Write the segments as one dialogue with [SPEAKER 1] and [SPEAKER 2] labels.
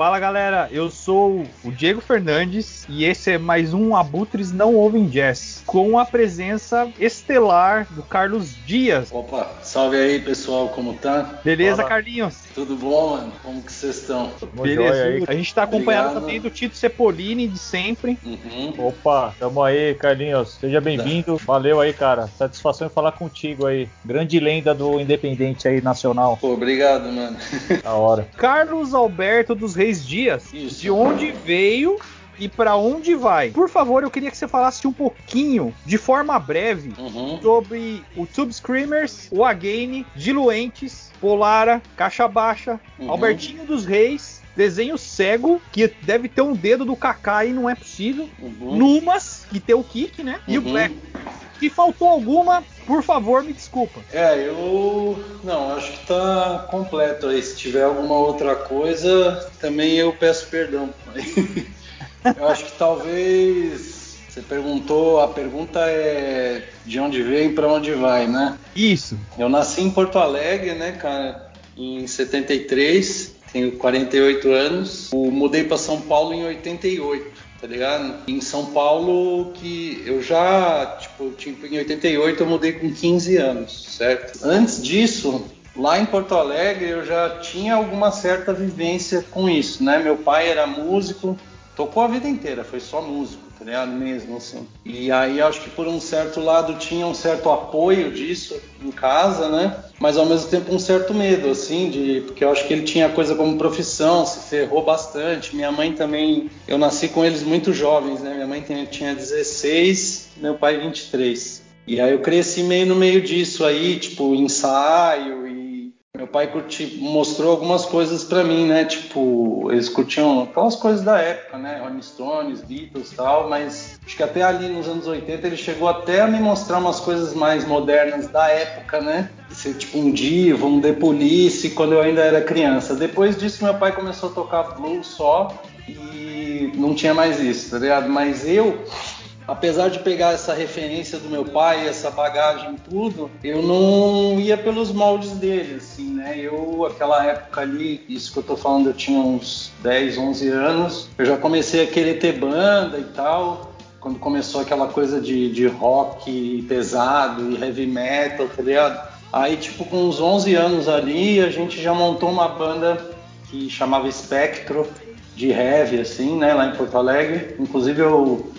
[SPEAKER 1] Fala galera, eu sou o Diego Fernandes e esse é mais um Abutres Não Ouvem Jazz, com a presença estelar do Carlos Dias.
[SPEAKER 2] Opa, salve aí pessoal, como tá?
[SPEAKER 1] Beleza, Fala. Carlinhos?
[SPEAKER 2] Tudo bom, mano? Como que vocês estão?
[SPEAKER 1] Beleza. A gente tá acompanhado Obrigado. também do Tito Cepolini de sempre.
[SPEAKER 3] Uhum. Opa, tamo aí, Carlinhos. Seja bem-vindo. Valeu aí, cara. Satisfação em falar contigo aí. Grande lenda do Independente aí nacional.
[SPEAKER 2] Pô, obrigado, mano.
[SPEAKER 3] Da hora.
[SPEAKER 1] Carlos Alberto dos Reis Dias. Isso. De onde veio e para onde vai. Por favor, eu queria que você falasse um pouquinho, de forma breve, uhum. sobre o Tube Screamers, o Again, Diluentes, Polara, Caixa Baixa, uhum. Albertinho dos Reis, desenho cego, que deve ter um dedo do Kaká e não é possível. Uhum. Numas, que tem o kick, né? E o uhum. Black. Se faltou alguma, por favor, me desculpa.
[SPEAKER 2] É, eu. Não, acho que tá completo aí. Se tiver alguma outra coisa, também eu peço perdão. eu acho que talvez. Você perguntou, a pergunta é de onde vem e para onde vai, né?
[SPEAKER 1] Isso.
[SPEAKER 2] Eu nasci em Porto Alegre, né, cara, em 73, tenho 48 anos. Eu mudei para São Paulo em 88 tá ligado? Em São Paulo, que eu já, tipo, tipo, em 88 eu mudei com 15 anos, certo? Antes disso, lá em Porto Alegre eu já tinha alguma certa vivência com isso, né? Meu pai era músico, tocou a vida inteira, foi só músico tá ligado? Mesmo, assim. E aí acho que por um certo lado tinha um certo apoio disso em casa, né? Mas ao mesmo tempo um certo medo, assim, de porque eu acho que ele tinha coisa como profissão, se ferrou bastante. Minha mãe também, eu nasci com eles muito jovens, né? Minha mãe tinha 16, meu pai 23. E aí eu cresci meio no meio disso aí, tipo, ensaio meu pai curti, mostrou algumas coisas para mim, né? Tipo, eles curtiam aquelas coisas da época, né? Rolling Stones, Beatles tal, mas acho que até ali nos anos 80 ele chegou até a me mostrar umas coisas mais modernas da época, né? Ser tipo um Divo, um The Police, quando eu ainda era criança. Depois disso, meu pai começou a tocar blues só e não tinha mais isso, tá ligado? Mas eu apesar de pegar essa referência do meu pai, essa bagagem tudo, eu não ia pelos moldes dele, assim, né? Eu, aquela época ali, isso que eu tô falando, eu tinha uns 10, 11 anos, eu já comecei a querer ter banda e tal, quando começou aquela coisa de, de rock pesado e heavy metal, tá ligado? Aí, tipo, com uns 11 anos ali, a gente já montou uma banda que chamava Spectro, de heavy, assim, né, lá em Porto Alegre. Inclusive, eu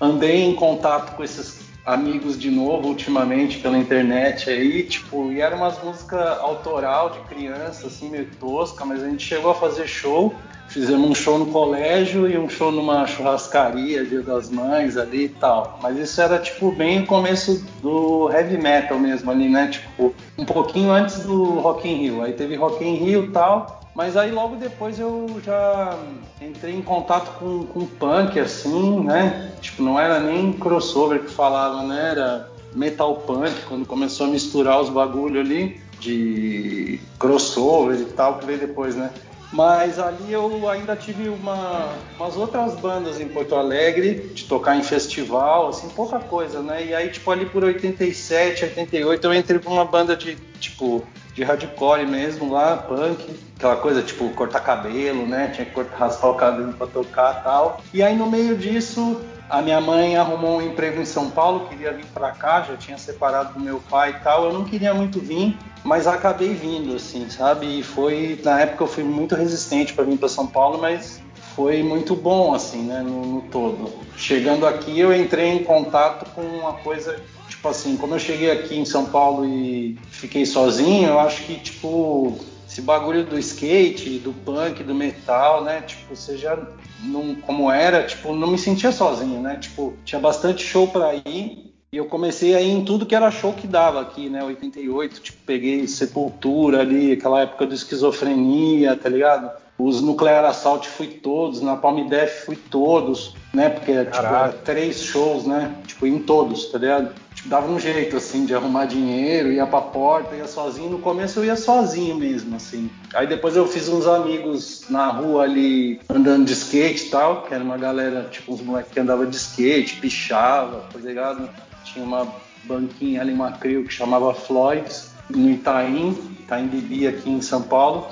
[SPEAKER 2] andei em contato com esses amigos de novo ultimamente pela internet aí, tipo, e era umas músicas autoral de criança, assim, meio tosca, mas a gente chegou a fazer show. Fizemos um show no colégio e um show numa churrascaria, Dia das Mães ali e tal. Mas isso era, tipo, bem o começo do heavy metal mesmo ali, né? Tipo, um pouquinho antes do Rock in Rio. Aí teve Rock in Rio e tal. Mas aí logo depois eu já entrei em contato com, com punk, assim, né? Tipo, não era nem crossover que falava, né? Era metal punk, quando começou a misturar os bagulho ali de crossover e tal, que veio depois, né? Mas ali eu ainda tive uma, umas outras bandas em Porto Alegre, de tocar em festival, assim, pouca coisa, né? E aí, tipo, ali por 87, 88, eu entrei pra uma banda de, tipo, de hardcore mesmo lá, punk, aquela coisa tipo cortar cabelo, né? Tinha que cortar, raspar o cabelo para tocar tal. E aí no meio disso, a minha mãe arrumou um emprego em São Paulo, queria vir para cá, já tinha separado do meu pai e tal. Eu não queria muito vir, mas acabei vindo, assim, sabe? E foi na época eu fui muito resistente para vir para São Paulo, mas foi muito bom, assim, né? No, no todo. Chegando aqui, eu entrei em contato com uma coisa tipo assim, como eu cheguei aqui em São Paulo e fiquei sozinho, eu acho que, tipo, esse bagulho do skate, do punk, do metal, né? Tipo, você já não, como era, tipo, não me sentia sozinho, né? Tipo, tinha bastante show para ir. E eu comecei a ir em tudo que era show que dava aqui, né? 88, tipo, peguei Sepultura ali, aquela época do esquizofrenia, tá ligado? Os Nuclear Assault fui todos, na Palm Death fui todos, né? Porque tipo, era três shows, né? Tipo, em todos, tá ligado? Tipo, dava um jeito, assim, de arrumar dinheiro, ia pra porta, ia sozinho. No começo eu ia sozinho mesmo, assim. Aí depois eu fiz uns amigos na rua ali, andando de skate e tal, que era uma galera, tipo, uns moleques que andavam de skate, pichava, tá ligado? Tinha uma banquinha ali, uma crio que chamava Floyd, no Itaim, Itaim Bibi aqui em São Paulo.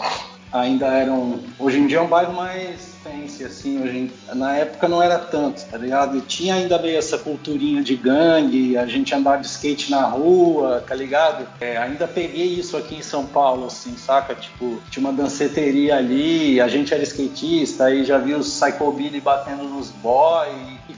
[SPEAKER 2] ainda eram. Hoje em dia é um bairro mais fancy, assim, hoje na época não era tanto, tá ligado? E tinha ainda meio essa culturinha de gangue, a gente andava de skate na rua, tá ligado? É, ainda peguei isso aqui em São Paulo, assim, saca? Tipo, tinha uma danceteria ali, a gente era skatista, aí já vi os Psycho Billy batendo nos boy.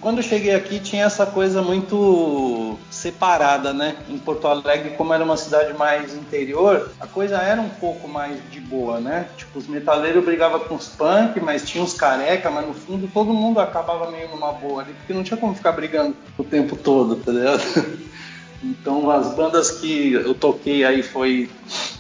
[SPEAKER 2] Quando eu cheguei aqui tinha essa coisa muito separada, né? Em Porto Alegre, como era uma cidade mais interior, a coisa era um pouco mais de boa, né? Tipo, os metaleiros brigavam com os punk, mas tinha uns careca, mas no fundo todo mundo acabava meio numa boa ali, porque não tinha como ficar brigando o tempo todo, tá ligado? Então as bandas que eu toquei aí foi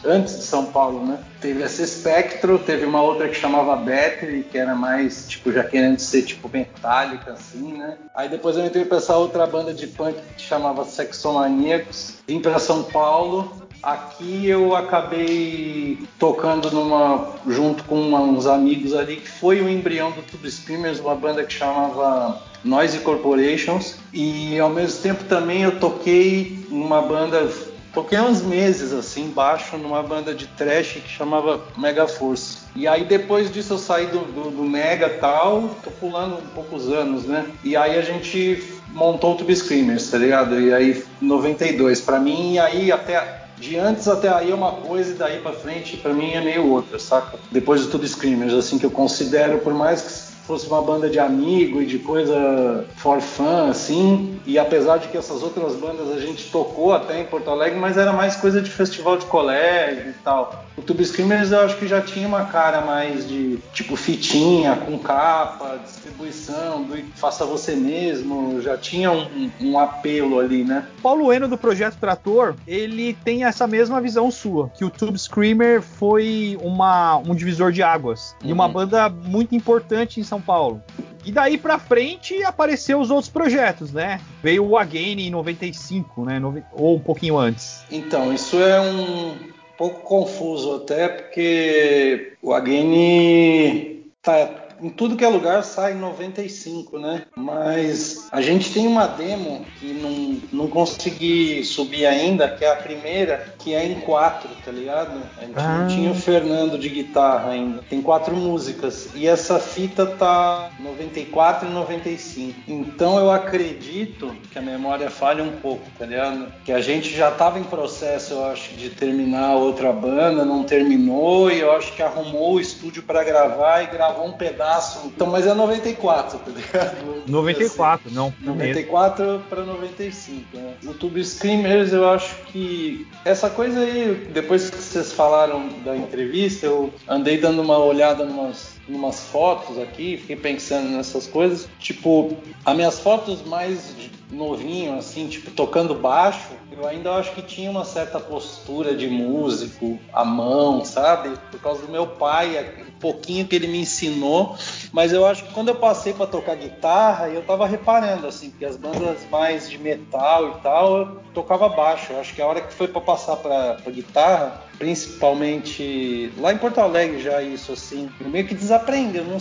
[SPEAKER 2] antes de São Paulo, né? Teve essa Spectro, teve uma outra que chamava Battery, que era mais, tipo, já querendo ser, tipo, metálica, assim, né? Aí depois eu entrei pra essa outra banda de punk que chamava Sexomaníacos. Vim pra São Paulo. Aqui eu acabei tocando numa, junto com uns amigos ali, que foi o embrião do Tube Screamers, uma banda que chamava Noise Corporations. E ao mesmo tempo também eu toquei numa banda Toquei uns meses assim, baixo, numa banda de trash que chamava Mega Force. E aí depois disso eu saí do, do, do Mega tal, tô pulando um poucos anos, né? E aí a gente montou o Tube Screamers, tá ligado? E aí 92 para mim, e aí até de antes até aí é uma coisa e daí para frente para mim é meio outra, saca? Depois do Tube Screamers, assim que eu considero por mais que fosse uma banda de amigo e de coisa for fun, assim. E apesar de que essas outras bandas a gente tocou até em Porto Alegre, mas era mais coisa de festival de colégio e tal. O Tube Screamers eu acho que já tinha uma cara mais de tipo fitinha, com capa, distribuição, do faça você mesmo, já tinha um, um apelo ali, né?
[SPEAKER 1] Paulo Eno do Projeto Trator, ele tem essa mesma visão sua, que o Tube Screamer foi uma, um divisor de águas uhum. e uma uhum. banda muito importante em São são Paulo. E daí pra frente apareceu os outros projetos, né? Veio o Again em 95, né? Ou um pouquinho antes.
[SPEAKER 2] Então, isso é um pouco confuso até, porque o Again tá em tudo que é lugar sai 95, né? Mas a gente tem uma demo que não, não consegui subir ainda, que é a primeira, que é em quatro, tá ligado? A gente ah. não tinha o Fernando de guitarra ainda. Tem quatro músicas. E essa fita tá 94 e 95. Então eu acredito que a memória falha um pouco, tá ligado? Que a gente já tava em processo, eu acho, de terminar outra banda, não terminou, e eu acho que arrumou o estúdio para gravar e gravou um pedaço. Então, mas é 94, tá ligado?
[SPEAKER 1] 94, assim, não.
[SPEAKER 2] 94 para 95. Né? O Tube Screamers, eu acho que essa coisa aí, depois que vocês falaram da entrevista, eu andei dando uma olhada numas umas fotos aqui, fiquei pensando nessas coisas. Tipo, as minhas fotos mais novinho, assim, tipo, tocando baixo, eu ainda acho que tinha uma certa postura de músico, a mão, sabe? Por causa do meu pai, pouquinho que ele me ensinou. Mas eu acho que quando eu passei para tocar guitarra, eu tava reparando, assim, que as bandas mais de metal e tal, eu tocava baixo. Eu acho que a hora que foi para passar para guitarra, principalmente lá em Porto Alegre já isso, assim, eu meio que desaprendi, eu não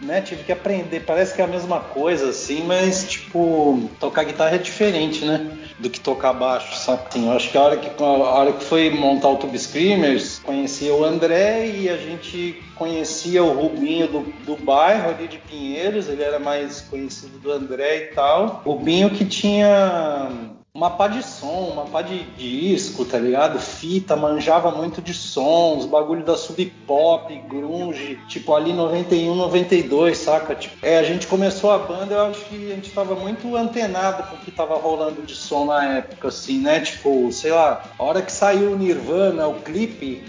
[SPEAKER 2] né, tive que aprender. Parece que é a mesma coisa, assim, mas, tipo, tocar guitarra é diferente, né? Do que tocar baixo, sabe? Assim, eu acho que a hora que, a hora que foi montar o Tube Screamers, conhecia o André e a gente conhecia o Rubinho do, do bairro ali de Pinheiros, ele era mais conhecido do André e tal. Rubinho que tinha uma pá de som, uma pá de disco, tá ligado? Fita, manjava muito de sons, bagulho da sub pop, grunge, tipo ali 91, 92, saca? Tipo, é, a gente começou a banda, eu acho que a gente tava muito antenado com o que tava rolando de som na época, assim, né? Tipo, sei lá, a hora que saiu o Nirvana, o clipe,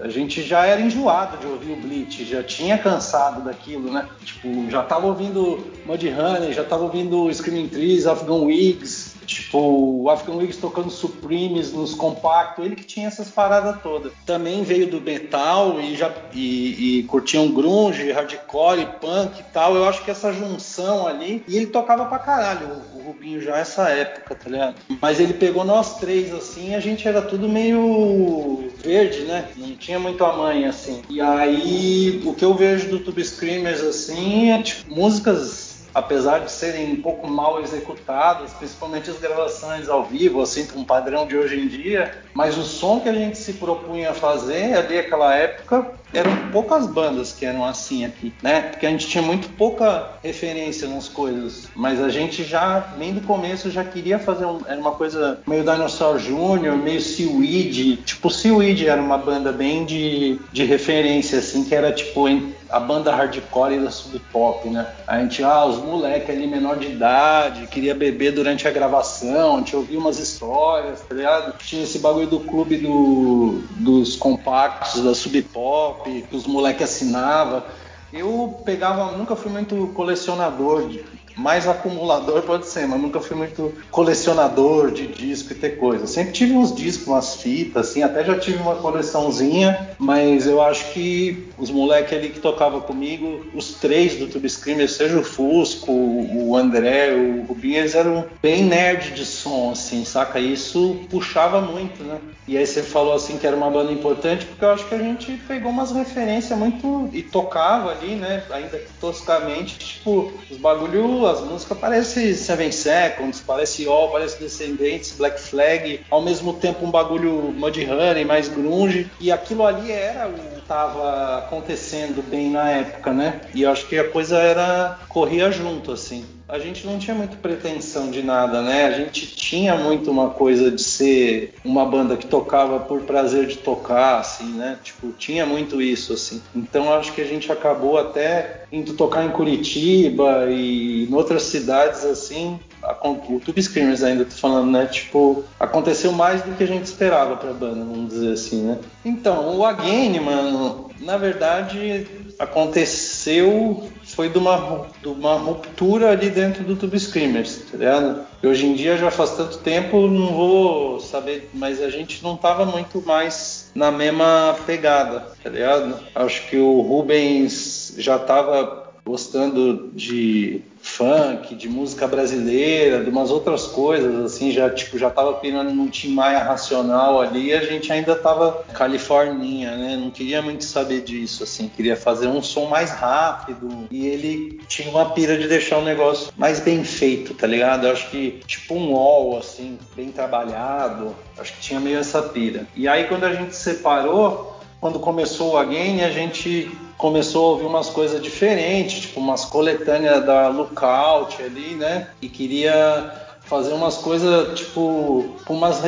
[SPEAKER 2] a gente já era enjoado de ouvir o Bleach, já tinha cansado daquilo, né? Tipo, já tava ouvindo Mudhoney, já tava ouvindo Screaming Trees, Afghan Wigs, Tipo, o African Wigs tocando Supremes nos compactos, ele que tinha essas paradas todas. Também veio do metal e já e, e curtia um grunge, hardcore, punk e tal. Eu acho que essa junção ali. E ele tocava pra caralho, o, o Rubinho já essa época, tá ligado? Mas ele pegou nós três assim, a gente era tudo meio verde, né? Não tinha muito a mãe assim. E aí, o que eu vejo do Tube Screamers assim é tipo músicas apesar de serem um pouco mal executadas, principalmente as gravações ao vivo, assim, com um padrão de hoje em dia, mas o som que a gente se propunha a fazer ali naquela época eram poucas bandas que eram assim aqui, né? Porque a gente tinha muito pouca referência nas coisas, mas a gente já, bem do começo, já queria fazer um, era uma coisa meio Dinosaur Jr., meio Seaweed, tipo Seaweed era uma banda bem de, de referência, assim, que era tipo a banda hardcore da sub pop, né? A gente, ah, os moleques ali menor de idade, queria beber durante a gravação, a gente ouvia umas histórias, tá ligado? Tinha esse bagulho do clube do, dos compactos da sub pop, que os moleques assinavam. Eu pegava, nunca fui muito colecionador de, mais acumulador pode ser, mas nunca fui muito colecionador de disco e ter coisa. Sempre tive uns discos, umas fitas, assim, até já tive uma coleçãozinha, mas eu acho que os moleques ali que tocavam comigo, os três do Tube Screamer, seja o Fusco, o André, o Rubinho, eles eram bem nerd de som, assim, saca? Isso puxava muito, né? E aí você falou assim que era uma banda importante, porque eu acho que a gente pegou umas referências muito. e tocava ali, né? Ainda toscamente, tipo, os bagulho, as músicas parecem Seven Seconds, parece All, parece Descendentes, Black Flag, ao mesmo tempo um bagulho Mudhoney, mais grunge, e aquilo ali era o que tava acontecendo bem na época, né? E eu acho que a coisa era. corria junto, assim a gente não tinha muito pretensão de nada, né? A gente tinha muito uma coisa de ser uma banda que tocava por prazer de tocar, assim, né? Tipo, tinha muito isso, assim. Então acho que a gente acabou até indo tocar em Curitiba e em outras cidades, assim. o Tube Screamers ainda tô falando, né? Tipo, aconteceu mais do que a gente esperava pra banda, vamos dizer assim, né? Então, o Again, mano, na verdade aconteceu foi de uma, de uma ruptura ali dentro do Tube Screamers, tá ligado? E hoje em dia já faz tanto tempo, não vou saber, mas a gente não tava muito mais na mesma pegada, tá ligado? Acho que o Rubens já tava gostando de funk, de música brasileira, de umas outras coisas, assim, já tipo, já tava pirando num Tim Maia racional ali, a gente ainda tava californinha, né? Não queria muito saber disso, assim, queria fazer um som mais rápido, e ele tinha uma pira de deixar o negócio mais bem feito, tá ligado? Eu acho que tipo um all, assim, bem trabalhado, acho que tinha meio essa pira. E aí quando a gente separou, quando começou o Again, a gente começou a ouvir umas coisas diferentes, tipo umas coletâneas da Lookout ali, né? E queria fazer umas coisas, tipo, umas,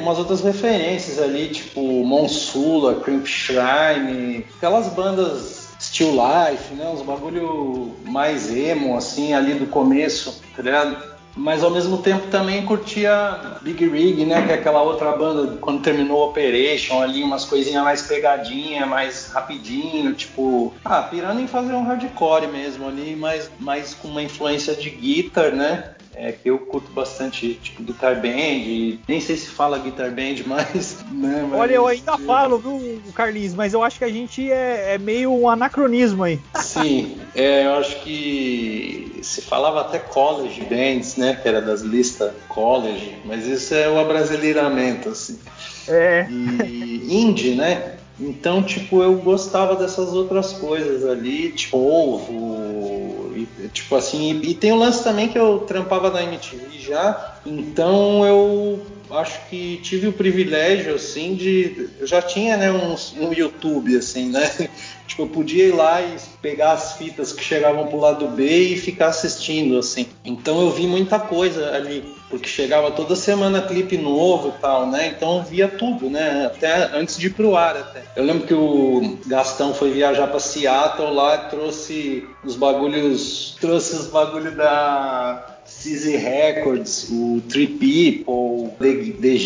[SPEAKER 2] umas outras referências ali, tipo Monsula, Crimp Shrine, aquelas bandas Still Life, né? Uns bagulho mais emo, assim, ali do começo, tá ligado? Mas ao mesmo tempo também curtia Big Rig, né? Que é aquela outra banda quando terminou Operation ali, umas coisinhas mais pegadinha, mais rapidinho, tipo, ah, pirando em fazer um hardcore mesmo ali, mas mais com uma influência de guitar, né? É, que eu curto bastante, tipo, guitar band, nem sei se fala guitar band, mas. Né,
[SPEAKER 1] mas Olha, eu ainda falo, viu, Carlinhos, mas eu acho que a gente é, é meio um anacronismo aí.
[SPEAKER 2] Sim, é, eu acho que se falava até college bands, né, que era das listas college, mas isso é o abrasileiramento, assim. É. E indie, né? Então, tipo, eu gostava dessas outras coisas ali, tipo, ovo, e, tipo assim, e, e tem o lance também que eu trampava na MTV já, então eu acho que tive o privilégio, assim, de. Eu já tinha, né, um, um YouTube, assim, né? Tipo, eu podia ir lá e pegar as fitas que chegavam pro lado B e ficar assistindo, assim. Então eu vi muita coisa ali, porque chegava toda semana clipe novo e tal, né? Então eu via tudo, né? Até antes de ir pro ar, até. Eu lembro que o Gastão foi viajar pra Seattle lá, trouxe os bagulhos. Trouxe os bagulhos da CZ Records, o Three People, The, The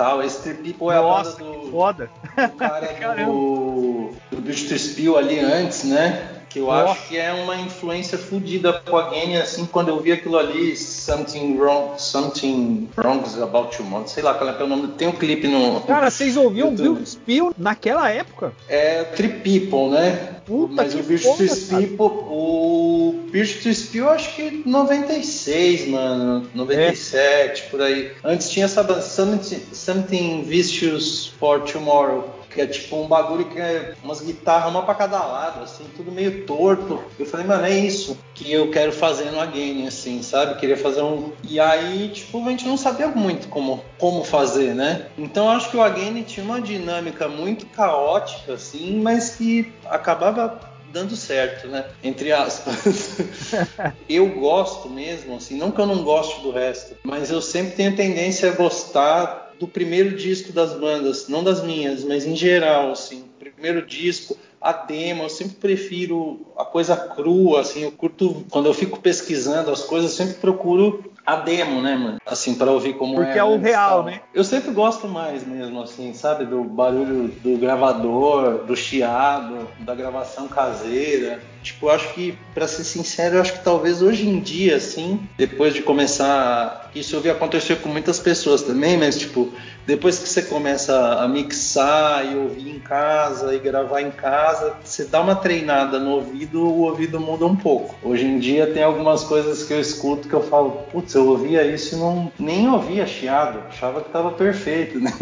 [SPEAKER 2] tal. Esse People é
[SPEAKER 1] Nossa,
[SPEAKER 2] a banda
[SPEAKER 1] do, foda.
[SPEAKER 2] do cara do, do Bicho Spill ali antes, né? Que eu Nossa. acho que é uma influência fodida com a game, assim, quando eu vi aquilo ali, Something Wrong, Something Wrong About You Month, sei lá qual é o nome, tem um clipe no.
[SPEAKER 1] Cara, vocês ouviram o Bill Spill naquela época?
[SPEAKER 2] É Three People, né? Puta Mas o to Spill, o Birch to Spill acho que 96, mano. 97, é. por aí. Antes tinha essa Something, Something Vicious for Tomorrow que é tipo um bagulho que é umas guitarras uma pra cada lado, assim, tudo meio torto. Eu falei, mano, é isso que eu quero fazer no Again, assim, sabe? Queria fazer um. E aí, tipo, a gente não sabia muito como, como fazer, né? Então eu acho que o Again tinha uma dinâmica muito caótica, assim, mas que acabava dando certo, né? Entre aspas. eu gosto mesmo, assim, não que eu não goste do resto, mas eu sempre tenho tendência a gostar do primeiro disco das bandas, não das minhas, mas em geral, assim, primeiro disco, a demo, eu sempre prefiro a coisa crua, assim, eu curto, quando eu fico pesquisando as coisas, eu sempre procuro a demo, né, mano? Assim, para ouvir como
[SPEAKER 1] Porque
[SPEAKER 2] é. Porque
[SPEAKER 1] é o real, né?
[SPEAKER 2] Eu sempre gosto mais mesmo, assim, sabe? Do barulho do gravador, do chiado, da gravação caseira. Tipo, eu acho que, para ser sincero, eu acho que talvez hoje em dia, assim, depois de começar. Isso eu vi acontecer com muitas pessoas também, mas, tipo, depois que você começa a mixar e ouvir em casa e gravar em casa, você dá uma treinada no ouvido, o ouvido muda um pouco. Hoje em dia tem algumas coisas que eu escuto que eu falo, putz, eu ouvia isso e não, nem ouvia chiado, achava que estava perfeito, né?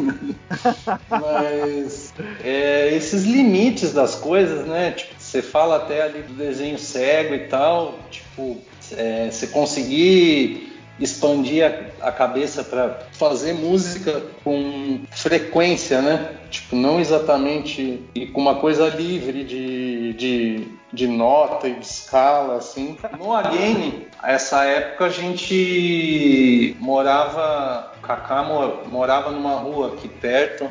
[SPEAKER 2] Mas é, esses limites das coisas, né? Tipo, você fala até ali do desenho cego e tal, tipo, é, você conseguir expandir a, a cabeça para fazer música com frequência, né? Tipo, não exatamente e com uma coisa livre de, de, de nota e de escala, assim. No Again, essa época a gente morava, Kaká morava numa rua aqui perto,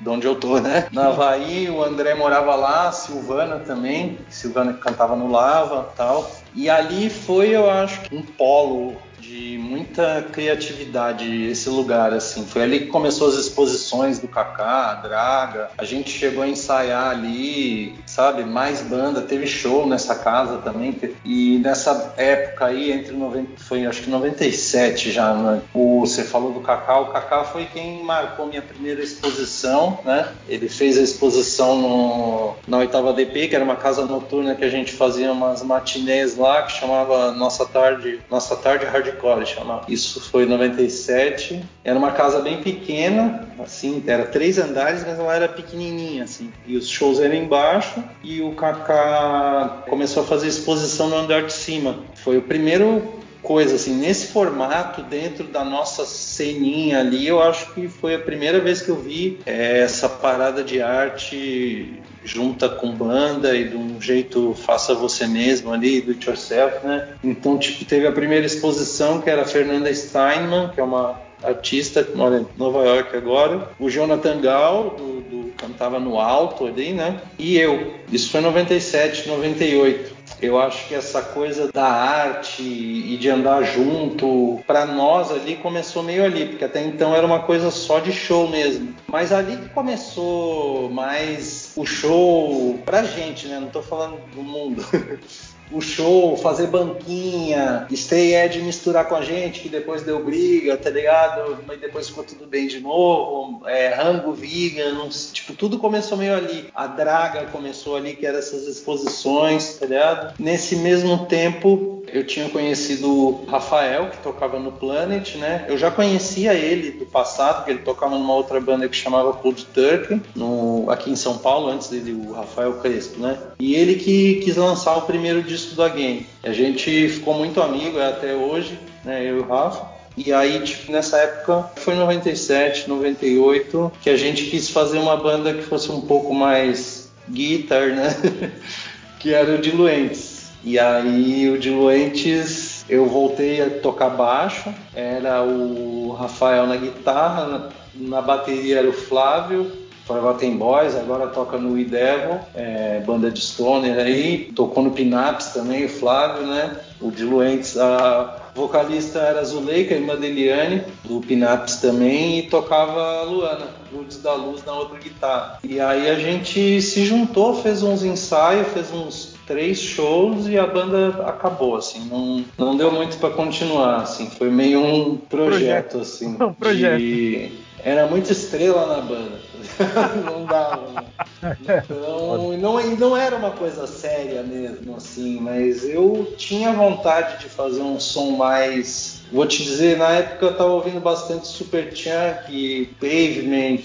[SPEAKER 2] de onde eu tô, né? Na Havaí, o André morava lá, a Silvana também, Silvana que cantava no Lava tal. E ali foi, eu acho, um polo de muita criatividade esse lugar assim. Foi ali que começou as exposições do Kaká, a Draga. A gente chegou a ensaiar ali, sabe, mais banda, teve show nessa casa também. E nessa época aí entre 90, foi acho que 97 já, né? O você falou do Kaká, o Kaká foi quem marcou minha primeira exposição, né? Ele fez a exposição no, na oitava DP, que era uma casa noturna que a gente fazia umas matinês lá que chamava Nossa Tarde, Nossa Tarde Hard Hardcore chamava. Isso foi em 97. Era uma casa bem pequena, assim, era três andares, mas ela era pequenininha, assim. E os shows eram embaixo e o Kaká começou a fazer exposição no andar de cima. Foi o primeiro coisa assim nesse formato dentro da nossa ceninha ali eu acho que foi a primeira vez que eu vi é, essa parada de arte junta com banda e de um jeito faça você mesmo ali, do it yourself, né? Então, tipo, teve a primeira exposição que era a Fernanda Steinman, que é uma artista que mora em Nova York agora, o Jonathan Gal, do, do cantava no alto ali, né? E eu. Isso foi 97, 98. Eu acho que essa coisa da arte e de andar junto, para nós ali começou meio ali, porque até então era uma coisa só de show mesmo. Mas ali que começou mais o show pra gente, né? Não tô falando do mundo. o show, fazer banquinha, Stay Ed misturar com a gente, que depois deu briga, tá ligado? Mas depois ficou tudo bem de novo. É, rango vegan, tipo, tudo começou meio ali. A draga começou ali, que eram essas exposições, tá ligado? Nesse mesmo tempo, eu tinha conhecido o Rafael, que tocava no Planet, né? Eu já conhecia ele do passado, porque ele tocava numa outra banda que chamava Cold Turkey, no, aqui em São Paulo, antes dele, o Rafael Crespo, né? E ele que quis lançar o primeiro disco do Again. A gente ficou muito amigo até hoje, né? Eu e o Rafa. E aí, tipo, nessa época, foi 97, 98, que a gente quis fazer uma banda que fosse um pouco mais guitar, né? que era o Diluentes. E aí o Diluentes eu voltei a tocar baixo, era o Rafael na guitarra, na bateria era o Flávio, Forgotten Boys, agora toca no We Devil, é, banda de stoner aí, tocou no Pinaps também, o Flávio, né? O Diluentes, a vocalista era a Zuleika, irmã da Eliane, do Pinaps também, e tocava a Luana, Luz da Luz, na outra guitarra. E aí a gente se juntou, fez uns ensaios, fez uns três shows e a banda acabou, assim, não, não deu muito para continuar, assim, foi meio um projeto, projeto. assim.
[SPEAKER 1] Um projeto.
[SPEAKER 2] De... Era muita estrela na banda, não dava. Né? Então, não, não era uma coisa séria mesmo, assim, mas eu tinha vontade de fazer um som mais. Vou te dizer, na época eu tava ouvindo bastante Superchunk, Pavement,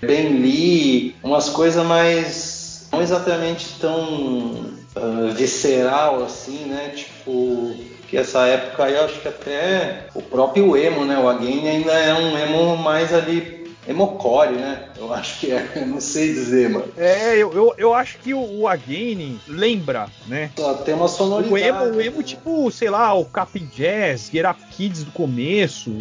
[SPEAKER 2] Ben Lee, umas coisas mais. não exatamente tão uh, visceral assim, né? Tipo que essa época aí eu acho que até o próprio emo, né? O Again ainda é um emo mais ali Emocore, né? Eu acho que é, eu não sei dizer, mano.
[SPEAKER 1] É, eu, eu, eu acho que o, o Again lembra, né?
[SPEAKER 2] Só tem uma sonoridade.
[SPEAKER 1] O emo, o emo tipo, sei lá, o Cap Jazz, Get Up Kids do começo.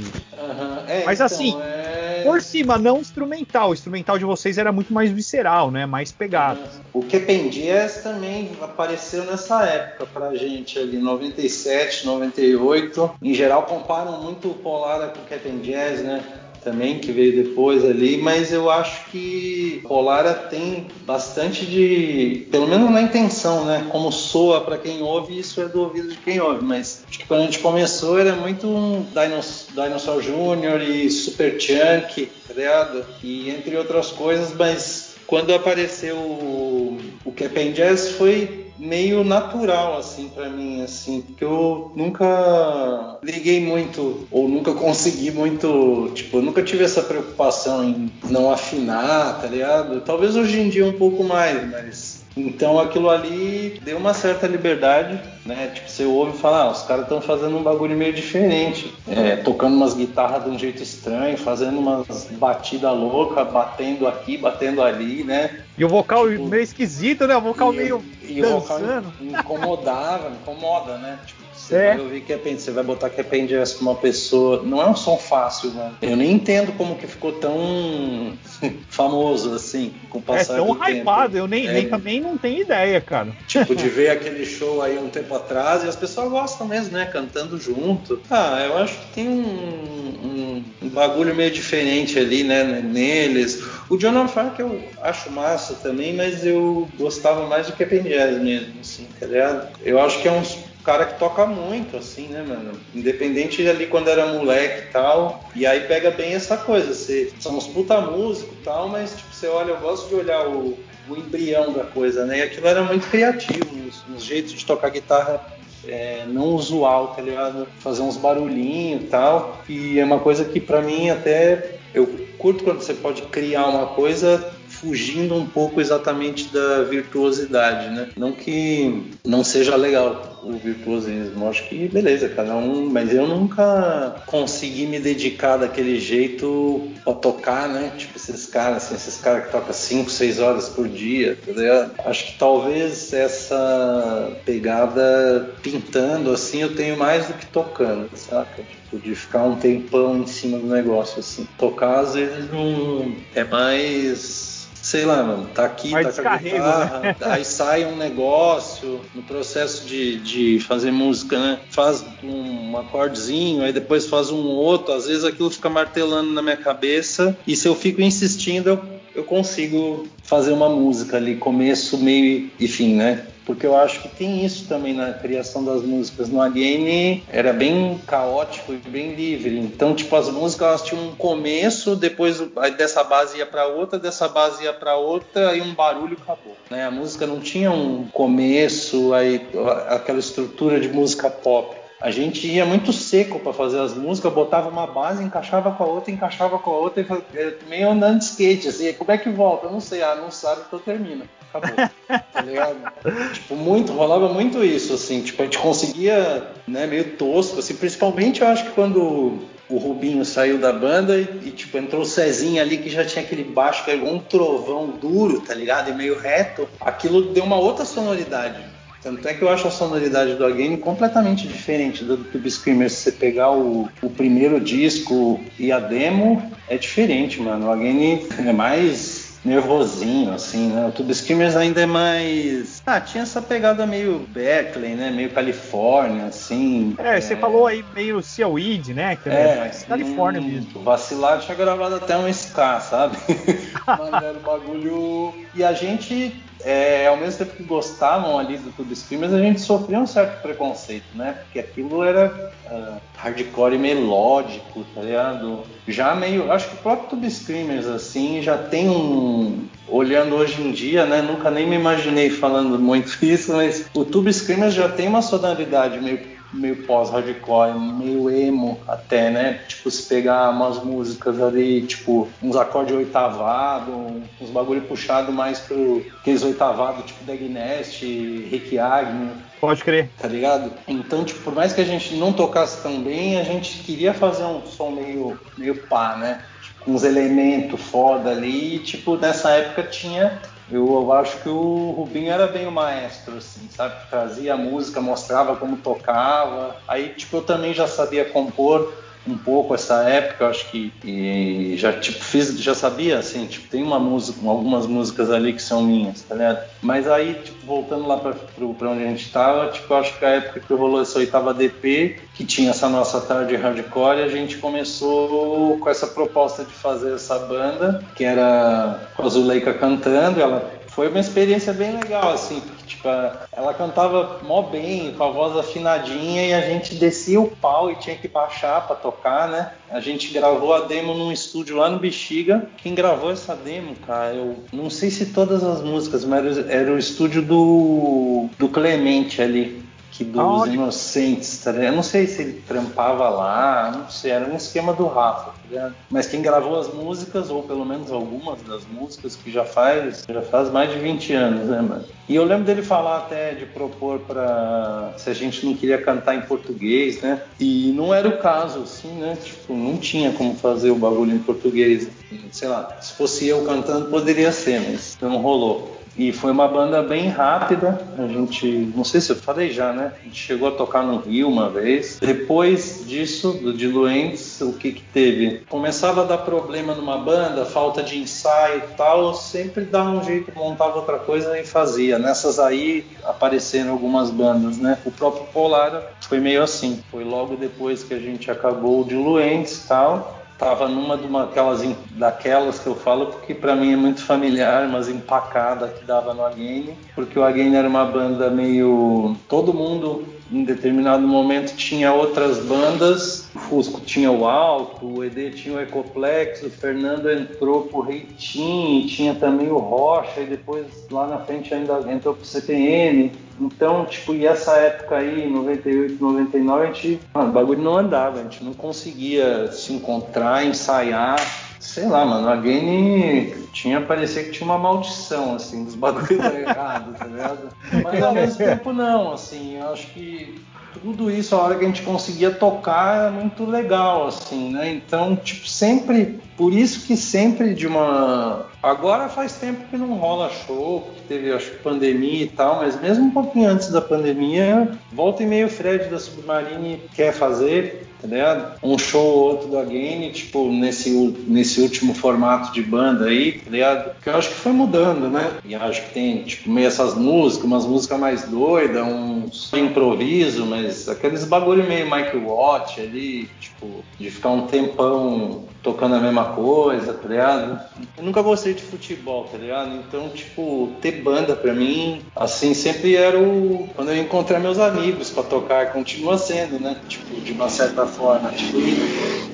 [SPEAKER 2] É,
[SPEAKER 1] Mas
[SPEAKER 2] então,
[SPEAKER 1] assim,
[SPEAKER 2] é...
[SPEAKER 1] por cima, não instrumental. O instrumental de vocês era muito mais visceral, né? Mais pegado.
[SPEAKER 2] O Kepen Jazz também apareceu nessa época pra gente ali, 97, 98. Em geral comparam muito o Polara com o Kepen Jazz, né? Também, que veio depois ali, mas eu acho que Polara tem bastante de, pelo menos na intenção, né? Como soa para quem ouve, isso é do ouvido de quem ouve, mas acho que quando a gente começou era muito um Dinosaur, Dinosaur Jr. e Super Chunk, tá? E entre outras coisas, mas quando apareceu o, o Jazz foi meio natural assim para mim assim porque eu nunca liguei muito ou nunca consegui muito tipo eu nunca tive essa preocupação em não afinar tá ligado? Talvez hoje em dia um pouco mais mas então aquilo ali deu uma certa liberdade, né? Tipo, você ouve e fala, ah, os caras estão fazendo um bagulho meio diferente, é, tocando umas guitarras de um jeito estranho, fazendo umas batidas loucas, batendo aqui, batendo ali, né?
[SPEAKER 1] E o vocal tipo, meio esquisito, né? O vocal
[SPEAKER 2] e,
[SPEAKER 1] meio
[SPEAKER 2] e o vocal incomodava, incomoda, né? Tipo, você
[SPEAKER 1] É.
[SPEAKER 2] vai ouvir que append, você vai botar que append jazz com uma pessoa. Não é um som fácil, né? Eu nem entendo como que ficou tão famoso assim com o
[SPEAKER 1] É
[SPEAKER 2] passar
[SPEAKER 1] tão
[SPEAKER 2] do tempo.
[SPEAKER 1] hypado, eu nem,
[SPEAKER 2] É.
[SPEAKER 1] nem também não tenho ideia, cara.
[SPEAKER 2] Tipo, de ver aquele show aí um tempo atrás e as pessoas gostam mesmo, né? Cantando junto. Ah, eu acho que tem um, um- um bagulho meio diferente ali, né? Neles. O John que eu acho massa também, mas eu gostava mais do Pen Jazz mesmo, assim, tá ligado? Eu acho que é um cara que toca muito, assim, né, mano? Independente ali quando era moleque e tal. E aí pega bem essa coisa. Você, são uns puta músico e tal, mas tipo, você olha, eu gosto de olhar o, o embrião da coisa, né? E aquilo era muito criativo, uns, jeitos de tocar guitarra é, não usual, tá ligado? Fazer uns barulhinhos e tal. E é uma coisa que pra mim até eu curto quando você pode criar uma coisa fugindo um pouco exatamente da virtuosidade, né? Não que não seja legal o virtuosismo, acho que beleza, cada um, mas eu nunca consegui me dedicar daquele jeito pra tocar, né? Tipo esses caras, assim, esses caras que tocam 5, 6 horas por dia? Acho que talvez essa pegada pintando assim eu tenho mais do que tocando, saca? Tipo, de ficar um tempão em cima do negócio, assim. Tocar às vezes não é mais sei lá, mano, tá aqui, tá com a guitarra,
[SPEAKER 1] né?
[SPEAKER 2] aí sai um negócio no processo de, de fazer música, né? Faz um acordezinho, aí depois faz um outro, às vezes aquilo fica martelando na minha cabeça, e se eu fico insistindo, eu, eu consigo fazer uma música ali, começo, meio e fim, né? Porque eu acho que tem isso também na criação das músicas. No Alien era bem caótico e bem livre. Então, tipo, as músicas elas tinham um começo, depois dessa base ia para outra, dessa base ia para outra, aí um barulho acabou. Né? A música não tinha um começo, aí aquela estrutura de música pop. A gente ia muito seco para fazer as músicas, botava uma base, encaixava com a outra, encaixava com a outra, e é, meio andando de skate, assim, como é que volta? Eu não sei, ah, não sabe, então termina. Acabou. tá ligado? Tipo, muito, rolava muito isso, assim, tipo, a gente conseguia, né, meio tosco, assim, principalmente eu acho que quando o Rubinho saiu da banda e, e, tipo, entrou o Cezinha ali que já tinha aquele baixo que era igual um trovão duro, tá ligado? E meio reto, aquilo deu uma outra sonoridade. Tanto é que eu acho a sonoridade do Again completamente diferente do Tube Screamer. Se você pegar o, o primeiro disco e a demo, é diferente, mano. O Again é mais nervosinho, assim, né? O Tube Screamers ainda é mais... Ah, tinha essa pegada meio Berkeley, né? Meio Califórnia, assim.
[SPEAKER 1] É, você falou aí meio Seaweed, né? Que é, mais Califórnia
[SPEAKER 2] hum,
[SPEAKER 1] mesmo.
[SPEAKER 2] Vacilar tinha gravado até um ska, sabe? Mas era um bagulho. E a gente é, ao mesmo tempo que gostavam ali do Tube Screamers, a gente sofria um certo preconceito, né? Porque aquilo era uh, hardcore melódico, tá ligado? Já meio. Acho que o próprio Tube Screamers, assim, já tem um. Olhando hoje em dia, né? Nunca nem me imaginei falando muito isso, mas o Tube Screamers já tem uma sonoridade meio meio pós-hardcore, meio emo até, né? Tipo, se pegar umas músicas ali, tipo, uns acordes oitavados, uns bagulho puxado mais pro aqueles oitavados, tipo Dag Nest, Rick Agnew.
[SPEAKER 1] Pode crer.
[SPEAKER 2] Tá ligado? Então, tipo, por mais que a gente não tocasse tão bem, a gente queria fazer um som meio, meio pá, né? Tipo, uns elementos foda ali, e, tipo, nessa época tinha eu acho que o Rubinho era bem o maestro, assim, sabe? Trazia a música, mostrava como tocava. Aí, tipo, eu também já sabia compor um pouco essa época, eu acho que e já tipo fiz, já sabia assim, tipo tem uma música, algumas músicas ali que são minhas, tá ligado? Mas aí tipo voltando lá para onde a gente estava, tipo eu acho que a época que rolou essa oitava DP, que tinha essa nossa tarde hardcore, a gente começou com essa proposta de fazer essa banda, que era com a Zuleika cantando, ela foi uma experiência bem legal, assim, porque tipo, ela cantava mó bem, com a voz afinadinha, e a gente descia o pau e tinha que baixar para tocar, né? A gente gravou a demo num estúdio lá no Bexiga. Quem gravou essa demo, cara, eu não sei se todas as músicas, mas era o estúdio do, do Clemente ali que dos Aonde? Inocentes, tá Eu não sei se ele trampava lá, não sei, era um esquema do Rafa, tá Mas quem gravou as músicas, ou pelo menos algumas das músicas, que já faz, já faz mais de 20 anos, né, mano? E eu lembro dele falar até de propor para se a gente não queria cantar em português, né? E não era o caso, assim, né? Tipo, não tinha como fazer o bagulho em português. Sei lá, se fosse eu cantando, poderia ser, mas não rolou. E foi uma banda bem rápida. A gente, não sei se eu falei já, né? A gente chegou a tocar no Rio uma vez. Depois disso, do Diluentes, o que que teve? Começava a dar problema numa banda, falta de ensaio e tal. Sempre dava um jeito, montava outra coisa e fazia. Nessas aí apareceram algumas bandas, né? O próprio Polar foi meio assim. Foi logo depois que a gente acabou o Diluentes e tal tava numa de uma, aquelas, daquelas que eu falo porque para mim é muito familiar, umas empacadas que dava no Again, porque o Again era uma banda meio todo mundo em determinado momento tinha outras bandas, o Fusco tinha o Alto, o ED tinha o Ecoplex, o Fernando entrou pro Reitim, tinha também o Rocha, e depois lá na frente ainda entrou pro CPM. Então, tipo, e essa época aí, 98, 99, a gente, mano, o bagulho não andava, a gente não conseguia se encontrar, ensaiar sei lá, mano, a Game tinha, parecia que tinha uma maldição, assim, dos bagulhos errados, tá ligado? Mas ao mesmo tempo não, assim, eu acho que tudo isso, a hora que a gente conseguia tocar, é muito legal, assim, né? Então, tipo, sempre, por isso que sempre de uma. Agora faz tempo que não rola show, porque teve, acho que, pandemia e tal, mas mesmo um pouquinho antes da pandemia, volta e meio o Fred da Submarine quer fazer, tá ligado? Um show ou outro da Game, tipo, nesse, nesse último formato de banda aí, tá ligado? Que eu acho que foi mudando, né? E acho que tem, tipo, meio essas músicas, umas músicas mais doidas, uns improviso, mas aqueles bagulho meio Mike Watt ali, tipo, de ficar um tempão tocando a mesma coisa, tá ligado? Eu nunca gostei de futebol, tá ligado? Então, tipo, ter banda pra mim, assim, sempre era o. Quando eu encontrar meus amigos pra tocar, continua sendo, né? Tipo, de uma certa forma. Tipo,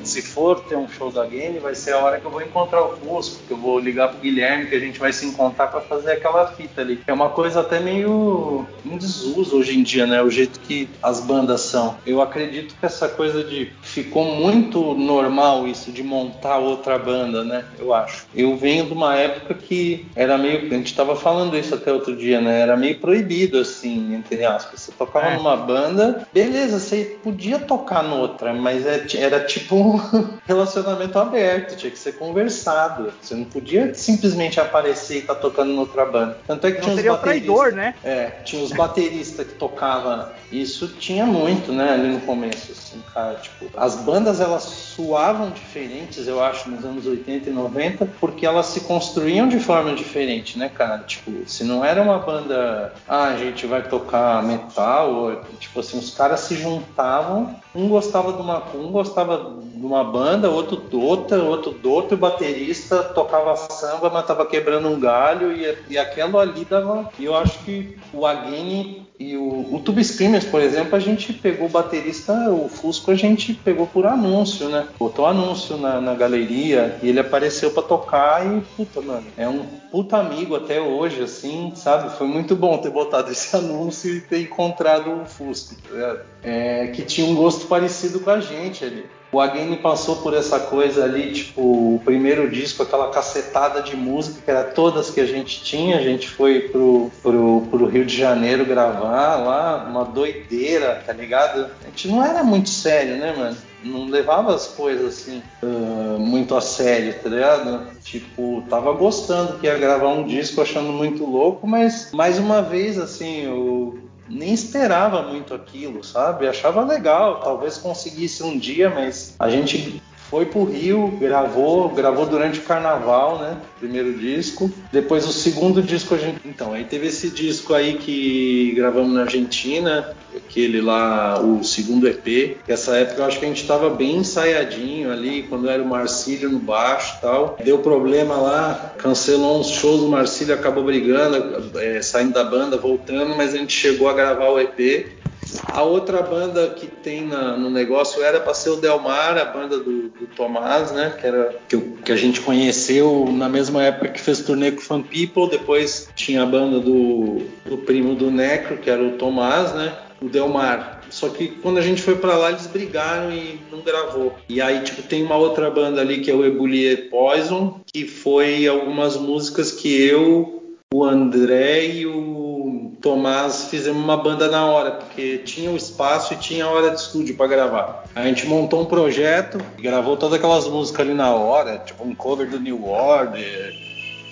[SPEAKER 2] se for ter um show da Game, vai ser a hora que eu vou encontrar o Fusco, que eu vou ligar pro Guilherme, que a gente vai se encontrar para fazer aquela fita ali. É uma coisa até meio em desuso hoje em dia, né? O jeito que as bandas são. Eu acredito que essa coisa de ficou muito normal isso de montar outra banda, né? Eu acho. Eu venho de uma época que era meio, a gente estava falando isso até outro dia, né? Era meio proibido assim, entre aspas. Você tocava é. numa banda, beleza, você podia tocar noutra, mas é, era tipo relacionamento aberto, tinha que ser conversado. Você não podia simplesmente aparecer e estar tá tocando em outra banda. Tanto é que
[SPEAKER 1] não tinha os traidor, né?
[SPEAKER 2] É, tinha os bateristas que tocavam. Isso tinha muito, né, ali no começo, assim, cara. Tipo, as bandas elas suavam diferentes, eu acho, nos anos 80 e 90, porque elas se construíam de forma diferente, né, cara? Tipo, se não era uma banda, ah, a gente vai tocar metal, ou, tipo assim, os caras se juntavam, um gostava um gostava de uma banda, outro do outra, outro do outro, baterista tocava samba, mas tava quebrando um galho e, e aquilo ali dava. E eu acho que o Again e o, o Tube Screamers, por exemplo, a gente pegou o baterista, o Fusco, a gente pegou por anúncio, né? Botou anúncio na, na galeria e ele apareceu para tocar e, puta, mano, é um puta amigo até hoje, assim, sabe? Foi muito bom ter botado esse anúncio e ter encontrado o Fusco, tá é, que tinha um gosto parecido com a gente ali. O Again passou por essa coisa ali, tipo, o primeiro disco, aquela cacetada de música, que era todas que a gente tinha. A gente foi pro, pro, pro Rio de Janeiro gravar lá, uma doideira, tá ligado? A gente não era muito sério, né, mano? Não levava as coisas assim uh, muito a sério, tá ligado? Tipo, tava gostando que ia gravar um disco, achando muito louco, mas mais uma vez, assim, o nem esperava muito aquilo, sabe? Achava legal, talvez conseguisse um dia, mas a gente foi pro Rio, gravou, gravou durante o carnaval, né? Primeiro disco. Depois o segundo disco a gente. Então, aí teve esse disco aí que gravamos na Argentina, aquele lá, o segundo EP. Essa época eu acho que a gente tava bem ensaiadinho ali, quando era o Marcílio no baixo e tal. Deu problema lá, cancelou uns shows do Marcílio, acabou brigando, é, saindo da banda, voltando, mas a gente chegou a gravar o EP. A outra banda que tem na, no negócio era para ser o Delmar, a banda do, do Tomás, né? Que, era, que, que, a gente conheceu na mesma época que fez turnê com Fan People. Depois tinha a banda do, do primo do Necro, que era o Tomás, né? O Delmar. Só que quando a gente foi para lá, eles brigaram e não gravou. E aí, tipo, tem uma outra banda ali que é o Ebulier Poison, que foi algumas músicas que eu, o André e o Tomás fizemos uma banda na hora, porque tinha o espaço e tinha a hora de estúdio para gravar. A gente montou um projeto, gravou todas aquelas músicas ali na hora, tipo um cover do New Order,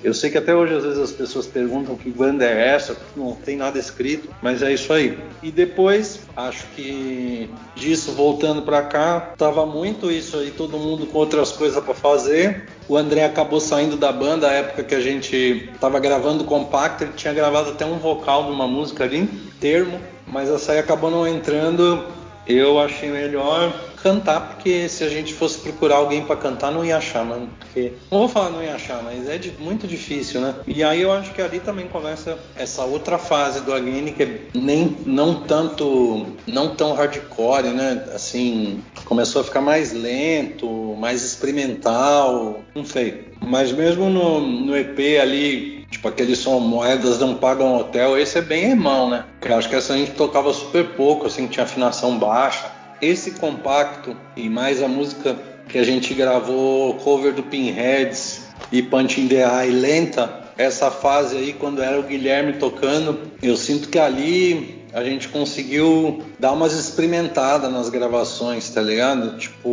[SPEAKER 2] eu sei que até hoje às vezes as pessoas perguntam que banda é essa, não tem nada escrito, mas é isso aí. E depois, acho que disso voltando para cá, tava muito isso aí, todo mundo com outras coisas para fazer. O André acabou saindo da banda a época que a gente tava gravando compacto, ele tinha gravado até um vocal de uma música ali, termo, mas essa aí acabou não entrando. Eu achei melhor cantar, porque se a gente fosse procurar alguém para cantar, não ia achar, mano. Porque, não vou falar não ia achar, mas é de, muito difícil, né? E aí eu acho que ali também começa essa outra fase do Again, que é nem, não tanto, não tão hardcore, né? Assim, começou a ficar mais lento, mais experimental, não sei. Mas mesmo no, no EP ali, tipo aquele som Moedas Não Pagam Hotel, esse é bem irmão, né? Eu acho que essa a gente tocava super pouco, assim, tinha afinação baixa esse compacto e mais a música que a gente gravou, cover do Pinheads e Punch in the Eye lenta, essa fase aí, quando era o Guilherme tocando, eu sinto que ali a gente conseguiu dar umas experimentadas nas gravações, tá ligado? Tipo,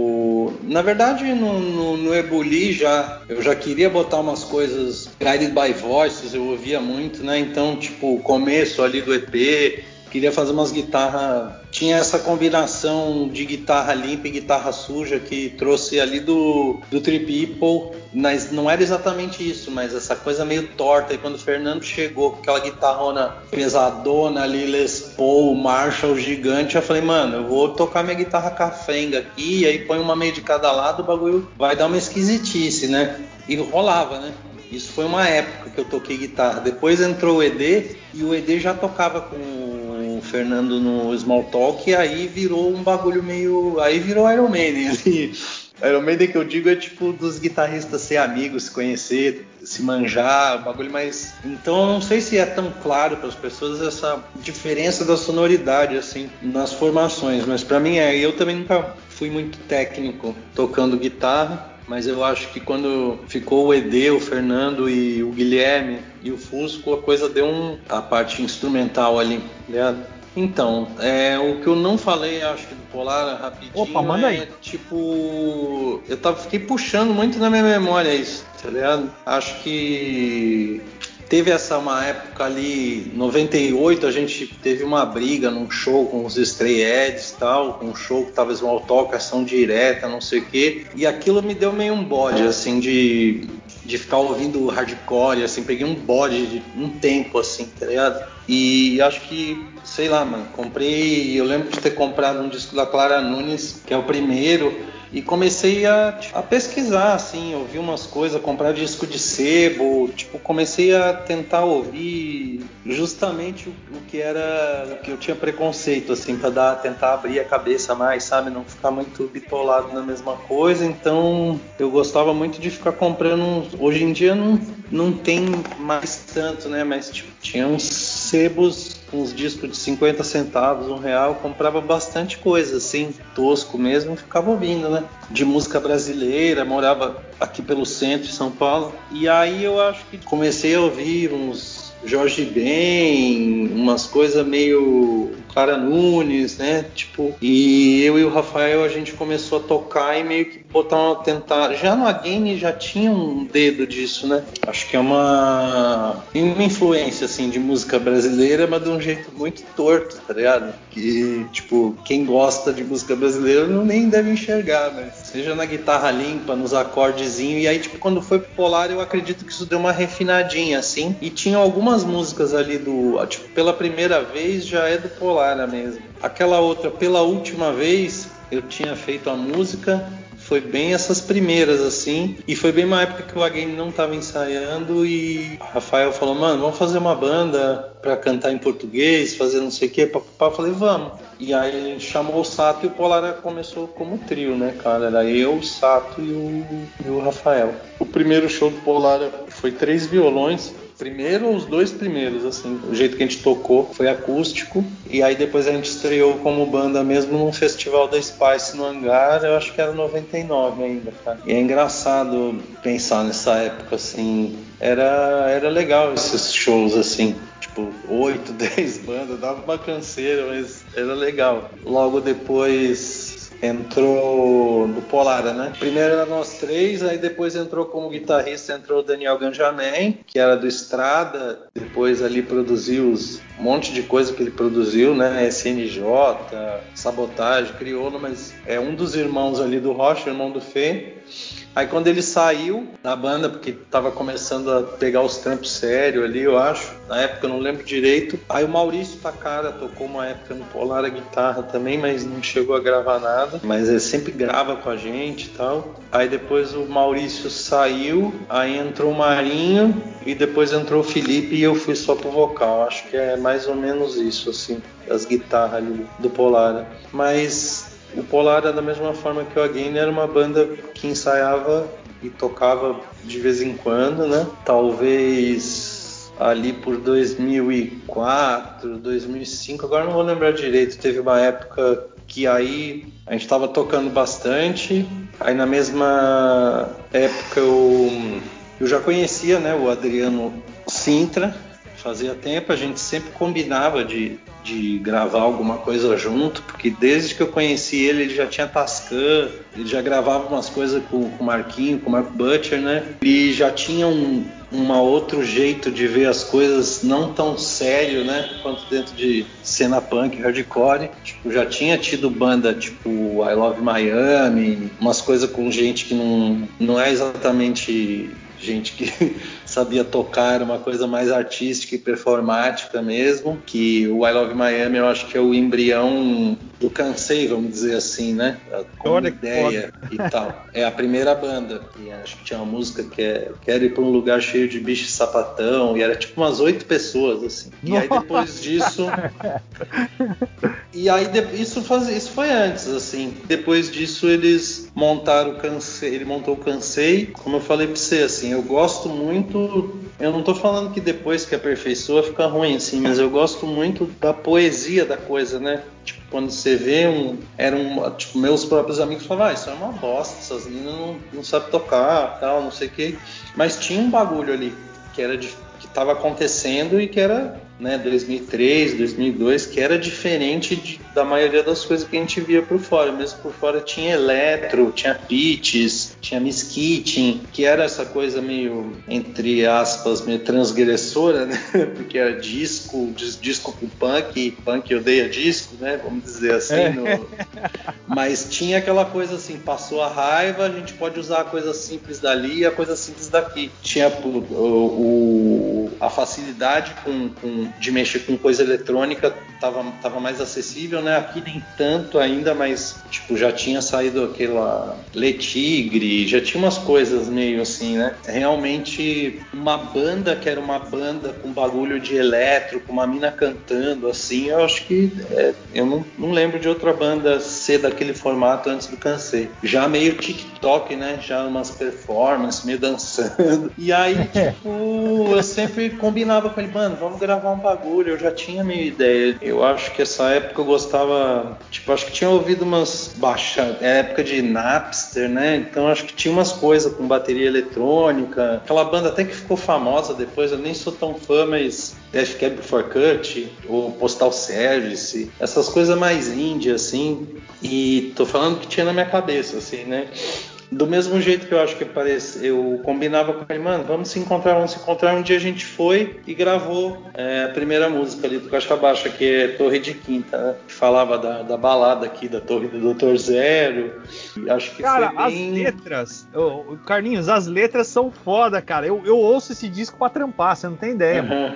[SPEAKER 2] na verdade no, no, no Ebuli já, eu já queria botar umas coisas guided by voices, eu ouvia muito, né? Então, tipo, o começo ali do EP, queria fazer umas guitarras. Tinha essa combinação de guitarra limpa e guitarra suja que trouxe ali do, do People. Mas não era exatamente isso, mas essa coisa meio torta. E quando o Fernando chegou com aquela guitarrona pesadona ali, Les Paul, Marshall gigante, eu falei, mano, eu vou tocar minha guitarra cafenga aqui, e aí põe uma meio de cada lado, o bagulho vai dar uma esquisitice, né? E rolava, né? Isso foi uma época que eu toquei guitarra. Depois entrou o ED e o ED já tocava com o Fernando no Small Talk e aí virou um bagulho meio. Aí virou Iron Maiden ali. Iron Maiden que eu digo é tipo dos guitarristas ser amigos, se conhecer, se manjar, bagulho mais. Então eu não sei se é tão claro para as pessoas essa diferença da sonoridade assim nas formações, mas para mim é. Eu também nunca fui muito técnico tocando guitarra mas eu acho que quando ficou o ED, o Fernando e o Guilherme e o Fusco, a coisa deu um, a parte instrumental ali, ligado? Então, é, o que eu não falei, acho que do Polar rapidinho.
[SPEAKER 1] Opa, manda
[SPEAKER 2] é,
[SPEAKER 1] aí.
[SPEAKER 2] Tipo, eu tava, fiquei puxando muito na minha memória isso, tá ligado? Acho que Teve essa uma época ali, 98, a gente teve uma briga num show com os Stray Eds e tal, um show que tava small talk, ação direta, não sei o quê. E aquilo me deu meio um bode, assim, de, de ficar ouvindo hardcore, assim, peguei um bode de um tempo, assim, tá ligado? E acho que, sei lá, mano, comprei, eu lembro de ter comprado um disco da Clara Nunes, que é o primeiro, e comecei a, a pesquisar, assim, ouvir umas coisas, comprar disco de sebo, tipo, comecei a tentar ouvir justamente o, o que era, o que eu tinha preconceito, assim, para dar, tentar abrir a cabeça mais, sabe, não ficar muito bitolado na mesma coisa. Então, eu gostava muito de ficar comprando. Hoje em dia não, não tem mais tanto, né? Mas tipo, tinha uns sebos uns discos de 50 centavos, um real, comprava bastante coisa, assim, tosco mesmo, ficava ouvindo, né? De música brasileira, morava aqui pelo centro de São Paulo. E aí eu acho que comecei a ouvir uns Jorge Ben, umas coisas meio Clara Nunes, né? Tipo, e eu e o Rafael a gente começou a tocar e meio que botar uma tentar. Já no game já tinha um dedo disso, né? Acho que é uma uma influência assim de música brasileira, mas de um jeito muito torto, tá ligado? Que tipo, quem gosta de música brasileira não nem deve enxergar, né? Seja na guitarra limpa, nos acordezinhos, e aí tipo quando foi pro Polar, eu acredito que isso deu uma refinadinha assim, e tinha algumas músicas ali do, tipo, pela primeira vez já é do Polara mesmo. Aquela outra, pela última vez, eu tinha feito a música foi bem essas primeiras, assim. E foi bem uma época que o Again não estava ensaiando e Rafael falou, mano, vamos fazer uma banda para cantar em português, fazer não sei o quê. Eu falei, vamos. E aí gente chamou o Sato e o Polara começou como trio, né, cara? Era eu, o Sato e o, e o Rafael. O primeiro show do Polara foi três violões primeiro, os dois primeiros, assim, o jeito que a gente tocou foi acústico, e aí depois a gente estreou como banda mesmo num festival da Spice no Hangar, eu acho que era 99 ainda, cara. E é engraçado pensar nessa época, assim, era, era legal esses shows, assim, tipo, 8, 10 bandas, dava uma canseira, mas era legal. Logo depois entrou do Polara, né? Primeiro era nós três, aí depois entrou como guitarrista, entrou o Daniel Ganjamin, que era do Estrada, depois ali produziu um monte de coisa que ele produziu, né? SNJ, Sabotagem, Crioulo, mas é um dos irmãos ali do Rocha, irmão do Fê. Aí quando ele saiu da banda, porque tava começando a pegar os trampos sério ali, eu acho. Na época eu não lembro direito. Aí o Maurício Takara tocou uma época no Polar a guitarra também, mas não chegou a gravar nada. Mas ele sempre grava com a gente e tal. Aí depois o Maurício saiu, aí entrou o Marinho e depois entrou o Felipe e eu fui só pro vocal. Acho que é mais ou menos isso, assim, as guitarras ali do Polar. Mas o Polar, da mesma forma que o Again, era uma banda que ensaiava e tocava de vez em quando, né? Talvez ali por 2004, 2005, agora não vou lembrar direito, teve uma época que aí a gente estava tocando bastante, aí na mesma época eu, eu já conhecia né, o Adriano Sintra, fazia tempo, a gente sempre combinava de, de gravar alguma coisa junto, porque desde que eu conheci ele, ele já tinha Tascam, ele já gravava umas coisas com, com o Marquinho, com o Marco Butcher, né? E já tinha um, um outro jeito de ver as coisas não tão sério, né? Quanto dentro de cena punk, hardcore. Tipo, já tinha tido banda tipo I Love Miami, umas coisas com gente que não, não é exatamente gente que sabia tocar, uma coisa mais artística e performática mesmo, que o I Love Miami eu acho que é o embrião do Cansei, vamos dizer assim, né? Com Olha ideia e tal. É a primeira banda, e acho que tinha uma música que é Quero ir para um lugar cheio de bicho sapatão, e era tipo umas oito pessoas, assim. E aí depois disso. e aí isso, faz... isso foi antes, assim. Depois disso eles montaram o Cansei, ele montou o Cansei, como eu falei para você, assim, eu gosto muito. Eu não tô falando que depois que aperfeiçoa fica ruim, assim, mas eu gosto muito da poesia da coisa, né? Tipo, quando você vê um. Era um. Tipo, meus próprios amigos falavam, ah, isso é uma bosta, essas meninas não, não sabem tocar, tal, não sei o quê. Mas tinha um bagulho ali que era de, que estava acontecendo e que era né, 2003, 2002, que era diferente de, da maioria das coisas que a gente via por fora. Mesmo por fora tinha eletro, tinha pitches, tinha Miss Kitchen, que era essa coisa meio, entre aspas, meio transgressora, né? Porque era disco, disco com punk, punk odeia disco, né? Vamos dizer assim. É. No... Mas tinha aquela coisa assim, passou a raiva, a gente pode usar a coisa simples dali e a coisa simples daqui. Tinha o, o a facilidade com, com de mexer com coisa eletrônica estava tava mais acessível, né? Aqui nem tanto ainda, mas tipo, já tinha saído aquela Le Tigre, já tinha umas coisas meio assim, né? Realmente uma banda que era uma banda com bagulho de eletro, com uma mina cantando assim, eu acho que é, eu não, não lembro de outra banda ser daquele formato antes do Cansei. Já meio TikTok, né? Já umas performances, meio dançando. E aí, tipo, eu sempre combinava com ele, mano, vamos gravar um bagulho. Eu já tinha meio ideia. Eu acho que essa época eu gostava, tipo, acho que tinha ouvido umas baixas, é época de Napster, né? Então acho que tinha umas coisas com bateria eletrônica. Aquela banda até que ficou famosa depois, eu nem sou tão fã, mas Death Cab for Cut, ou Postal Service, essas coisas mais indie assim. E tô falando que tinha na minha cabeça, assim, né? Do mesmo jeito que eu acho que parece, eu combinava com ele, mano, vamos se encontrar, vamos se encontrar. Um dia a gente foi e gravou é, a primeira música ali do Caixa Baixa, que é Torre de Quinta, né? Que falava da, da balada aqui, da Torre do Doutor Zero. E acho que
[SPEAKER 1] cara,
[SPEAKER 2] foi
[SPEAKER 1] bem... as letras, oh, Carlinhos, as letras são foda, cara. Eu, eu ouço esse disco pra trampar, você não tem ideia, uhum.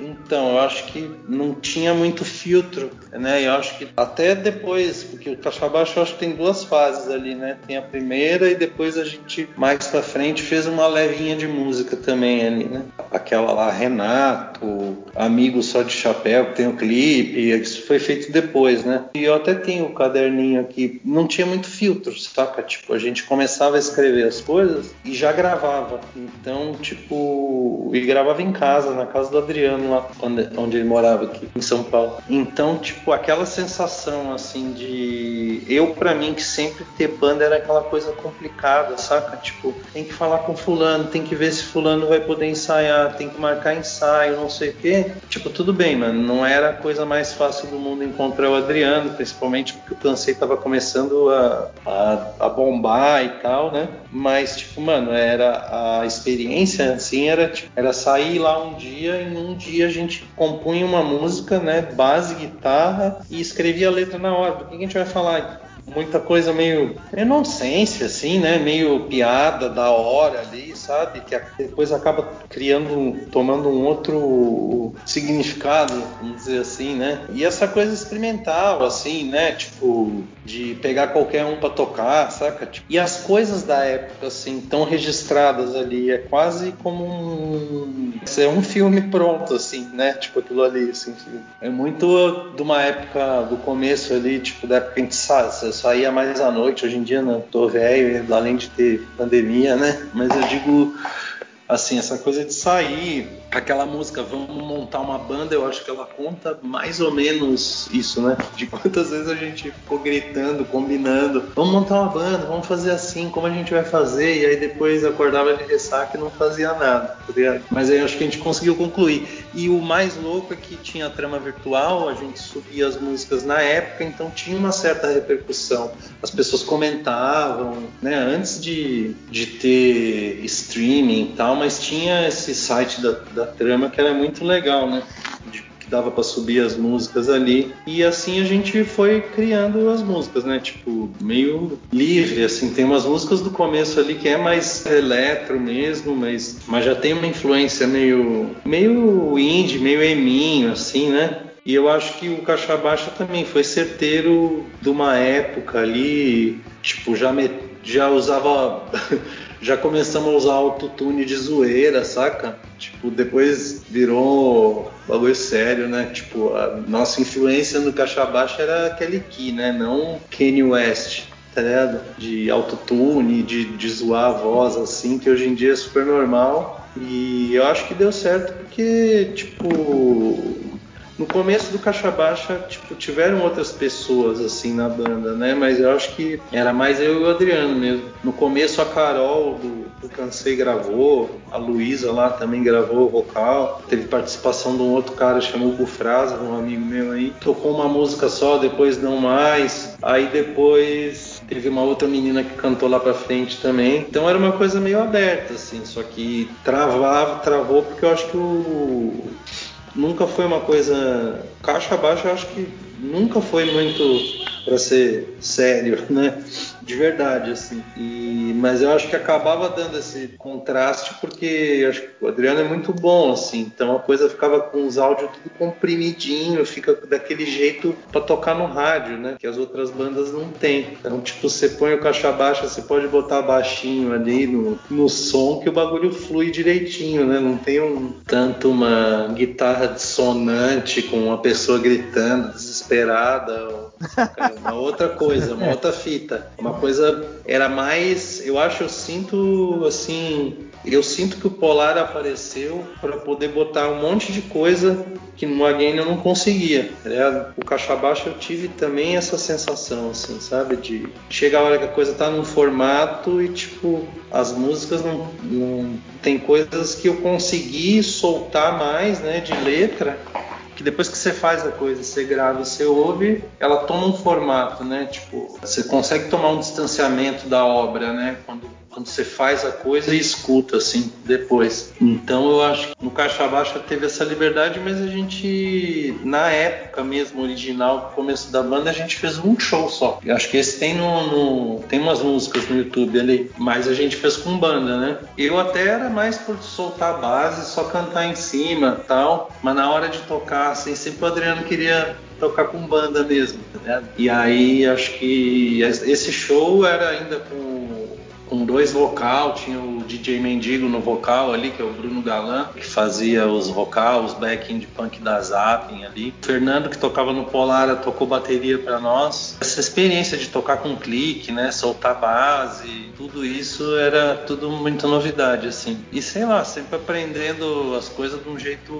[SPEAKER 2] Então, eu acho que não tinha muito filtro, né? Eu acho que até depois, porque o Caixa Baixo eu acho que tem duas fases ali, né? Tem a primeira e depois a gente mais pra frente fez uma levinha de música também ali, né? Aquela lá, Renato, Amigo Só de Chapéu, que tem o clipe, isso foi feito depois, né? E eu até tenho o caderninho aqui, não tinha muito filtro, saca? Tipo, a gente começava a escrever as coisas e já gravava. Então, tipo, e gravava em casa, na casa do Adriano, lá onde, onde ele morava aqui em São Paulo. Então, tipo, aquela sensação assim de eu para mim que sempre ter banda era aquela coisa complicada, saca? Tipo, tem que falar com fulano, tem que ver se fulano vai poder ensaiar, tem que marcar ensaio, não sei o quê. Tipo, tudo bem, mano, não era a coisa mais fácil do mundo encontrar o Adriano, principalmente porque o Cansei tava começando a, a, a bombar e tal, né? Mas, tipo, mano, era a experiência assim, era, tipo, era sair lá um dia dia, em um dia a gente compunha uma música, né, base, guitarra e escrevia a letra na hora. Do que a gente vai falar? Muita coisa meio nonsense, assim, né? Meio piada da hora ali, sabe? Que depois acaba criando, tomando um outro significado, vamos dizer assim, né? E essa coisa experimental, assim, né? Tipo, de pegar qualquer um para tocar, saca? Tipo, e as coisas da época, assim, tão registradas ali, é quase como um. É um filme pronto, assim, né? Tipo aquilo ali, assim. É muito de uma época do começo ali, tipo, da época que a gente sabe, saía mais à noite. Hoje em dia não tô velho, além de ter pandemia, né? Mas eu digo assim, essa coisa de sair, aquela música, vamos montar uma banda, eu acho que ela conta mais ou menos isso, né? De quantas vezes a gente ficou gritando, combinando, vamos montar uma banda, vamos fazer assim, como a gente vai fazer, e aí depois acordava de ressaca e não fazia nada, tá? Mas aí eu acho que a gente conseguiu concluir. E o mais louco é que tinha a trama virtual, a gente subia as músicas na época, então tinha uma certa repercussão. As pessoas comentavam, né? Antes de, de ter streaming e tal, mas tinha esse site da, da trama que era muito legal, né? De, que dava para subir as músicas ali. E assim a gente foi criando as músicas, né? Tipo, meio livre, assim. Tem umas músicas do começo ali que é mais eletro mesmo, mas, mas já tem uma influência meio, meio indie, meio eminho, assim, né? E eu acho que o Caixa Baixa também foi certeiro de uma época ali, tipo, já, me, já usava já começamos a usar autotune de zoeira, saca? Tipo, depois virou bagulho sério, né? Tipo, a nossa influência no Caixa Baixa era Kelly Key, né? Não Kanye West, tá ligado? De autotune, de, de zoar a voz, assim, que hoje em dia é super normal. E eu acho que deu certo porque, tipo, no começo do Caixa Baixa, tipo, tiveram outras pessoas assim na banda, né? Mas eu acho que era mais eu e o Adriano mesmo. No começo a Carol do, do Cansei gravou, a Luísa lá também gravou vocal. Teve participação de um outro cara chamado Hugo Frasa, um amigo meu aí. Tocou uma música só, depois não mais. Aí depois teve uma outra menina que cantou lá pra frente também. Então era uma coisa meio aberta, assim, só que travava, travou porque eu acho que o nunca foi uma coisa. Caixa baixa, acho que nunca foi muito para ser sério, né? De verdade, assim. E, mas eu acho que acabava dando esse contraste porque acho que o Adriano é muito bom, assim. Então a coisa ficava com os áudios tudo comprimidinho, fica daquele jeito para tocar no rádio, né? Que as outras bandas não tem. Então, tipo, você põe o caixa baixa, você pode botar baixinho ali no, no som que o bagulho flui direitinho, né? Não tem um, tanto uma guitarra dissonante com uma pessoa gritando, desesperada. É uma outra coisa, uma outra fita. Uma coisa era mais, eu acho, eu sinto assim, eu sinto que o Polar apareceu para poder botar um monte de coisa que no Again eu não conseguia. Tá o caixa baixo eu tive também essa sensação, assim, sabe? De chegar a hora que a coisa tá num formato e, tipo, as músicas não, não. Tem coisas que eu consegui soltar mais, né, de letra que depois que você faz a coisa, você grava você ouve, ela toma um formato, né? Tipo, você consegue tomar um distanciamento da obra, né? Quando quando você faz a coisa e escuta assim depois. Então eu acho que no Caixa Baixa teve essa liberdade, mas a gente na época mesmo original, começo da banda, a gente fez um show só. Eu acho que esse tem no, no, tem umas músicas no YouTube ali, mas a gente fez com banda, né? Eu até era mais por soltar a base, só cantar em cima, tal, mas na hora de tocar assim, sempre o Adriano queria tocar com banda mesmo, né? E aí acho que esse show era ainda com com dois vocal, tinha o DJ Mendigo no vocal ali, que é o Bruno Galan, que fazia os vocais, os backing de punk da Zapping ali. O Fernando, que tocava no Polara, tocou bateria para nós. Essa experiência de tocar com clique, né, soltar base, tudo isso era tudo muito novidade, assim. E sei lá, sempre aprendendo as coisas de um jeito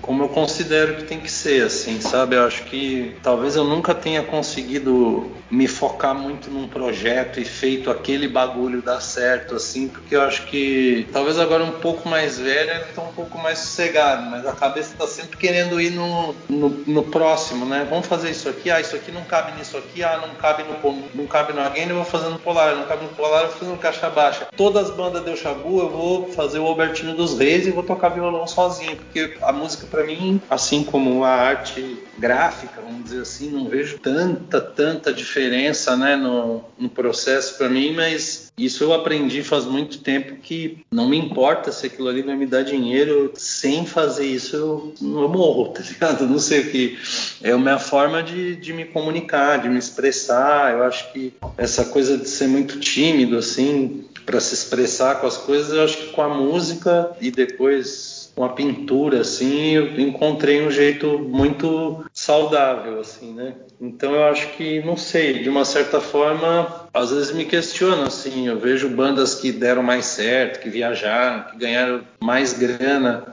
[SPEAKER 2] como eu considero que tem que ser, assim, sabe? Eu acho que talvez eu nunca tenha conseguido me focar muito num projeto e feito aquele bagulho dar certo, assim, porque eu acho que talvez agora um pouco mais velho ele tá um pouco mais sossegado, mas a cabeça tá sempre querendo ir no, no, no, próximo, né? Vamos fazer isso aqui, ah, isso aqui não cabe nisso aqui, ah, não cabe no, não cabe no alguém, eu vou fazer no polar, não cabe no polar, eu vou fazer no caixa baixa. Todas as bandas deu chabu, eu vou fazer o Albertinho dos Reis e vou tocar violão sozinho, porque a música para mim, assim como a arte gráfica, vamos dizer assim, não vejo tanta, tanta diferença, né, no, no processo para mim, mas isso eu aprendi faz muito tempo que não me importa se aquilo ali vai me dar dinheiro, sem fazer isso eu, eu morro, tá ligado? Não sei o que. É a minha forma de, de me comunicar, de me expressar. Eu acho que essa coisa de ser muito tímido, assim, para se expressar com as coisas, eu acho que com a música e depois com a pintura, assim, eu encontrei um jeito muito saudável, assim, né? Então eu acho que, não sei, de uma certa forma, às vezes me questiono, assim, eu vejo bandas que deram mais certo, que viajaram, que ganharam mais grana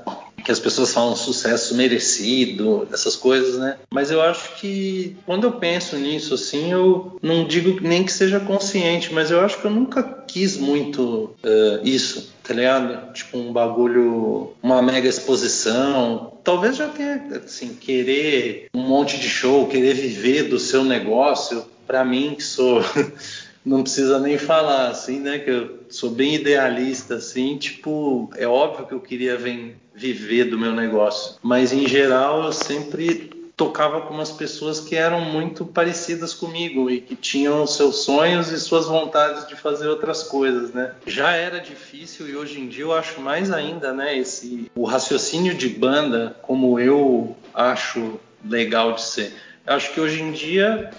[SPEAKER 2] que as pessoas falam sucesso merecido, essas coisas, né? Mas eu acho que quando eu penso nisso, assim, eu não digo nem que seja consciente, mas eu acho que eu nunca quis muito uh, isso, tá ligado? Tipo um bagulho, uma mega exposição. Talvez já tenha, assim, querer um monte de show, querer viver do seu negócio. Para mim, que sou não precisa nem falar, assim, né? Que eu sou bem idealista, assim, tipo, é óbvio que eu queria vir, viver do meu negócio, mas em geral eu sempre tocava com umas pessoas que eram muito parecidas comigo e que tinham seus sonhos e suas vontades de fazer outras coisas, né? Já era difícil e hoje em dia eu acho mais ainda, né? Esse o raciocínio de banda, como eu acho legal de ser. Acho que hoje em dia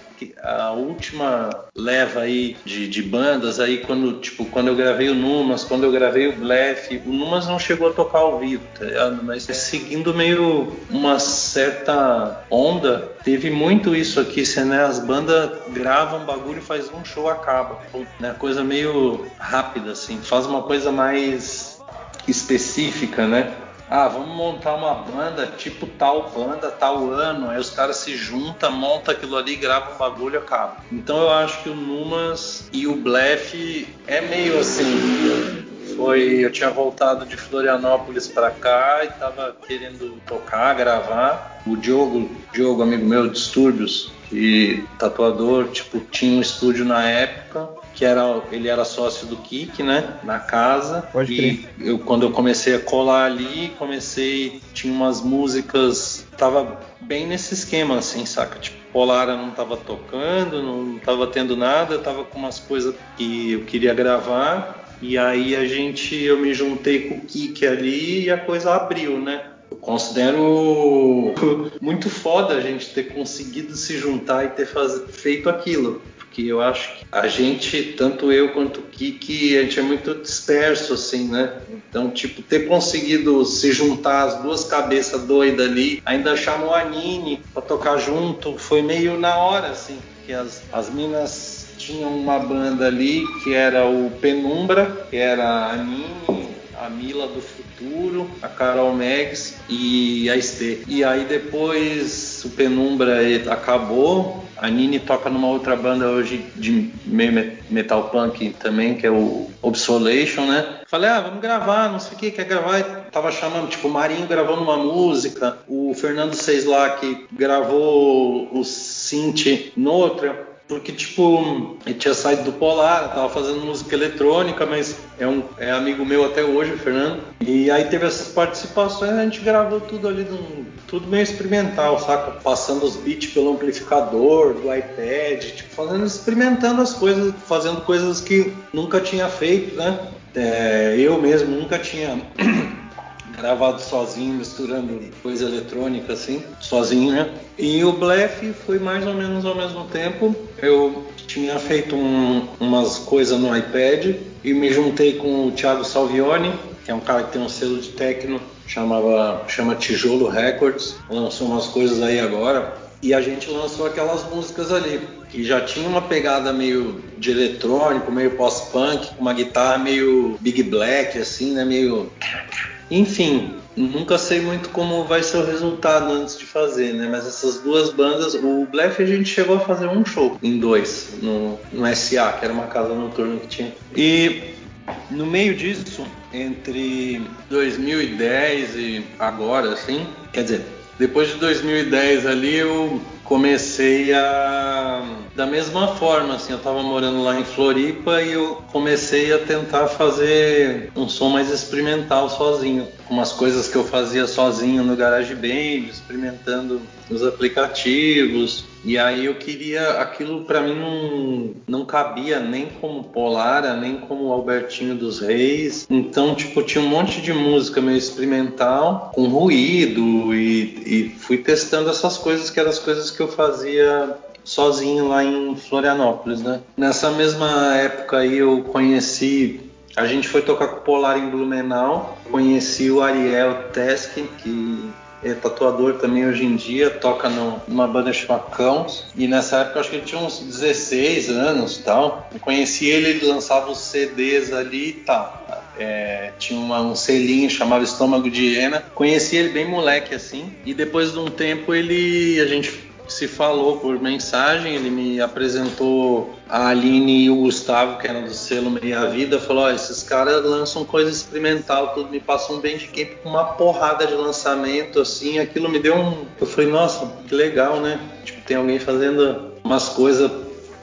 [SPEAKER 2] a última leva aí de, de, bandas aí quando tipo quando eu gravei o Numas, quando eu gravei o Blef, o Numas não chegou a tocar ao vivo, tá ligado? Mas seguindo meio uma certa onda, teve muito isso aqui, se né? As bandas gravam bagulho, faz um show acaba, né? Coisa meio rápida assim, faz uma coisa mais específica, né? Ah, vamos montar uma banda, tipo tal banda, tal ano, aí os caras se juntam, monta aquilo ali, grava um bagulho e acaba. Então eu acho que o Numas e o Blef é meio assim. Foi, eu tinha voltado de Florianópolis para cá e tava querendo tocar, gravar. O Diogo, Diogo amigo meu, Distúrbios, e tatuador, tipo, tinha um estúdio na época que era ele era sócio do Kik, né, na casa. Pode e eu quando eu comecei a colar ali, comecei tinha umas músicas, tava bem nesse esquema assim, saca? Tipo, Polara não estava tocando, não estava tendo nada, eu estava com umas coisas que eu queria gravar. E aí a gente, eu me juntei com o Kik ali e a coisa abriu, né? Eu considero muito foda a gente ter conseguido se juntar e ter faz... feito aquilo que eu acho que a gente, tanto eu quanto o Kiki, a gente é muito disperso, assim, né? Então, tipo, ter conseguido se juntar as duas cabeças doidas ali, ainda chamou a Nini pra tocar junto, foi meio na hora, assim, que as, as minas tinham uma banda ali que era o Penumbra, que era a Nini, a Mila do Futuro, a Carol Megs e a Estê. E aí depois o Penumbra acabou, a Nini toca numa outra banda hoje de meio metal punk também, que é o Obsolation, né? Falei, ah, vamos gravar, não sei o que, quer gravar? E tava chamando, tipo, o Marinho gravando uma música, o Fernando Seis lá que gravou o synth noutra porque, tipo, ele tinha saído do Polar, tava fazendo música eletrônica, mas é, um, é amigo meu até hoje, o Fernando. E aí teve essas participações, a gente gravou tudo ali, num, tudo meio experimental, saca? Passando os beats pelo amplificador, do iPad, tipo, fazendo, experimentando as coisas, fazendo coisas que nunca tinha feito, né? É, eu mesmo nunca tinha gravado sozinho, misturando coisa eletrônica assim, sozinho, né? E o Bleff foi mais ou menos ao mesmo tempo. Eu tinha feito um, umas coisas no iPad e me juntei com o Thiago Salvioni, que é um cara que tem um selo de techno, chamava, chama Tijolo Records, lançou umas coisas aí agora. E a gente lançou aquelas músicas ali, que já tinha uma pegada meio de eletrônico, meio pós-punk, com uma guitarra meio big black, assim, né? Meio enfim, nunca sei muito como vai ser o resultado antes de fazer, né? Mas essas duas bandas, o Bleff a gente chegou a fazer um show em dois, no, no SA, que era uma casa noturna que tinha. E no meio disso, entre 2010 e agora, assim, quer dizer, depois de 2010 ali eu comecei a da mesma forma, assim, eu estava morando lá em Floripa e eu comecei a tentar fazer um som mais experimental sozinho, umas coisas que eu fazia sozinho no GarageBand, experimentando os aplicativos. E aí eu queria, aquilo para mim não, não cabia nem como Polara, nem como Albertinho dos Reis. Então, tipo, tinha um monte de música meio experimental, com ruído, e, e fui testando essas coisas que eram as coisas que eu fazia sozinho lá em Florianópolis, né? Nessa mesma época aí eu conheci a gente foi tocar com o Polar em Blumenau, conheci o Ariel Tesk, que é tatuador também hoje em dia, toca no, numa banda chamada Cãos, e nessa época acho que ele tinha uns 16 anos tal. Eu conheci ele, ele lançava os CDs ali e tal. É, tinha uma, um selinho chamado Estômago de Hiena. Conheci ele bem moleque assim, e depois de um tempo ele a gente se falou por mensagem, ele me apresentou a Aline e o Gustavo, que eram do selo Meia Vida, falou: oh, esses caras lançam coisa experimental, tudo me passou um Bandcamp com uma porrada de lançamento, assim, aquilo me deu um. Eu falei, nossa, que legal, né? Tipo, tem alguém fazendo umas coisas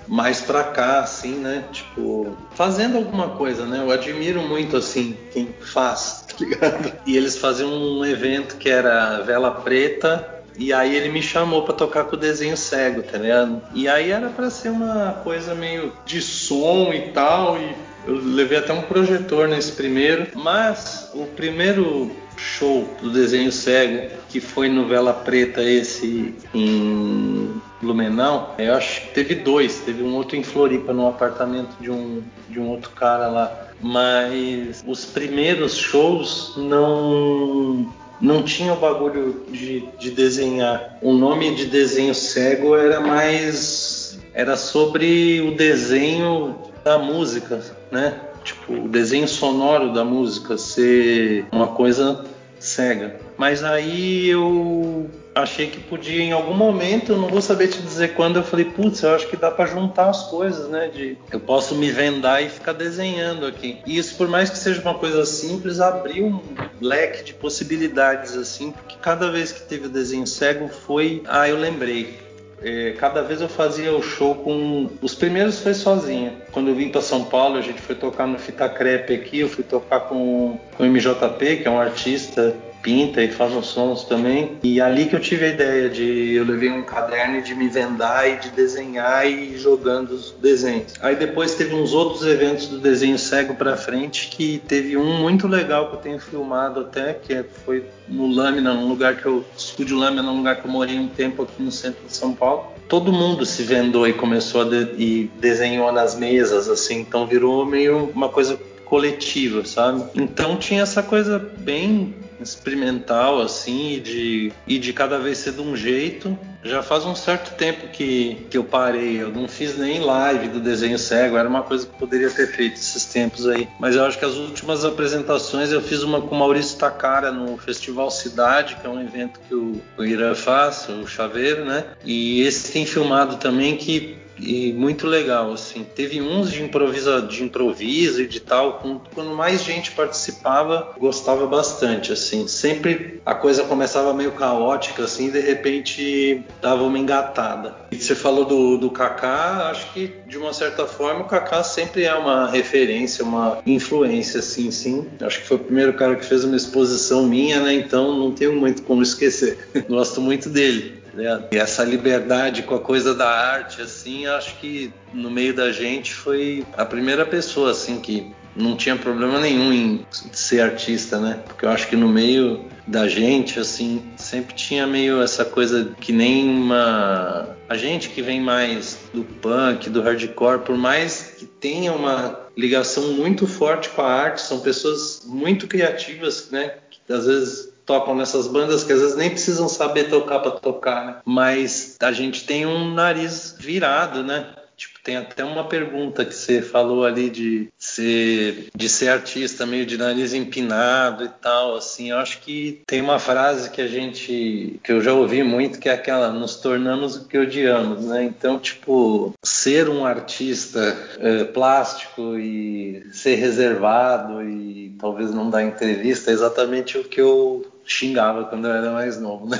[SPEAKER 2] mais pra cá, assim, né? Tipo, fazendo alguma coisa, né? Eu admiro muito, assim, quem faz, tá ligado? E eles faziam um evento que era Vela Preta e aí ele me chamou para tocar com o desenho cego, tá ligado? E aí era para ser uma coisa meio de som e tal, e eu levei até um projetor nesse primeiro, mas o primeiro show do desenho cego, que foi no Vela Preta esse em Blumenau, eu acho que teve dois, teve um outro em Floripa, no apartamento de um, de um outro cara lá. Mas os primeiros shows não não tinha o bagulho de, de desenhar. O nome de desenho cego era mais. Era sobre o desenho da música, né? Tipo, o desenho sonoro da música ser uma coisa cega. Mas aí eu achei que podia em algum momento, não vou saber te dizer quando, eu falei, putz, eu acho que dá para juntar as coisas, né? De eu posso me vendar e ficar desenhando aqui. E isso, por mais que seja uma coisa simples, abriu um leque de possibilidades assim, porque cada vez que teve o desenho cego foi, ah, eu lembrei. É, cada vez eu fazia o show com. Os primeiros foi sozinho. Quando eu vim para São Paulo, a gente foi tocar no Fita Crepe aqui. Eu fui tocar com, com o MJP, que é um artista pinta e faz uns sons também. E ali que eu tive a ideia de eu levei um caderno de me vendar e de desenhar e ir jogando os desenhos. Aí depois teve uns outros eventos do desenho cego para frente que teve um muito legal que eu tenho filmado até, que foi no Lâmina, num lugar que eu estúdio Lâmina, num lugar que eu morei um tempo aqui no centro de São Paulo. Todo mundo se vendou e começou a de, e desenhou nas mesas assim, então virou meio uma coisa coletiva, sabe? Então tinha essa coisa bem experimental assim e de, e de cada vez ser de um jeito. Já faz um certo tempo que, que eu parei, eu não fiz nem live do desenho cego, era uma coisa que eu poderia ter feito esses tempos aí. Mas eu acho que as últimas apresentações eu fiz uma com o Maurício Takara no Festival Cidade, que é um evento que o, o Irã faz, o Chaveiro, né? E esse tem filmado também que e muito legal, assim. Teve uns de, improvisa, de improviso e de tal, quando mais gente participava, gostava bastante, assim. Sempre a coisa começava meio caótica, assim, e de repente dava uma engatada. E você falou do, do Kaká, acho que de uma certa forma o Kaká sempre é uma referência, uma influência, assim, sim. Acho que foi o primeiro cara que fez uma exposição minha, né? Então não tenho muito como esquecer. Gosto muito dele. Né? E essa liberdade com a coisa da arte, assim, acho que no meio da gente foi a primeira pessoa, assim, que não tinha problema nenhum em ser artista, né? Porque eu acho que no meio da gente, assim, sempre tinha meio essa coisa que nem uma. A gente que vem mais do punk, do hardcore, por mais que tenha uma ligação muito forte com a arte, são pessoas muito criativas, né? Que às vezes tocam nessas bandas que às vezes nem precisam saber tocar para tocar, né? Mas a gente tem um nariz virado, né? Tipo, tem até uma pergunta que você falou ali de ser, de ser artista, meio de nariz empinado e tal, assim, eu acho que tem uma frase que a gente, que eu já ouvi muito, que é aquela, nos tornamos o que odiamos, né? Então, tipo, ser um artista é, plástico e ser reservado e talvez não dar entrevista é exatamente o que eu xingava quando eu era mais novo, né?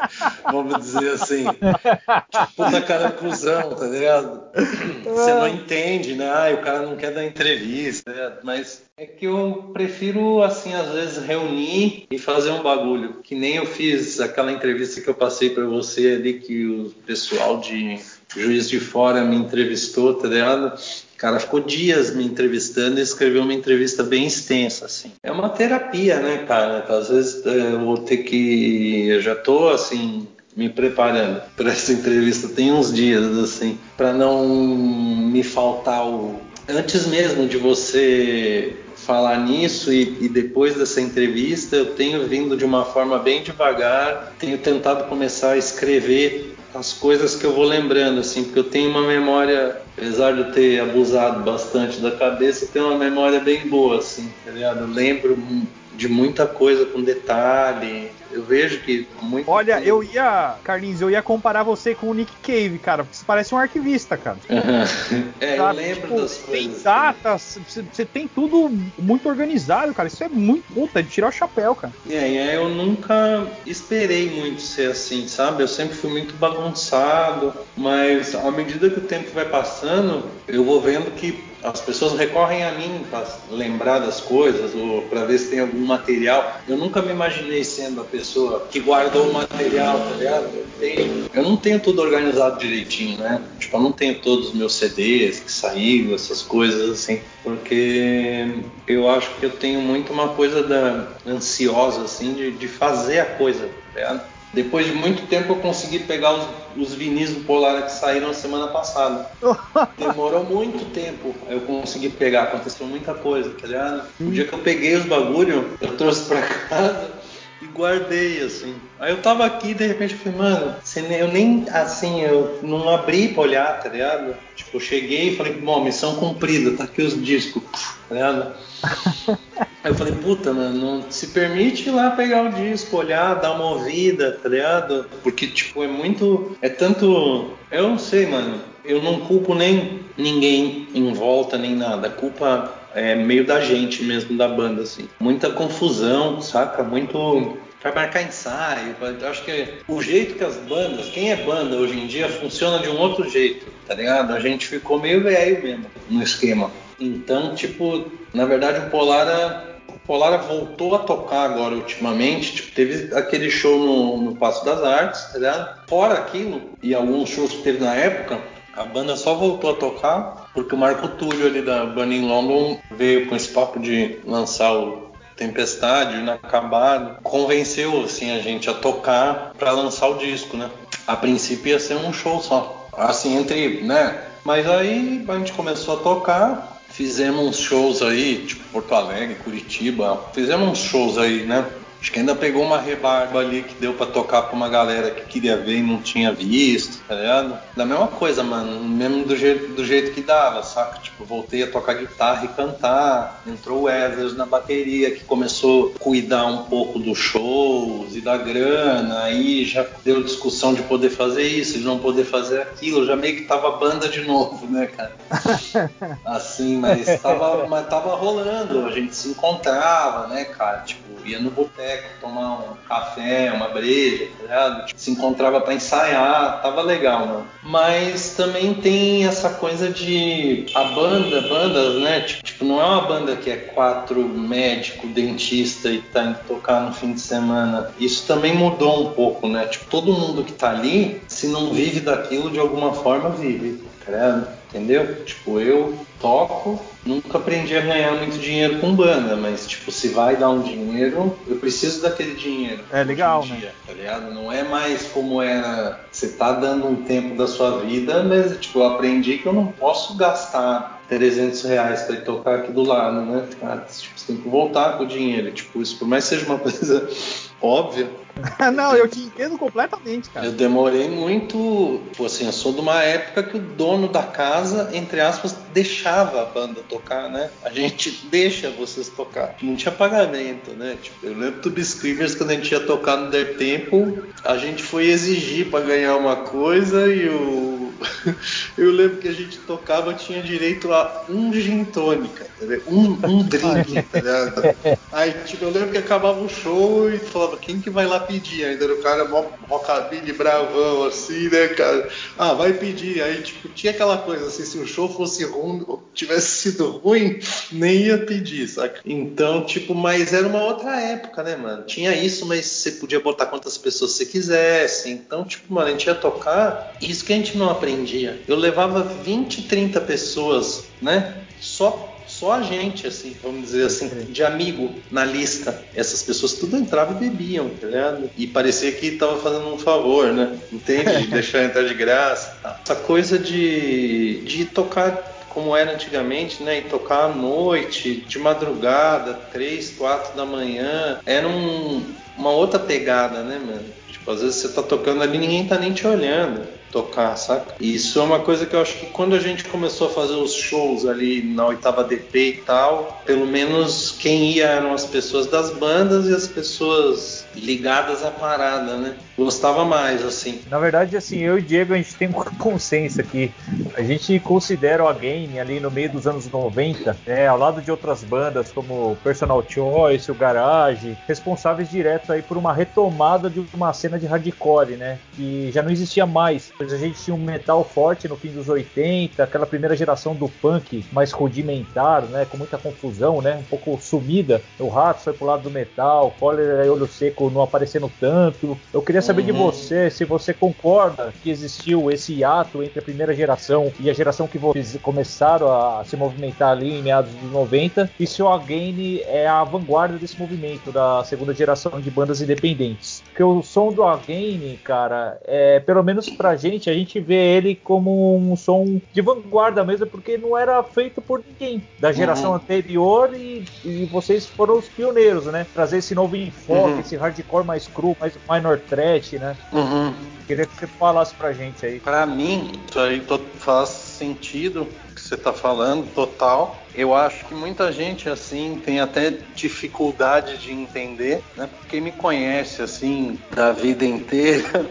[SPEAKER 2] Vamos dizer assim. Tipo, puta cara cuzão, tá ligado? Você não entende, né? Ah, o cara não quer dar entrevista, né? mas é que eu prefiro, assim, às vezes reunir e fazer um bagulho. Que nem eu fiz aquela entrevista que eu passei para você ali, que o pessoal de Juiz de Fora me entrevistou, tá ligado? Cara ficou dias me entrevistando e escreveu uma entrevista bem extensa, assim. É uma terapia, né, cara? Às vezes é, eu vou ter que. Eu já tô, assim, me preparando para essa entrevista tem uns dias, assim, para não me faltar o. Antes mesmo de você falar nisso e, e, depois dessa entrevista eu tenho vindo de uma forma bem devagar, tenho tentado começar a escrever as coisas que eu vou lembrando, assim, porque eu tenho uma memória, apesar de eu ter abusado bastante da cabeça, eu tenho uma memória bem boa, assim, tá ligado? Eu lembro de muita coisa com detalhe, eu vejo que muito.
[SPEAKER 1] Olha, eu ia, Carlinhos, eu ia comparar você com o Nick Cave, cara, porque você parece um arquivista, cara.
[SPEAKER 2] é, eu lembro tipo, das
[SPEAKER 1] coisas. Tem datas, você tem tudo muito organizado, cara. Isso é muito puta, de tirar o chapéu, cara.
[SPEAKER 2] É, e eu nunca esperei muito ser assim, sabe? Eu sempre fui muito bagunçado, mas à medida que o tempo vai passando, eu vou vendo que as pessoas recorrem a mim para lembrar das coisas ou para ver se tem algum material. Eu nunca me imaginei sendo a pessoa que guardou o material, tá ligado? Eu, tenho, eu não tenho tudo organizado direitinho, né? Tipo, eu não tenho todos os meus CDs que saíram, essas coisas assim, porque eu acho que eu tenho muito uma coisa da ansiosa assim de, de fazer a coisa, tá ligado? Depois de muito tempo eu consegui pegar os, os vinis do Polar que saíram semana passada. Demorou muito tempo eu consegui pegar, aconteceu muita coisa, tá ligado? O dia que eu peguei os bagulho, eu trouxe pra casa guardei, assim. Aí eu tava aqui e de repente eu falei, mano, eu nem, assim, eu não abri pra olhar, tá ligado? Tipo, eu cheguei e falei, bom, missão cumprida, tá aqui os discos, tá ligado? Aí eu falei, puta, mano, não se permite ir lá pegar o disco, olhar, dar uma ouvida, tá ligado? Porque, tipo, é muito. É tanto. Eu não sei, mano. Eu não culpo nem ninguém em volta, nem nada. Culpa é meio da gente mesmo, da banda, assim. Muita confusão, saca? Muito para marcar ensaio. Eu acho que o jeito que as bandas, quem é banda hoje em dia, funciona de um outro jeito, tá ligado? A gente ficou meio velho mesmo no esquema. Então, tipo, na verdade o Polar Polara voltou a tocar agora ultimamente, tipo, teve aquele show no, no Passo das Artes, tá ligado? Fora aquilo, e alguns shows que teve na época, a banda só voltou a tocar porque o Marco Túlio ali da Burning London veio com esse papo de lançar o Tempestade, o Inacabado, convenceu assim a gente a tocar para lançar o disco, né? A princípio ia ser um show só, assim entre, né? Mas aí a gente começou a tocar, fizemos uns shows aí, tipo Porto Alegre, Curitiba, fizemos uns shows aí, né? Acho que ainda pegou uma rebarba ali que deu para tocar pra uma galera que queria ver e não tinha visto, tá ligado? Da mesma coisa, mano. Mesmo do jeito, do jeito que dava, saca? Tipo, voltei a tocar guitarra e cantar. Entrou o Wesley na bateria, que começou a cuidar um pouco dos shows e da grana. Aí já deu discussão de poder fazer isso, de não poder fazer aquilo. Já meio que tava banda de novo, né, cara? Assim, mas tava, mas tava rolando. A gente se encontrava, né, cara? Tipo, ia no boteco boteco, tomar um café, uma breja, tá ligado? Tipo, se encontrava para ensaiar, tava legal, mano. Mas também tem essa coisa de a banda, bandas, né? Tipo, não é uma banda que é quatro médico, dentista e tá indo tocar no fim de semana. Isso também mudou um pouco, né? Tipo, todo mundo que tá ali, se não vive daquilo de alguma forma, vive, tá ligado? Entendeu? Tipo, eu toco, nunca aprendi a ganhar muito dinheiro com banda, mas tipo, se vai dar um dinheiro, eu preciso daquele dinheiro.
[SPEAKER 3] É legal, né? dia, né?
[SPEAKER 2] Tá ligado? Não é mais como era, você tá dando um tempo da sua vida, mas tipo, eu aprendi que eu não posso gastar 300 reais para tocar aqui do lado, né? Cara, tipo, você tem que voltar com o dinheiro. Tipo, isso por mais que seja uma coisa óbvia,
[SPEAKER 3] não, eu te entendo completamente, cara.
[SPEAKER 2] Eu demorei muito. Tipo assim, eu sou de uma época que o dono da casa, entre aspas, deixava a banda tocar, né? A gente deixa vocês tocar. Não tinha pagamento, né? Tipo, eu lembro do Screamers quando a gente ia tocar no Der Tempo, a gente foi exigir para ganhar uma coisa e o eu lembro que a gente tocava, tinha direito a um gin tônica, um, um drink, tá ligado? Aí, tipo, eu lembro que acabava o show e falava, quem que vai lá pedir? Ainda era o cara mó rockabilly bravão, assim, né, cara? Ah, vai pedir. Aí, tipo, tinha aquela coisa assim, se o show fosse ruim, tivesse sido ruim, nem ia pedir, saca? Então, tipo, mas era uma outra época, né, mano? Tinha isso, mas você podia botar quantas pessoas você quisesse. Então, tipo, mano, a gente ia tocar, isso que a gente não aprendeu aprendia. Eu levava 20, 30 pessoas, né? Só só a gente, assim, vamos dizer assim, de amigo na lista. Essas pessoas tudo entravam e bebiam, tá ligado? E parecia que tava fazendo um favor, né? Entende? De deixar entrar de graça. Tá. Essa coisa de, de tocar como era antigamente, né? E tocar à noite, de madrugada, três, quatro da manhã, era um, uma outra pegada, né, mano? Tipo, às vezes você tá tocando ali ninguém tá nem te olhando tocar, saca? Isso é uma coisa que eu acho que quando a gente começou a fazer os shows ali na oitava DP e tal, pelo menos quem ia eram as pessoas das bandas e as pessoas ligadas à parada, né? Gostava mais, assim.
[SPEAKER 3] Na verdade, assim, eu e o Diego, a gente tem uma consciência que a gente considera o game ali no meio dos anos 90, né, ao lado de outras bandas como Personal Choice, o Garage, responsáveis direto aí por uma retomada de uma cena de hardcore, né? Que já não existia mais. A gente tinha um metal forte no fim dos 80, aquela primeira geração do punk mais rudimentar, né? Com muita confusão, né? Um pouco sumida. O Rato foi pro lado do metal, Cólera e Olho Seco não aparecendo tanto. Eu queria saber uhum. de você se você concorda que existiu esse hiato entre a primeira geração e a geração que vocês começaram a se movimentar ali em meados dos 90 e se o Again é a vanguarda desse movimento da segunda geração de bandas independentes. Porque o som do Again, cara, é, pelo menos pra gente, a gente vê ele como um som de vanguarda mesmo, porque não era feito por ninguém da geração uhum. anterior e, e, vocês foram os pioneiros, né? Trazer esse novo enfoque, uhum. esse hardcore mais cru, mais minor threat, né?
[SPEAKER 2] Uhum.
[SPEAKER 3] Queria que você falasse pra gente aí.
[SPEAKER 2] Pra mim, isso aí faz sentido que você tá falando, total. Eu acho que muita gente assim tem até dificuldade de entender, né? Quem me conhece assim da vida inteira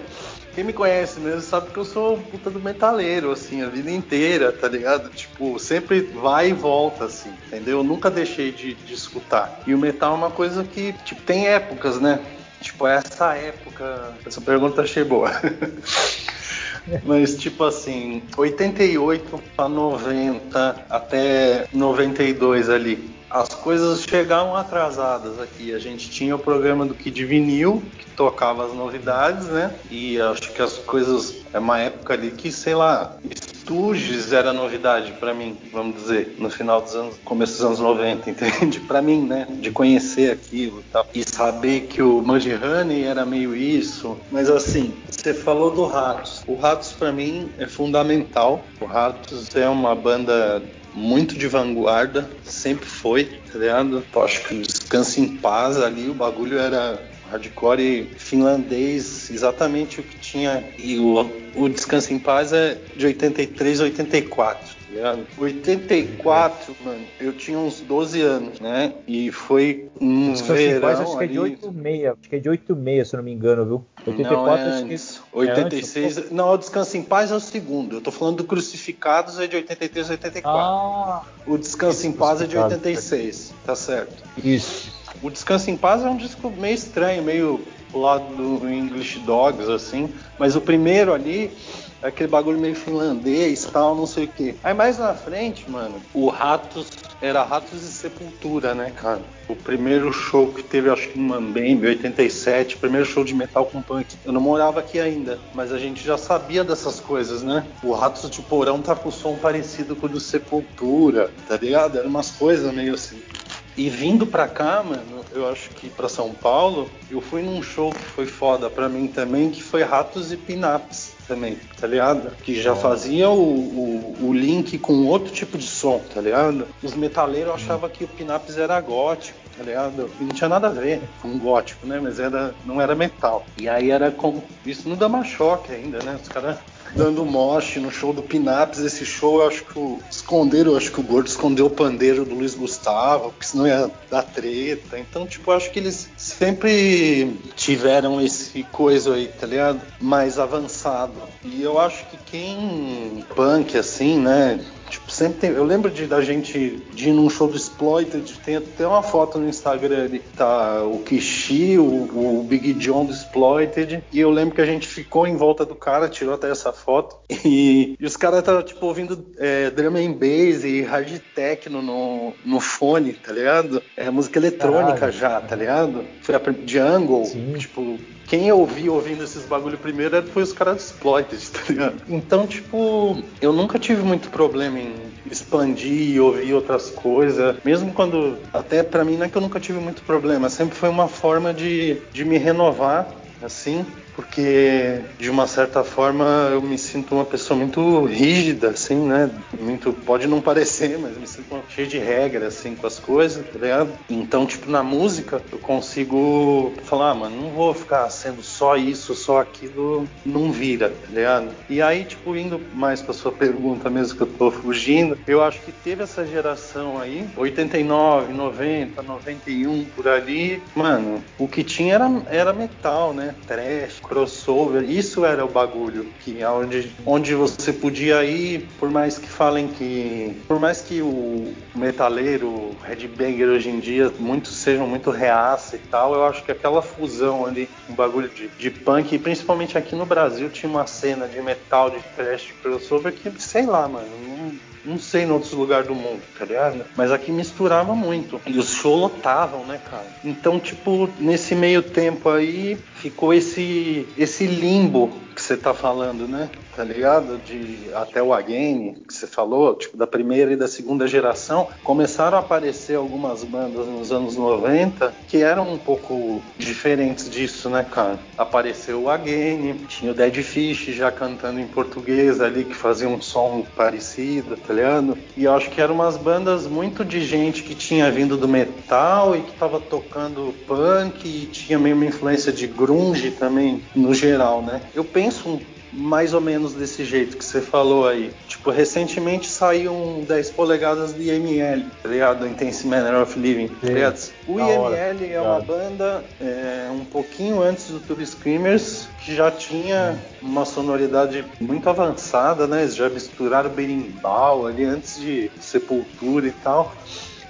[SPEAKER 2] quem me conhece mesmo sabe que eu sou puta do metaleiro, assim, a vida inteira, tá ligado? Tipo, sempre vai e volta, assim, entendeu? Eu nunca deixei de, de escutar. E o metal é uma coisa que, tipo, tem épocas, né? Tipo, essa época. Essa pergunta achei boa. Mas tipo assim, 88 para 90 até 92 ali as coisas chegavam atrasadas aqui. A gente tinha o programa do Kid Vinil, que tocava as novidades, né? E acho que as coisas. É uma época ali que, sei lá, Stooges era novidade para mim, vamos dizer, no final dos anos, começo dos anos 90, entende? Para mim, né? De conhecer aquilo e tal. E saber que o Mudhoney era meio isso. Mas assim, você falou do Ratos. O Ratos para mim é fundamental. O Ratos é uma banda muito de vanguarda, sempre foi, tá ligado? Acho que Descanse em Paz ali, o bagulho era hardcore finlandês, exatamente o que tinha. E o, o Descanse em Paz é de 83 a 84 ligado? 84, mano, eu tinha uns 12 anos, né? E foi um Descanso verão
[SPEAKER 3] acho que é de 86, acho que é de 86, se não me engano, viu?
[SPEAKER 2] 84 não, é antes. Que... 86, é antes, não, o Descanso em Paz é o segundo. Eu tô falando do Crucificados é de 83 a 84. Ah, o Descanso em Paz é de 86, tá certo?
[SPEAKER 3] Isso.
[SPEAKER 2] O Descanso em Paz é um disco meio estranho, meio lado do English Dogs, assim. Mas o primeiro ali aquele bagulho meio finlandês tal, não sei o que. Aí mais na frente, mano, o Ratos era Ratos e Sepultura, né, cara? O primeiro show que teve, acho que no Mambembe, 87, primeiro show de metal com punk. Eu não morava aqui ainda, mas a gente já sabia dessas coisas, né? O Ratos de Porão tá com som parecido com o do Sepultura, tá ligado? Eram umas coisas meio assim. E vindo pra cá, mano, eu acho que pra São Paulo, eu fui num show que foi foda pra mim também, que foi Ratos e Pinaps também, tá ligado? Que já fazia o, o, o, link com outro tipo de som, tá ligado? Os metaleiros achavam que o Pinaps era gótico, tá ligado? E não tinha nada a ver com gótico, né? Mas era, não era metal. E aí era com. Isso no Dama Choque ainda, né? Os caras dando moche no show do Pinaps. Esse show eu acho que o, esconderam, acho que o Gordo escondeu o pandeiro do Luiz Gustavo, porque senão ia dar treta. Então, tipo, eu acho que eles sempre tiveram esse coisa aí, tá ligado? Mais avançado. E eu acho que quem punk assim, né? Sempre tem. Eu lembro de, da gente de ir num show do Exploited, tem até uma foto no Instagram ali, tá o Kishi, o, o Big John do Exploited, e eu lembro que a gente ficou em volta do cara, tirou até essa foto, e, e os caras estavam, tipo, ouvindo é, drum and bass e hard techno no, no fone, tá ligado? É música eletrônica Caralho. já, tá ligado? Foi a Jungle, Sim. tipo, quem eu ouvi ouvindo esses bagulho primeiro foi os caras do Exploited, tá ligado? Então, tipo, eu nunca tive muito problema em expandir e ouvir outras coisas. Mesmo quando. Até para mim não é que eu nunca tive muito problema, sempre foi uma forma de, de me renovar, assim porque de uma certa forma eu me sinto uma pessoa muito rígida, assim, né? Muito pode não parecer, mas me sinto cheio de regra assim com as coisas, tá ligado? Então, tipo na música eu consigo falar, ah, mano, não vou ficar sendo só isso, só aquilo, não vira, tá ligado? E aí, tipo, indo mais pra sua pergunta mesmo que eu tô fugindo, eu acho que teve essa geração aí, 89, 90, 91 por ali, mano, o que tinha era, era metal, né? Trash, crossover, isso era o bagulho, que onde, onde você podia ir, por mais que falem que. Por mais que o metaleiro, headbanger hoje em dia, muitos sejam muito reaça e tal, eu acho que aquela fusão ali, um bagulho de, de punk, e principalmente aqui no Brasil tinha uma cena de metal, de thrash, de crossover que, sei lá, mano, não, não sei em outros lugares do mundo, tá ligado? Mas aqui misturava muito. E os shows lotavam, né, cara? Então, tipo, nesse meio tempo aí, ficou esse, esse limbo que você tá falando, né? Tá ligado? De até o Again, que você falou, tipo, da primeira e da segunda geração, começaram a aparecer algumas bandas nos anos 90 que eram um pouco diferentes disso, né, cara? Apareceu o Again, tinha o Dead Fish já cantando em português ali, que fazia um som parecido, tá ligado? E eu acho que eram umas bandas muito de gente que tinha vindo do metal e que tava tocando punk e tinha meio uma influência de grunge também, no geral, né? Eu penso mais ou menos desse jeito que você falou aí. Tipo, recentemente saiu um 10 polegadas do IML, tá ligado? Intense Manner of Living, tá ligado? O IML é uma banda é, um pouquinho antes do Tube Screamers, que já tinha uma sonoridade muito avançada, né? Eles já misturaram berimbau ali antes de Sepultura e tal.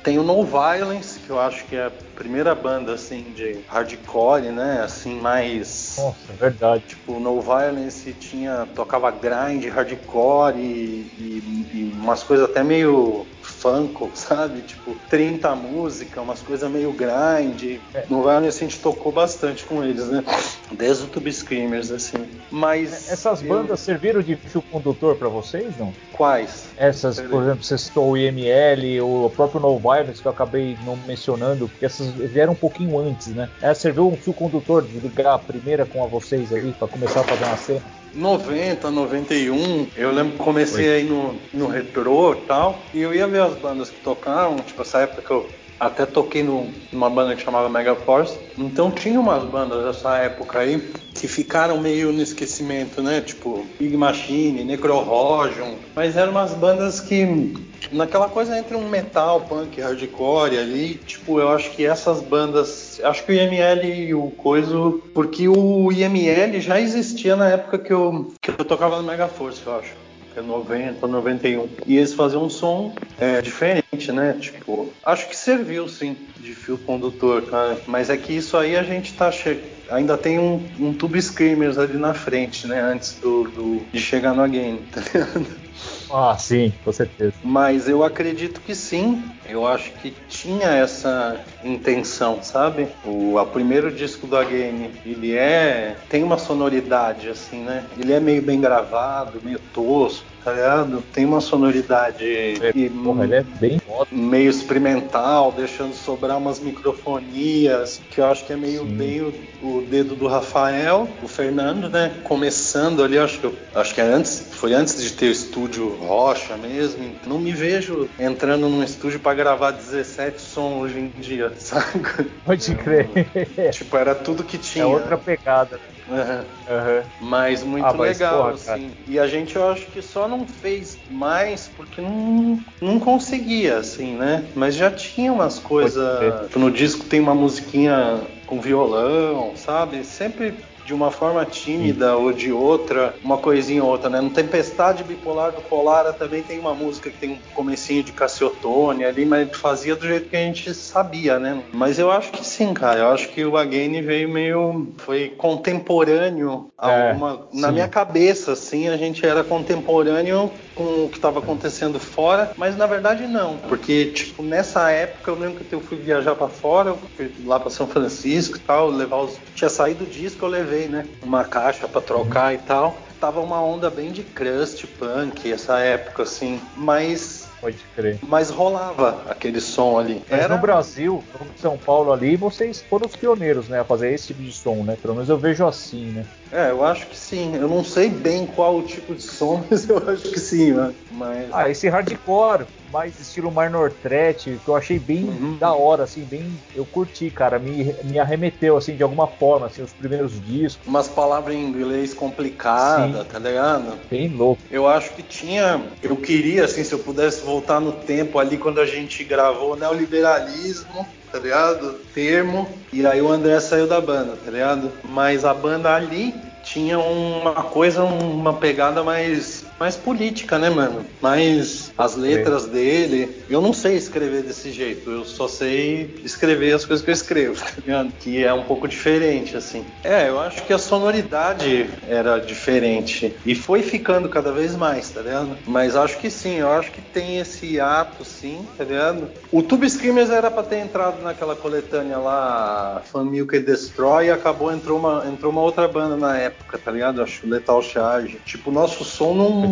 [SPEAKER 2] Tem o No Violence, que eu acho que é primeira banda assim de hardcore, né? Assim, mais.
[SPEAKER 3] Nossa, é verdade.
[SPEAKER 2] Tipo, No Violence tinha. tocava grind, hardcore e, e, e umas coisas até meio funko, sabe? Tipo, 30 músicas, umas coisas meio grind. É. No Violence a gente tocou bastante com eles, né? Desde o Tube Screamers, assim. Mas.
[SPEAKER 3] É, essas bandas eu... serviram de fio condutor para vocês, não?
[SPEAKER 2] Quais?
[SPEAKER 3] Essas, por exemplo, você citou o IML, o próprio No Violence, que eu acabei não mencionando, porque essas vieram um pouquinho antes, né? Essa serviu um fio condutor de ligar a primeira com a vocês ali, para começar a fazer uma cena.
[SPEAKER 2] 90, 91, eu lembro que comecei Oi. aí no, no retrô e tal, e eu ia ver as bandas que tocaram, tipo, essa época que eu até toquei no, numa banda que chamava Mega Force. Então tinha umas bandas dessa época aí que ficaram meio no esquecimento, né? Tipo Big Machine, Necrohorion. Mas eram umas bandas que naquela coisa entre um metal, punk, hardcore ali, tipo, eu acho que essas bandas, acho que o IML e o Coiso, porque o IML já existia na época que eu, que eu tocava no Mega Force, eu acho que é 90, 91. E eles faziam um som é, diferente, né? Tipo, acho que serviu sim de fio condutor, cara. Mas é que isso aí a gente tá che... ainda tem um, um tube screamers ali na frente, né? Antes do, do de chegar no game, tá ligado?
[SPEAKER 3] Ah, sim, com certeza.
[SPEAKER 2] Mas eu acredito que sim. Eu acho que tinha essa intenção, sabe? O primeiro disco da Game, ele é tem uma sonoridade assim, né? Ele é meio bem gravado, meio tosco tá ligado? Tem uma sonoridade
[SPEAKER 3] é, e, porra, ele é bem
[SPEAKER 2] meio experimental, deixando sobrar umas microfonias, que eu acho que é meio Sim. bem o, o, dedo do Rafael, o Fernando, né? Começando ali, acho que acho que é antes, foi antes de ter o estúdio Rocha mesmo. Não me vejo entrando num estúdio para gravar 17 sons hoje em dia, sabe?
[SPEAKER 3] Pode crer.
[SPEAKER 2] tipo, era tudo que tinha. É
[SPEAKER 3] outra pegada.
[SPEAKER 2] Uhum. Uhum. Mas muito ah, mas, legal, porra, assim. E a gente eu acho que só não fez mais porque não, não conseguia, assim, né? Mas já tinha umas coisas. Tipo, no disco tem uma musiquinha com violão, sabe? Sempre de uma forma tímida ou de outra, uma coisinha ou outra, né? No Tempestade Bipolar do Polara também tem uma música que tem um comecinho de Cassiotone ali, mas fazia do jeito que a gente sabia, né? Mas eu acho que sim, cara. Eu acho que o Again veio meio... foi contemporâneo é, alguma... Na minha cabeça, assim, a gente era contemporâneo com o que estava acontecendo fora, mas na verdade não, porque, tipo, nessa época eu lembro que eu fui viajar para fora, lá para São Francisco e tal, levar os... Tinha saído o disco, eu levei né? Uma caixa para trocar e tal. Tava uma onda bem de crust, punk, essa época, assim. Mas
[SPEAKER 3] Pode crer.
[SPEAKER 2] Mas rolava aquele som ali.
[SPEAKER 3] Mas Era... no Brasil, no São Paulo ali, vocês foram os pioneiros, né? A fazer esse tipo de som, né? Pelo menos eu vejo assim, né?
[SPEAKER 2] É, eu acho que sim. Eu não sei bem qual o tipo de som, mas eu acho que sim, né? Mas...
[SPEAKER 3] Ah, esse hardcore, mais estilo Minor Threat, que eu achei bem uhum. da hora, assim, bem. Eu curti, cara. Me, me arremeteu, assim, de alguma forma, assim, os primeiros discos.
[SPEAKER 2] Umas palavras em inglês complicadas, tá ligado?
[SPEAKER 3] Bem louco.
[SPEAKER 2] Eu acho que tinha. Eu queria, assim, se eu pudesse voltar no tempo ali quando a gente gravou Neoliberalismo tá ligado? Termo. E aí o André saiu da banda, tá ligado? Mas a banda ali tinha uma coisa, uma pegada mais mais política, né, mano? Mais as letras é. dele. Eu não sei escrever desse jeito, eu só sei escrever as coisas que eu escrevo, tá ligado? Que é um pouco diferente, assim. É, eu acho que a sonoridade era diferente. E foi ficando cada vez mais, tá ligado? Mas acho que sim, eu acho que tem esse ato, sim, tá ligado? O Tube Screamers era pra ter entrado naquela coletânea lá, Fan Milk Destroy, e acabou, entrou uma, entrou uma outra banda na época, tá ligado? Acho Lethal Charge. Tipo, o nosso som não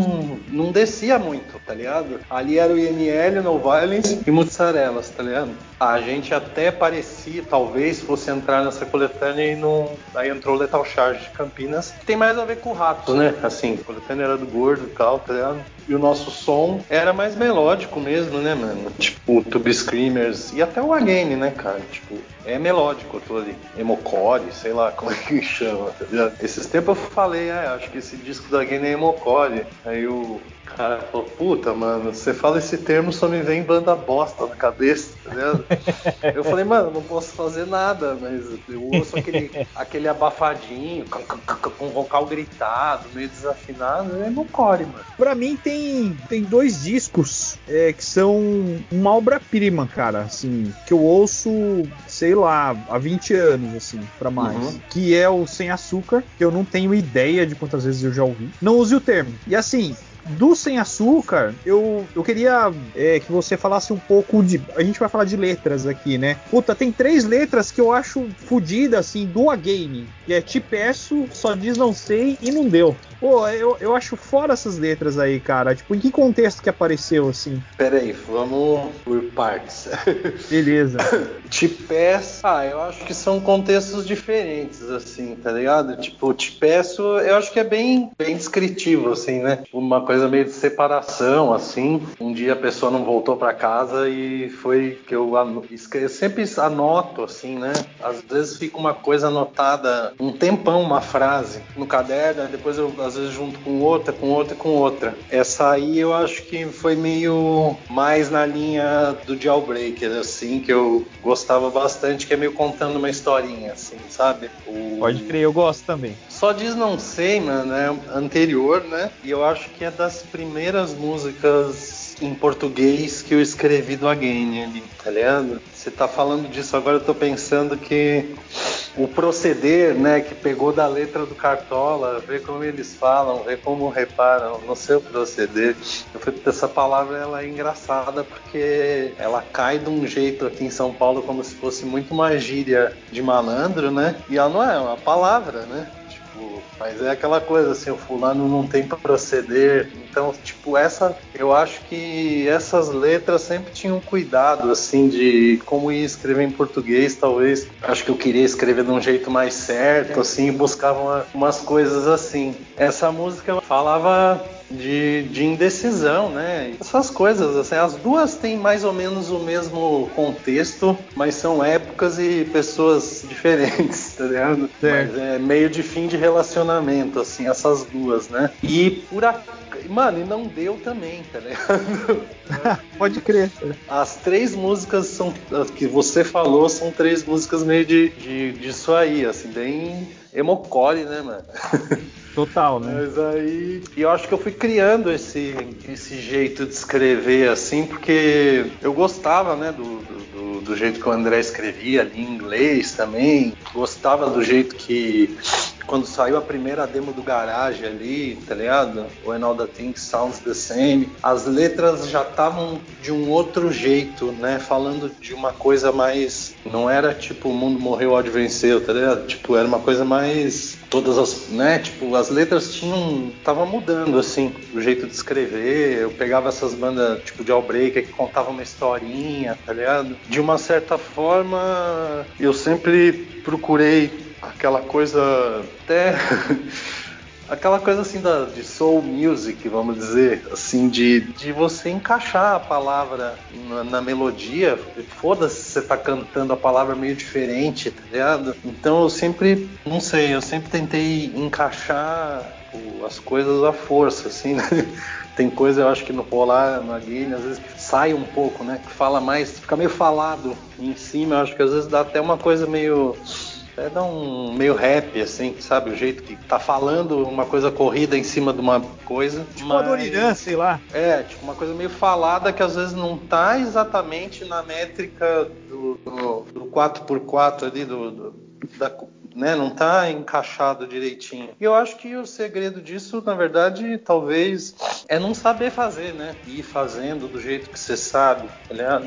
[SPEAKER 2] não, descia muito, tá ligado? Ali era o IML, No Violence e Mozzarelas, tá ligado? A gente até parecia, talvez, fosse entrar nessa coletânea e não. Aí entrou o Lethal Charge de Campinas, que tem mais a ver com o rato, né? Assim, coletânea era do gordo e tal, tá ligado? E o nosso som era mais melódico mesmo, né, mano? Tipo, Tube Screamers e até o Again, né, cara? Tipo, é melódico aquilo ali. Emocore, sei lá como é que chama, tá ligado? Esses tempos eu falei, ah, acho que esse disco da Again é Emocore. Aí o, cara falou, puta, mano, você fala esse termo, só me vem banda bosta na cabeça, tá ligado? eu falei, mano, não posso fazer nada, mas eu ouço aquele, aquele abafadinho, com vocal gritado, meio desafinado, é no core, mano.
[SPEAKER 1] Pra mim tem, tem dois discos é, que são uma obra-prima, cara, assim, que eu ouço, sei lá, há 20 anos, assim, pra mais. Uhum. Que é o Sem Açúcar, que eu não tenho ideia de quantas vezes eu já ouvi. Não use o termo. E assim, do Sem Açúcar, eu, eu queria é, que você falasse um pouco de. A gente vai falar de letras aqui, né? Puta, tem três letras que eu acho fodida, assim, do A Game. Que é Te Peço, Só Diz Não Sei e Não Deu. Pô, eu, eu acho fora essas letras aí, cara. Tipo, em que contexto que apareceu assim?
[SPEAKER 2] Pera aí, vamos por partes.
[SPEAKER 1] Beleza.
[SPEAKER 2] te peço. Ah, eu acho que são contextos diferentes, assim, tá ligado? Tipo, te peço, eu acho que é bem, bem descritivo, assim, né? Tipo, uma coisa meio de separação, assim. Um dia a pessoa não voltou para casa e foi que eu, eu sempre anoto, assim, né? Às vezes fica uma coisa anotada um tempão, uma frase no caderno, depois eu às vezes junto com outra, com outra e com outra. Essa aí eu acho que foi meio mais na linha do Jailbreaker, assim, que eu gostava bastante, que é meio contando uma historinha, assim, sabe?
[SPEAKER 1] O... Pode crer, eu gosto também.
[SPEAKER 2] Só diz não sei, mano, é anterior, né? E eu acho que é das primeiras músicas em português que eu escrevi do Again ali, tá ligado? Você tá falando disso agora, eu tô pensando que o proceder, né, que pegou da letra do Cartola, ver como eles falam, ver como reparam no seu proceder. Eu falei, essa palavra ela é engraçada porque ela cai de um jeito aqui em São Paulo como se fosse muito uma gíria de malandro, né? E ela não é uma palavra, né? Tipo, mas é aquela coisa assim, o fulano não tem para proceder. Então, tipo, essa, eu acho que essas letras sempre tinham cuidado assim de como ia escrever em português, talvez. Acho que eu queria escrever de um jeito mais certo, assim, buscava uma, umas coisas assim. Essa música falava de, de, indecisão, né? Essas coisas, assim, as duas têm mais ou menos o mesmo contexto, mas são épocas e pessoas diferentes, tá ligado? Mas é meio de fim de relacionamento, assim, essas duas, né? E por acaso Mano, e não deu também, tá ligado?
[SPEAKER 1] Pode crer.
[SPEAKER 2] As três músicas são que você falou são três músicas meio de, de disso aí, assim, bem emocore, né, mano?
[SPEAKER 1] Total, né?
[SPEAKER 2] Mas aí. E eu acho que eu fui criando esse, esse jeito de escrever assim, porque eu gostava, né, do, do, do jeito que o André escrevia ali em inglês também. Gostava do jeito que quando saiu a primeira demo do Garage ali, tá ligado? When All the Things Sounds the Same, as letras já estavam de um outro jeito, né? Falando de uma coisa mais. Não era tipo o mundo morreu, ódio venceu, tá ligado? Tipo, era uma coisa mais. Todas as. né? Tipo, as letras tinham. tava mudando, assim, o jeito de escrever. Eu pegava essas bandas tipo de Allbreaker que contavam uma historinha, tá ligado? De uma certa forma, eu sempre procurei aquela coisa até aquela coisa assim da, de soul music, vamos dizer, assim, de, de você encaixar a palavra na, na melodia. Foda-se se você tá cantando a palavra meio diferente, tá ligado? Então eu sempre, não sei, eu sempre tentei encaixar as coisas à força, assim, né? Tem coisa, eu acho que no Polar, na Guiné, às vezes sai um pouco, né? Que fala mais, fica meio falado em cima, eu acho que às vezes dá até uma coisa meio é dá um meio rap, assim, sabe? O jeito que tá falando uma coisa corrida em cima de uma coisa.
[SPEAKER 1] Tipo mas... Doriran, sei lá.
[SPEAKER 2] É, tipo uma coisa meio falada que às vezes não tá exatamente na métrica do, do, do 4x4 ali, do, do da, né, não tá encaixado direitinho. E eu acho que o segredo disso, na verdade, talvez é não saber fazer, né? Ir fazendo do jeito que você sabe.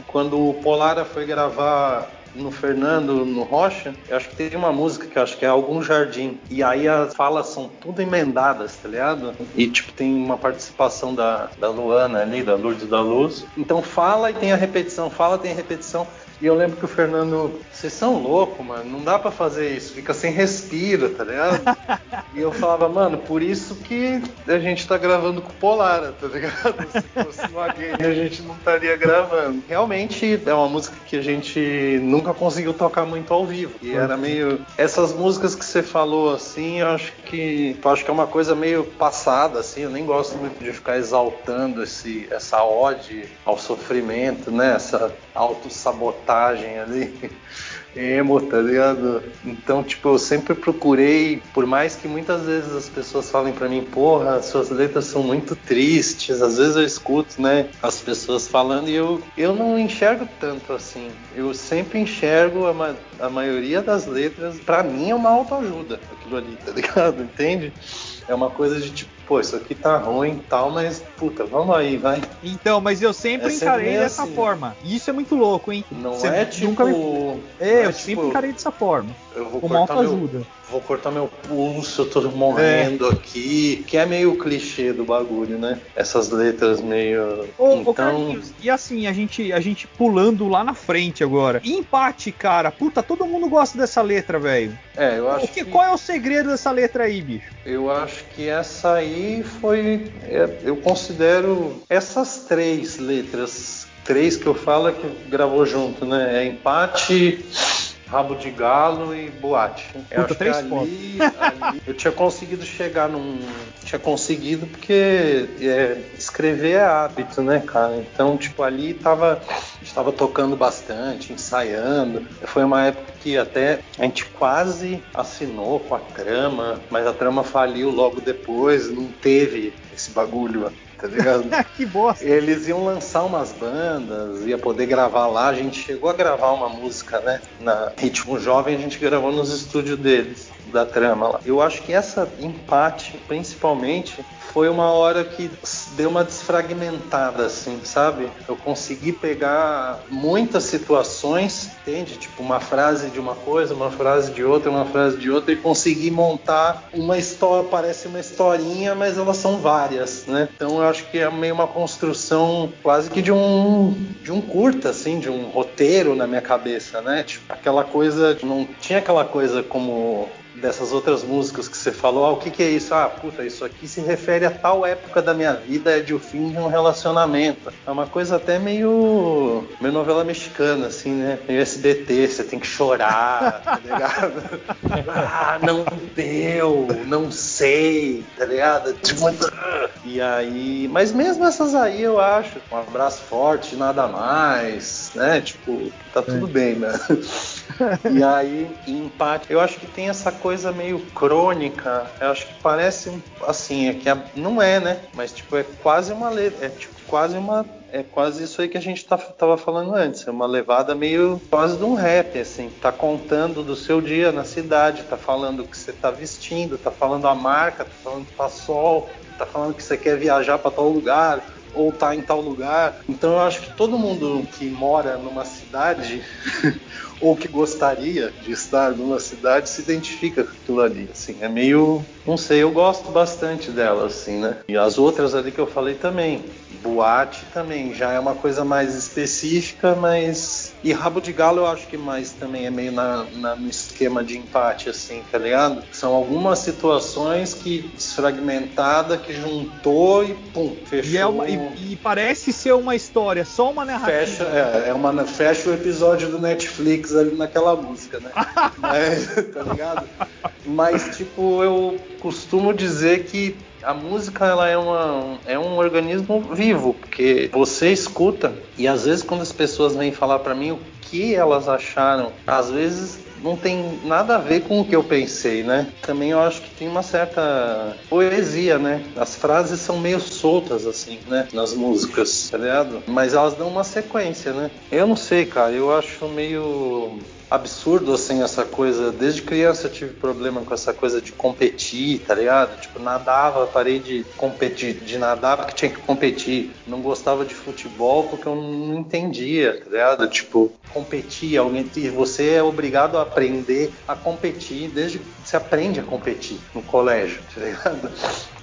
[SPEAKER 2] Quando o Polara foi gravar no Fernando, no Rocha, eu acho que teve uma música que eu acho que é Algum Jardim. E aí as falas são tudo emendadas, tá ligado? E tipo, tem uma participação da, da Luana ali, da Lourdes da Luz. Então fala e tem a repetição, fala tem a repetição. E eu lembro que o Fernando, vocês são loucos, mano, não dá para fazer isso, fica sem respiro, tá ligado? e eu falava, mano, por isso que a gente tá gravando com o Polara, tá ligado? Se fosse uma game, a gente não estaria gravando. Realmente é uma música que a gente nunca conseguiu tocar muito ao vivo. E era meio. Essas músicas que você falou assim, eu acho que. Eu acho que é uma coisa meio passada, assim. Eu nem gosto muito de ficar exaltando esse, essa ode ao sofrimento, né? Essa autossabotagem ali emo, tá ligado? Então, tipo, eu sempre procurei, por mais que muitas vezes as pessoas falem para mim, porra, suas letras são muito tristes, às vezes eu escuto, né, as pessoas falando e eu, eu não enxergo tanto assim. Eu sempre enxergo a, ma a maioria das letras, para mim é uma autoajuda, aquilo ali, tá ligado? Entende? É uma coisa de tipo, pô, isso aqui tá ruim e tal, mas puta, vamos aí, vai.
[SPEAKER 1] Então, mas eu sempre é encarei sempre dessa assim. forma. Isso é muito louco, hein?
[SPEAKER 2] Não Você é tipo. Nunca me...
[SPEAKER 1] É, é, eu tipo, sempre encarei dessa forma.
[SPEAKER 2] Eu vou Como autoajuda. Meu vou cortar meu pulso, eu tô morrendo é. aqui, que é meio clichê do bagulho, né? Essas letras meio.
[SPEAKER 1] Ô, então... Ô e assim, a gente, a gente pulando lá na frente agora. Empate, cara. Puta, todo mundo gosta dessa letra, velho.
[SPEAKER 2] É, eu acho.
[SPEAKER 1] Que, que... Qual é o segredo dessa letra aí, bicho?
[SPEAKER 2] Eu acho que essa aí foi. É, eu considero essas três letras. Três que eu falo é que gravou junto, né? É empate Rabo de Galo e Boate.
[SPEAKER 1] Eu Puta, três ali,
[SPEAKER 2] ali, eu tinha conseguido chegar num. Tinha conseguido porque é, escrever é hábito, né, cara? Então, tipo, ali tava. Estava tocando bastante, ensaiando. Foi uma época que até a gente quase assinou com a trama, mas a trama faliu logo depois, não teve esse bagulho tá ligado?
[SPEAKER 1] que bosta.
[SPEAKER 2] Eles iam lançar umas bandas, ia poder gravar lá. A gente chegou a gravar uma música, né? Na Ritmo Jovem, a gente gravou nos estúdios deles, da trama lá. Eu acho que essa empate, principalmente, foi uma hora que deu uma desfragmentada, assim, sabe? Eu consegui pegar muitas situações, entende? Tipo, uma frase de uma coisa, uma frase de outra, uma frase de outra, e consegui montar uma história, parece uma historinha, mas elas são várias, né? Então eu acho que é meio uma construção quase que de um, de um curta, assim, de um roteiro na minha cabeça, né? Tipo, aquela coisa, não tinha aquela coisa como dessas outras músicas que você falou, ah, o que, que, é isso? Ah, puta, isso aqui se refere a tal época da minha vida, é de o fim de um relacionamento. É uma coisa até meio, meio novela mexicana, assim, né? Meio SBT, você tem que chorar, tá ligado? ah, não deu, não sei, tá ligado? Tipo, e aí, mas mesmo essas aí eu acho, um abraço forte, nada mais, né? Tipo, tá tudo é. bem, né? E aí, empate, eu acho que tem essa coisa meio crônica. Eu acho que parece assim, é que a, não é, né? Mas tipo é quase uma letra, é tipo quase uma é quase isso aí que a gente tá, tava falando antes. É uma levada meio quase de um rap, assim. Tá contando do seu dia na cidade, tá falando o que você tá vestindo, tá falando a marca, tá falando que tá sol, tá falando que você quer viajar para tal lugar ou tá em tal lugar. Então eu acho que todo mundo que mora numa cidade ou que gostaria de estar numa cidade se identifica com aquilo ali. Assim, é meio, não sei, eu gosto bastante dela, assim, né? E as outras ali que eu falei também. Boate também já é uma coisa mais específica, mas e rabo de galo eu acho que mais também é meio na, na, no esquema de empate, assim, tá ligado? São algumas situações que desfragmentada, que juntou e pum, fechou.
[SPEAKER 1] E, é uma, e, e parece ser uma história, só uma narrativa.
[SPEAKER 2] Fecha, é, é uma, fecha o episódio do Netflix ali naquela música, né? Mas, tá ligado? Mas, tipo, eu costumo dizer que a música ela é, uma, é um organismo vivo, porque você escuta e às vezes quando as pessoas vêm falar para mim o que elas acharam, às vezes não tem nada a ver com o que eu pensei, né? Também eu acho que tem uma certa poesia, né? As frases são meio soltas, assim, né? Nas músicas, tá ligado? Mas elas dão uma sequência, né? Eu não sei, cara, eu acho meio absurdo, assim, essa coisa. Desde criança eu tive problema com essa coisa de competir, tá ligado? Tipo, nadava, parei de competir, de nadar porque tinha que competir. Não gostava de futebol porque eu não entendia, tá ligado? Tipo, competir, alguém, e você é obrigado a aprender a competir desde que você aprende a competir no colégio, tá ligado?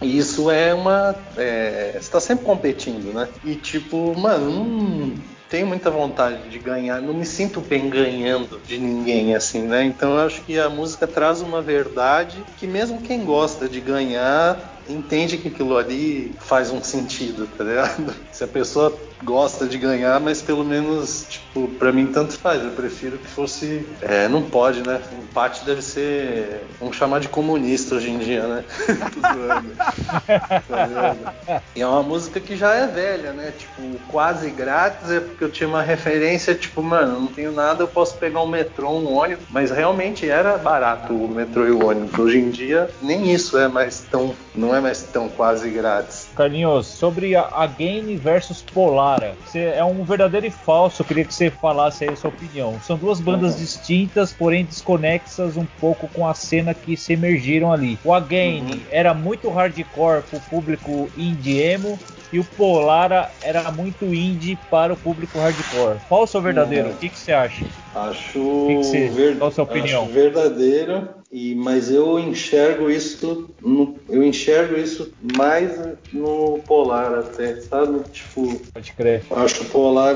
[SPEAKER 2] E isso é uma. É, você tá sempre competindo, né? E tipo, mano, não tenho muita vontade de ganhar, não me sinto bem ganhando de ninguém assim, né? Então eu acho que a música traz uma verdade que mesmo quem gosta de ganhar entende que aquilo ali faz um sentido, tá ligado? Se a pessoa gosta de ganhar, mas pelo menos, tipo, pra mim tanto faz. Eu prefiro que fosse. É, não pode, né? Empate deve ser. Vamos chamar de comunista hoje em dia, né? e é uma música que já é velha, né? Tipo, quase grátis é porque eu tinha uma referência, tipo, mano, não tenho nada, eu posso pegar um metrô, um ônibus. Mas realmente era barato o metrô e o ônibus. Hoje em dia, nem isso é mais tão. Não é mais tão quase grátis.
[SPEAKER 3] Carlinhos, sobre a, a Game versus Polara. Você é um verdadeiro e falso, eu queria que você falasse aí a sua opinião. São duas bandas uhum. distintas, porém desconexas um pouco com a cena que se emergiram ali. O Again uhum. era muito hardcore pro público indie emo e o Polara era muito indie para o público hardcore. Falso ou verdadeiro? Uhum. O que, que você acha?
[SPEAKER 2] Acho, que que você, ver...
[SPEAKER 3] qual a sua opinião?
[SPEAKER 2] acho verdadeiro, e, mas eu enxergo isso no, eu enxergo isso mais no Polar até, sabe? Tipo,
[SPEAKER 3] Pode crer.
[SPEAKER 2] Acho o Polar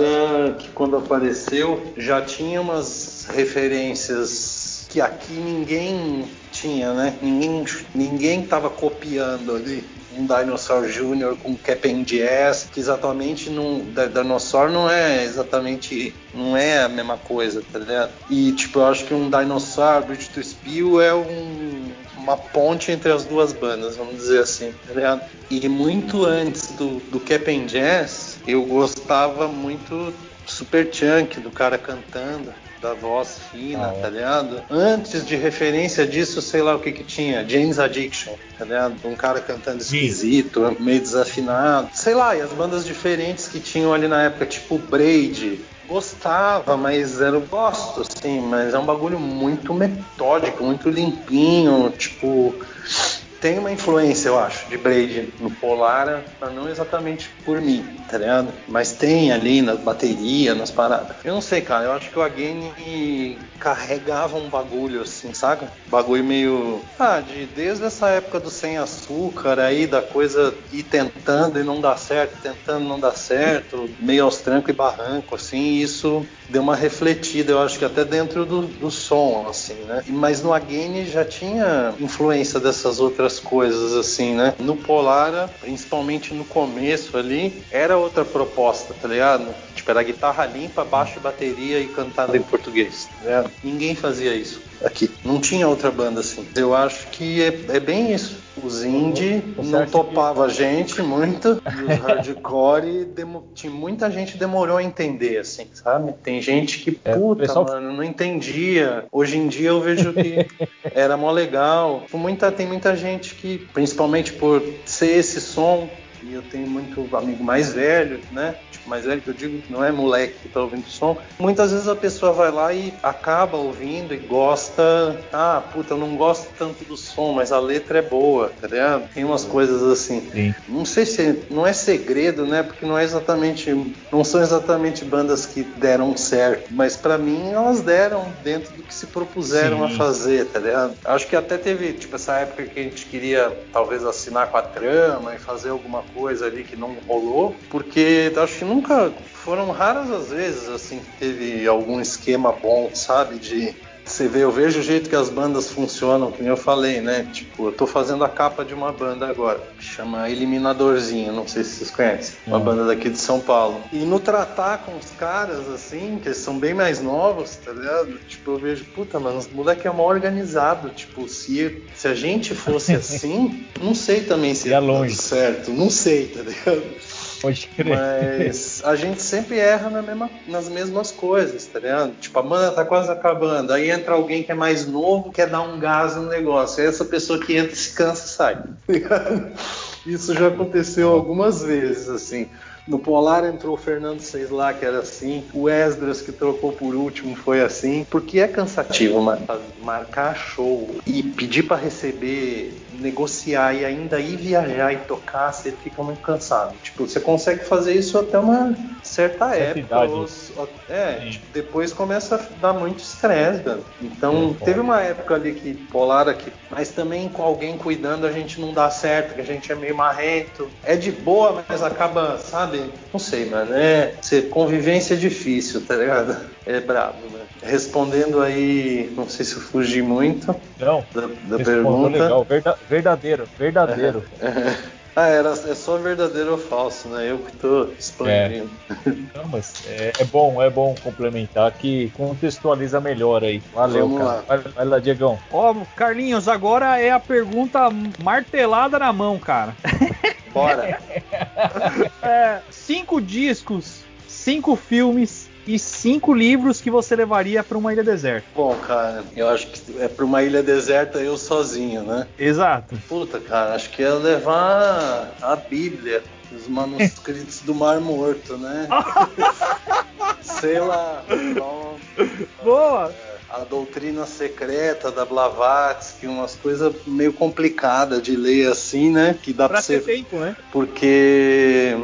[SPEAKER 2] que quando apareceu já tinha umas referências que aqui ninguém tinha, né? Ninguém ninguém tava copiando ali um Dinosaur Jr. com Cap'n Jazz, que exatamente não. Dinosaur não é exatamente. não é a mesma coisa, tá ligado? E tipo, eu acho que um Dinosaur, Bridge to Spill é um, uma ponte entre as duas bandas, vamos dizer assim, tá ligado? E muito antes do, do Jazz, eu gostava muito Super Chunk, do cara cantando da voz fina, ah, é. tá ligado? Antes de referência disso, sei lá o que que tinha, James Addiction, tá ligado? Um cara cantando esquisito, Sim. meio desafinado, sei lá, e as bandas diferentes que tinham ali na época, tipo Braid, gostava, mas era gosto, sim, mas é um bagulho muito metódico, muito limpinho, tipo tem uma influência, eu acho, de Braid no Polara, mas não exatamente por mim, tá ligado? Mas tem ali na bateria, nas paradas. Eu não sei, cara, eu acho que o Again carregava um bagulho assim, saca? Bagulho meio. Ah, de, desde essa época do sem açúcar aí, da coisa ir tentando e não dar certo, tentando não dar certo, meio aos trancos e barranco, assim, isso deu uma refletida, eu acho que até dentro do, do som, assim, né? Mas no Again já tinha influência dessas outras coisas, assim, né? No Polara, principalmente no começo ali, era outra proposta, tá ligado? Tipo, era guitarra limpa, baixo e bateria e cantada em português, tá ligado? Ninguém fazia isso aqui. Não tinha outra banda assim. Eu acho que é, é bem isso. Os indie não topava que... a gente muito, e os hardcore, demo... tinha muita gente demorou a entender, assim, sabe? Tem gente que, é, puta, pessoal... mano, não entendia. Hoje em dia eu vejo que era mó legal. Muita, tem muita gente que, principalmente por ser esse som, e eu tenho muito amigo mais velho, né? Tipo, mais velho que eu digo que não é moleque que tá ouvindo som. Muitas vezes a pessoa vai lá e acaba ouvindo e gosta. Ah, puta, eu não gosto tanto do som, mas a letra é boa, tá ligado? Tem umas coisas assim. Sim. Não sei se não é segredo, né? Porque não é exatamente, não são exatamente bandas que deram certo, mas para mim elas deram dentro do que se propuseram Sim. a fazer, tá ligado? Acho que até teve, tipo, essa época que a gente queria talvez assinar com a trama e fazer alguma coisa ali que não rolou, porque acho que nunca foram raras as vezes assim que teve algum esquema bom, sabe, de você vê, eu vejo o jeito que as bandas funcionam, como eu falei, né? Tipo, eu tô fazendo a capa de uma banda agora, que chama Eliminadorzinho, não sei se vocês conhecem, uma hum. banda daqui de São Paulo. E no tratar com os caras, assim, que são bem mais novos, tá ligado? Tipo, eu vejo, puta, mano, os moleques é mal organizado. Tipo, se, se a gente fosse assim, não sei também se
[SPEAKER 3] ia longe.
[SPEAKER 2] certo, não sei, tá ligado?
[SPEAKER 3] Pode crer.
[SPEAKER 2] Mas a gente sempre erra na mesma, nas mesmas coisas, tá ligado? Tipo, a banda tá quase acabando. Aí entra alguém que é mais novo, quer dar um gás no negócio. Aí essa pessoa que entra se cansa e sai. Tá Isso já aconteceu algumas vezes, assim. No Polar entrou o Fernando Seis lá, que era assim. O Esdras, que trocou por último, foi assim. Porque é cansativo marcar show e pedir para receber negociar e ainda ir viajar e tocar, você fica muito cansado. Tipo, você consegue fazer isso até uma certa, certa época. Os, é, tipo, depois começa a dar muito estresse, velho. Então, é, teve uma época ali que Polar aqui, mas também com alguém cuidando a gente não dá certo, que a gente é meio marrento. É de boa, mas acaba, sabe? Não sei, mano. É, convivência é difícil, tá ligado? É brabo, né? Respondendo aí, não sei se eu fugi muito
[SPEAKER 3] não,
[SPEAKER 2] da, da pergunta.
[SPEAKER 3] Legal, verdadeiro, verdadeiro.
[SPEAKER 2] Ah, era, é só verdadeiro ou falso, né? Eu que tô expandindo.
[SPEAKER 3] É. Não, mas é, é, bom, é bom complementar que contextualiza melhor aí. Valeu, Vamos cara. Lá. Vai, vai lá, Diegão.
[SPEAKER 1] Ó, Carlinhos, agora é a pergunta martelada na mão, cara.
[SPEAKER 2] Bora.
[SPEAKER 1] é, cinco discos, cinco filmes e cinco livros que você levaria para uma ilha deserta.
[SPEAKER 2] Bom, cara, eu acho que é para uma ilha deserta eu sozinho, né?
[SPEAKER 1] Exato.
[SPEAKER 2] Puta, cara, acho que ia levar a Bíblia, os manuscritos do Mar Morto, né? Sei lá.
[SPEAKER 1] Boa!
[SPEAKER 2] É, a doutrina secreta da Blavatsky, umas coisas meio complicadas de ler assim, né? Que dá para ser
[SPEAKER 1] tempo, né?
[SPEAKER 2] Porque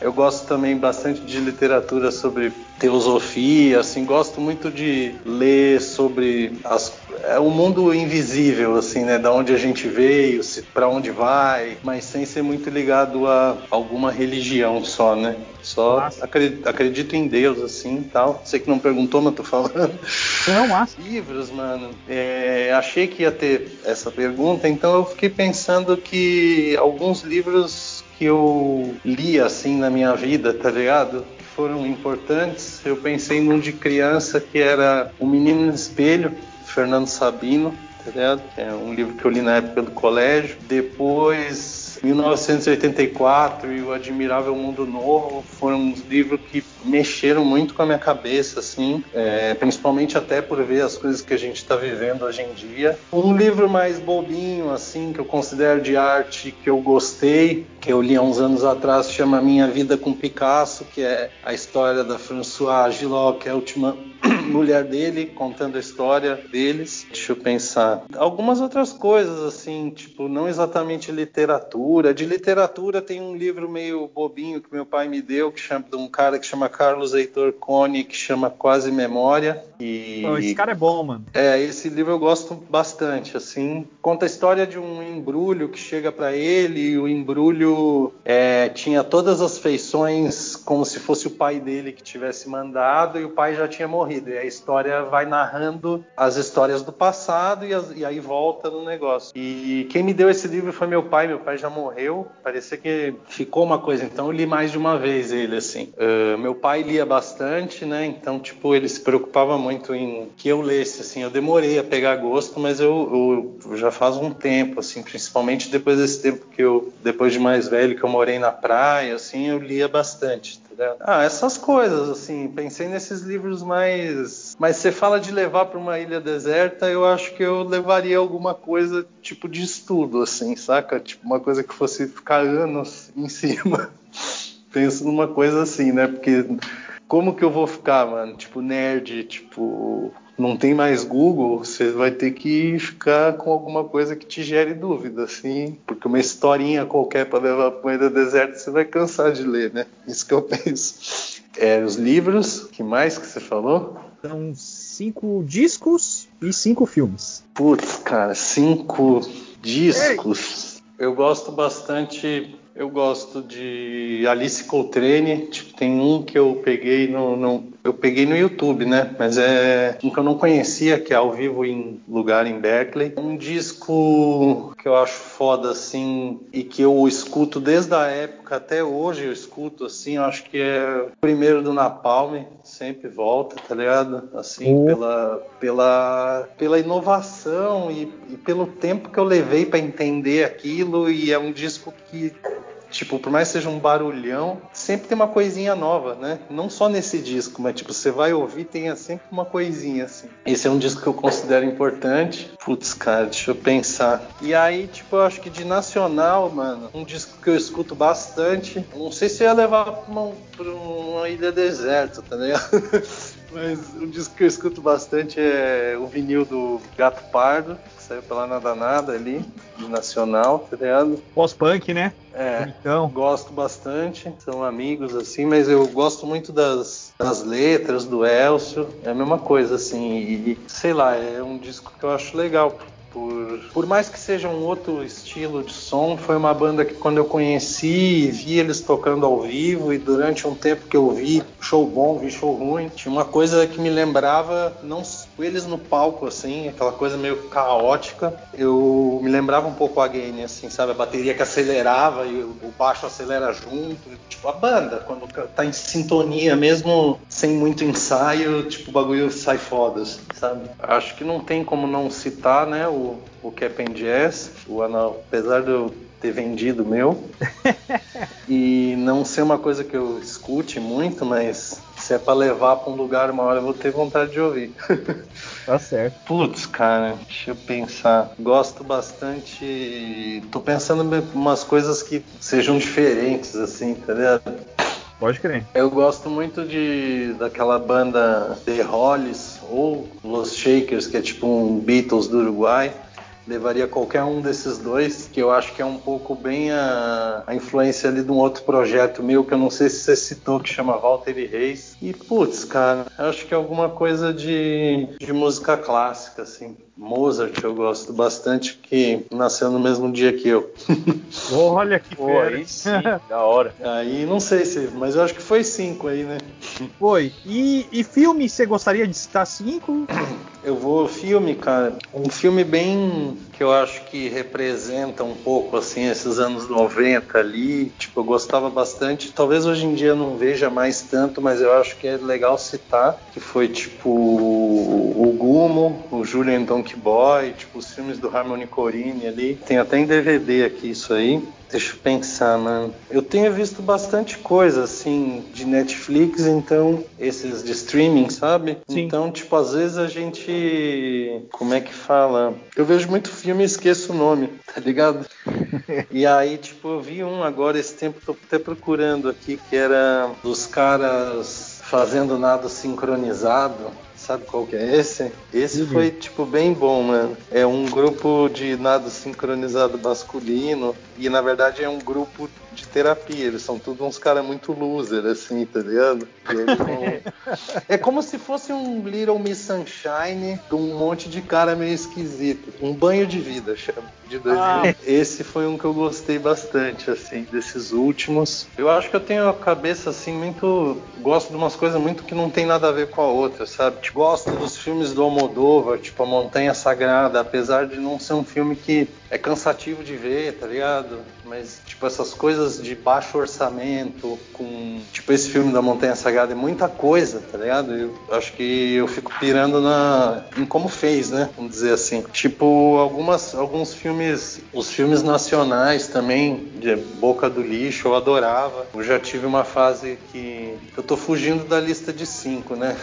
[SPEAKER 2] eu gosto também bastante de literatura sobre teosofia, assim, gosto muito de ler sobre as, é, o mundo invisível, assim, né, da onde a gente veio, para onde vai, mas sem ser muito ligado a alguma religião só, né? Só acredito, acredito, em Deus, assim, tal. Sei que não perguntou, mas tô falando.
[SPEAKER 1] Não, massa.
[SPEAKER 2] Livros, mano. É, achei que ia ter essa pergunta, então eu fiquei pensando que alguns livros que eu li assim na minha vida, tá ligado? Foram importantes. Eu pensei num de criança que era O Menino no Espelho, Fernando Sabino, tá ligado? Que é um livro que eu li na época do colégio. Depois 1984 e O Admirável Mundo Novo foram uns livros que mexeram muito com a minha cabeça, assim, é, principalmente até por ver as coisas que a gente está vivendo hoje em dia. Um livro mais bobinho, assim, que eu considero de arte, que eu gostei, que eu li há uns anos atrás, chama Minha Vida com Picasso, que é a história da Françoise Gillot, que é a última mulher dele, contando a história deles. Deixa eu pensar. Algumas outras coisas, assim, tipo, não exatamente literatura. De literatura tem um livro meio bobinho que meu pai me deu, que chama de um cara que chama Carlos Heitor Cone, que chama Quase Memória. E...
[SPEAKER 1] esse cara é bom, mano.
[SPEAKER 2] É, esse livro eu gosto bastante, assim. Conta a história de um embrulho que chega para ele e o embrulho é, tinha todas as feições como se fosse o pai dele que tivesse mandado e o pai já tinha morrido. E a história vai narrando as histórias do passado e, as, e aí volta no negócio. E quem me deu esse livro foi meu pai. Meu pai já morreu. Parecia que ficou uma coisa. Então eu li mais de uma vez ele, assim. Uh, meu pai lia bastante, né? Então, tipo, ele se preocupava muito em que eu lesse, assim. Eu demorei a pegar gosto, mas eu, eu já faz um tempo, assim, principalmente depois desse tempo que eu, depois de mais velho, que eu morei na praia, assim, eu lia bastante. Ah, essas coisas, assim, pensei nesses livros mais. Mas você fala de levar para uma ilha deserta, eu acho que eu levaria alguma coisa tipo de estudo, assim, saca? Tipo, uma coisa que fosse ficar anos em cima. Penso numa coisa assim, né? Porque como que eu vou ficar, mano? Tipo, nerd, tipo, não tem mais Google, você vai ter que ficar com alguma coisa que te gere dúvida, assim, porque uma historinha qualquer para levar para o deserto você vai cansar de ler, né? Isso que eu penso. É, os livros, que mais que você falou?
[SPEAKER 1] São cinco discos e cinco filmes.
[SPEAKER 2] Putz, cara, cinco discos. Ei. Eu gosto bastante eu gosto de Alice Coltrane, tipo, tem um que eu peguei no, no, eu peguei no YouTube, né? Mas é um que eu não conhecia, que é ao vivo em lugar em Berkeley. Um disco que eu acho foda assim e que eu escuto desde a época até hoje eu escuto assim, eu acho que é o primeiro do Napalm, sempre volta, tá ligado? Assim, uhum. pela pela pela inovação e, e pelo tempo que eu levei para entender aquilo e é um disco que tipo, por mais que seja um barulhão, sempre tem uma coisinha nova, né? Não só nesse disco, mas tipo, você vai ouvir, tem sempre uma coisinha assim. Esse é um disco que eu considero importante. Putz, cara, deixa eu pensar. E aí, tipo, eu acho que de nacional, mano, um disco que eu escuto bastante. Não sei se ia levar pra uma, pra uma ilha deserta, tá ligado? Mas um disco que eu escuto bastante é o vinil do Gato Pardo, saiu pela Nada Nada ali, de nacional, tá ligado?
[SPEAKER 1] Pós-punk, né?
[SPEAKER 2] É, então. gosto bastante, são amigos assim, mas eu gosto muito das, das letras do Elcio, é a mesma coisa assim, e sei lá, é um disco que eu acho legal por por, mais que seja um outro estilo de som, foi uma banda que quando eu conheci e vi eles tocando ao vivo e durante um tempo que eu vi show bom, vi show ruim, tinha uma coisa que me lembrava não eles no palco assim, aquela coisa meio caótica. Eu me lembrava um pouco a Gain, assim, sabe, a bateria que acelerava e o baixo acelera junto, tipo a banda quando tá em sintonia mesmo sem muito ensaio, tipo o bagulho sai foda, assim, sabe? Acho que não tem como não citar, né, o o Cap'n Jazz, o anal, apesar de eu ter vendido o meu. e não ser uma coisa que eu escute muito, mas se é para levar para um lugar uma hora eu vou ter vontade de ouvir.
[SPEAKER 3] tá certo.
[SPEAKER 2] Putz, cara, deixa eu pensar. Gosto bastante. Tô pensando em umas coisas que sejam diferentes, assim, tá ligado?
[SPEAKER 3] Pode crer.
[SPEAKER 2] Eu gosto muito de daquela banda The Hollies ou Los Shakers, que é tipo um Beatles do Uruguai levaria qualquer um desses dois, que eu acho que é um pouco bem a, a, influência ali de um outro projeto meu, que eu não sei se você citou, que chama Walter e Reis. E, putz, cara, acho que é alguma coisa de, de música clássica, assim. Mozart eu gosto bastante, que nasceu no mesmo dia que eu.
[SPEAKER 3] Olha que Pô, aí sim, da hora.
[SPEAKER 2] Aí não sei se, mas eu acho que foi cinco aí, né?
[SPEAKER 1] Foi. E, e filme, você gostaria de citar cinco?
[SPEAKER 2] Eu vou filme, cara. Um filme bem que eu acho que representa um pouco assim esses anos 90 ali. Tipo, eu gostava bastante. Talvez hoje em dia não veja mais tanto, mas eu acho que é legal citar que foi tipo o Gumo, o Julian Donkey Boy, tipo os filmes do Harmony Corine ali. Tem até em DVD aqui isso aí. Deixa eu pensar, mano. Eu tenho visto bastante coisa, assim, de Netflix, então, esses de streaming, sabe? Sim. Então, tipo, às vezes a gente. Como é que fala? Eu vejo muito filme e esqueço o nome, tá ligado? e aí, tipo, eu vi um agora esse tempo, tô até procurando aqui, que era dos caras fazendo nada sincronizado. Sabe qual que é esse? Esse uhum. foi, tipo, bem bom, mano. É um grupo de nado sincronizado masculino e, na verdade, é um grupo de terapia. Eles são todos uns caras muito loser, assim, tá ligado? é como se fosse um Little Miss Sunshine de um monte de cara meio esquisito. Um banho de vida, chama. De 2000. Ah. Esse foi um que eu gostei bastante, assim, desses últimos. Eu acho que eu tenho a cabeça, assim, muito. Gosto de umas coisas muito que não tem nada a ver com a outra, sabe? Tipo, gosto dos filmes do Almodóvar, tipo A Montanha Sagrada, apesar de não ser um filme que é cansativo de ver, tá ligado? Mas, tipo, essas coisas de baixo orçamento, com. Tipo, esse filme da Montanha Sagrada é muita coisa, tá ligado? Eu acho que eu fico pirando na. em como fez, né? Vamos dizer assim. Tipo, algumas, alguns filmes. Os filmes nacionais também, de Boca do Lixo, eu adorava. Eu já tive uma fase que. Eu tô fugindo da lista de cinco, né?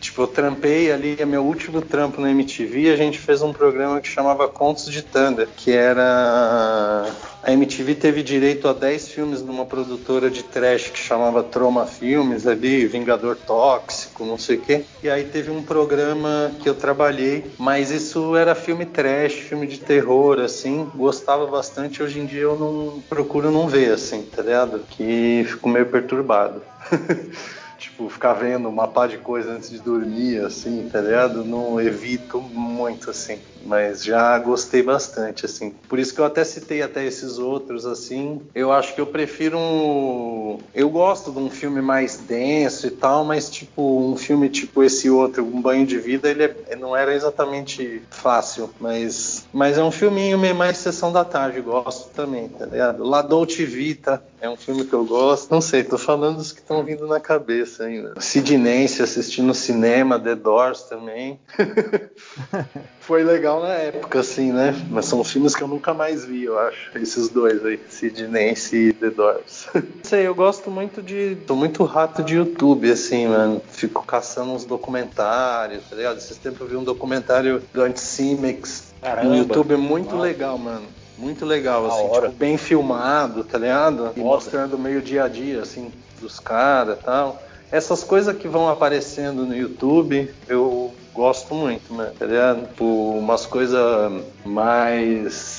[SPEAKER 2] Tipo, eu trampei ali, é meu último trampo na MTV, a gente fez um programa que chamava Contos de Thunder, que era. A MTV teve direito a 10 filmes numa produtora de trash que chamava Troma Filmes ali, Vingador Tóxico, não sei o quê. E aí teve um programa que eu trabalhei, mas isso era filme trash, filme de terror, assim. Gostava bastante, hoje em dia eu não procuro não ver, assim, tá ligado? Que fico meio perturbado. tipo, ficar vendo uma pá de coisa antes de dormir, assim, tá ligado? Não evito muito, assim. Mas já gostei bastante, assim. Por isso que eu até citei até esses outros, assim. Eu acho que eu prefiro um... Eu gosto de um filme mais denso e tal, mas, tipo, um filme tipo esse outro, Um Banho de Vida, ele é... não era exatamente fácil, mas... Mas é um filminho meio mais sessão da tarde, gosto também, tá ligado? La Dolce Vita é um filme que eu gosto. Não sei, tô falando dos que estão vindo na cabeça ainda. Sidnense assistindo cinema, The Doors também. Foi legal na época, assim, né? Mas são filmes que eu nunca mais vi, eu acho. Esses dois aí, Sidnense e The Doors. Não sei, eu gosto muito de. Tô muito rato de YouTube, assim, mano. Fico caçando uns documentários, tá ligado? Esses tempos eu vi um documentário do Anticimex no YouTube, é muito Nossa. legal, mano. Muito legal, assim, tipo, bem filmado, tá ligado? E mostrando meio dia a dia, assim, dos caras e tal. Essas coisas que vão aparecendo no YouTube, eu gosto muito, né? Ligado? Tipo, umas coisas mais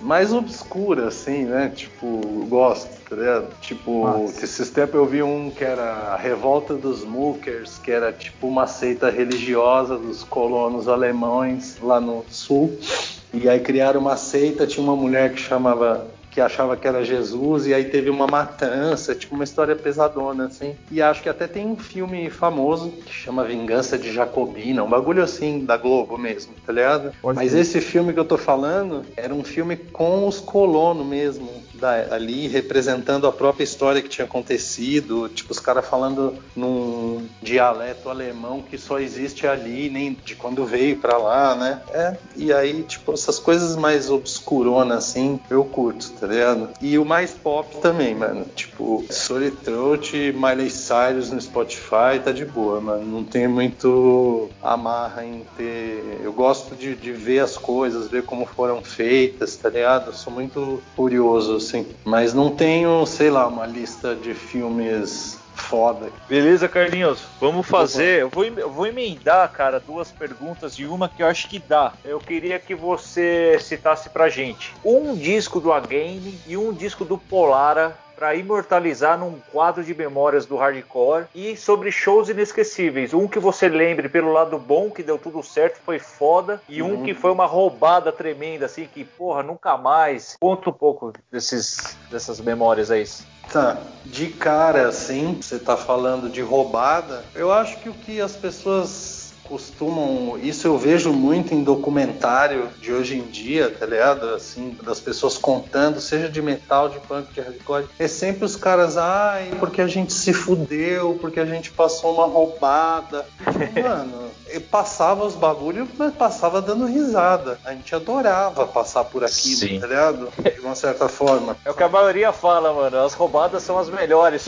[SPEAKER 2] mais obscuras, assim, né? Tipo, gosto, tá ligado? Tipo, Nossa. esses tempos eu vi um que era a Revolta dos Mookers, que era tipo uma seita religiosa dos colonos alemães lá no sul. E aí criaram uma seita, tinha uma mulher que chamava que achava que era Jesus e aí teve uma matança, tipo uma história pesadona assim. E acho que até tem um filme famoso que chama Vingança de Jacobina, um bagulho assim da Globo mesmo, tá ligado? Pode Mas ser. esse filme que eu tô falando era um filme com os colonos mesmo, da, ali representando a própria história que tinha acontecido, tipo os caras falando num dialeto alemão que só existe ali, nem de quando veio para lá, né? É, e aí, tipo, essas coisas mais obscuronas assim, eu curto, tá ligado? E o mais pop também, mano. Tipo, Sorry Throat, Miley Cyrus no Spotify, tá de boa, mano. Não tem muito amarra em ter. Eu gosto de, de ver as coisas, ver como foram feitas, tá ligado? Eu sou muito curioso, assim. Mas não tenho, sei lá, uma lista de filmes foda.
[SPEAKER 3] Beleza, Carlinhos? Vamos fazer. Eu vou, eu vou emendar, cara, duas perguntas e uma que eu acho que dá. Eu queria que você citasse pra gente um disco do Again e um disco do Polara para imortalizar num quadro de memórias do hardcore e sobre shows inesquecíveis. Um que você lembre pelo lado bom, que deu tudo certo, foi foda, e um uhum. que foi uma roubada tremenda, assim, que, porra, nunca mais. Conta um pouco desses, dessas memórias aí.
[SPEAKER 2] Tá, de cara assim, você tá falando de roubada, eu acho que o que as pessoas costumam. Isso eu vejo muito em documentário de hoje em dia, tá ligado? Assim, das pessoas contando, seja de metal, de punk, de hardcore. É sempre os caras, ai, porque a gente se fudeu, porque a gente passou uma roubada. Mano, eu passava os bagulhos, mas passava dando risada. A gente adorava passar por aquilo, Sim. tá ligado? De uma certa forma.
[SPEAKER 3] É o que a maioria fala, mano. As roubadas são as melhores.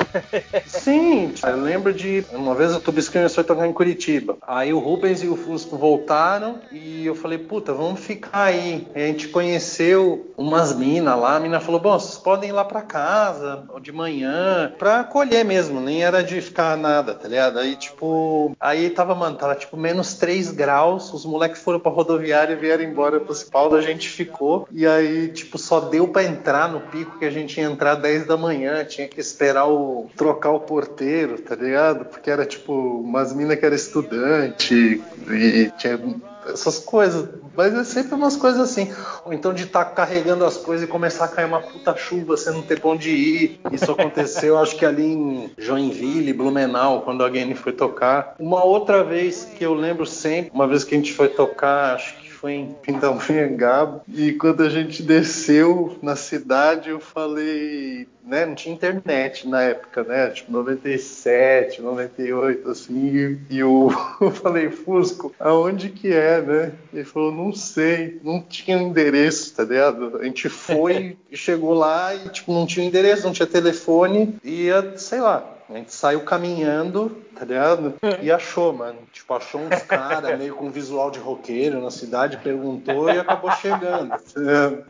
[SPEAKER 2] Sim, eu lembro de. Uma vez o Tubiscão foi tocar em Curitiba. Aí o Rubens e o Fusco voltaram e eu falei, puta, vamos ficar aí. a gente conheceu umas minas lá, a mina falou, bom, vocês podem ir lá pra casa de manhã, pra acolher mesmo, nem era de ficar nada, tá ligado? Aí, tipo, aí tava, mano, tava tipo menos 3 graus, os moleques foram pra rodoviária e vieram embora pro Paulo, a gente ficou, e aí, tipo, só deu pra entrar no pico que a gente ia entrar 10 da manhã, tinha que esperar o trocar o porteiro, tá ligado? Porque era tipo umas minas que era estudante, e, tinha essas coisas. Mas é sempre umas coisas assim. Ou então de estar tá carregando as coisas e começar a cair uma puta chuva, você não ter pra onde ir. Isso aconteceu, acho que ali em Joinville, Blumenau, quando alguém foi tocar. Uma outra vez que eu lembro sempre, uma vez que a gente foi tocar, acho foi em Pindamonhangaba e quando a gente desceu na cidade eu falei, né, não tinha internet na época, né, tipo 97, 98, assim, e, eu, eu falei, Fusco, aonde que é, né? Ele falou, não sei, não tinha endereço, tá ligado? A gente foi e chegou lá e, tipo, não tinha endereço, não tinha telefone, ia, sei lá, a gente saiu caminhando, tá ligado? E achou, mano. Tipo, achou uns caras meio com visual de roqueiro na cidade, perguntou e acabou chegando.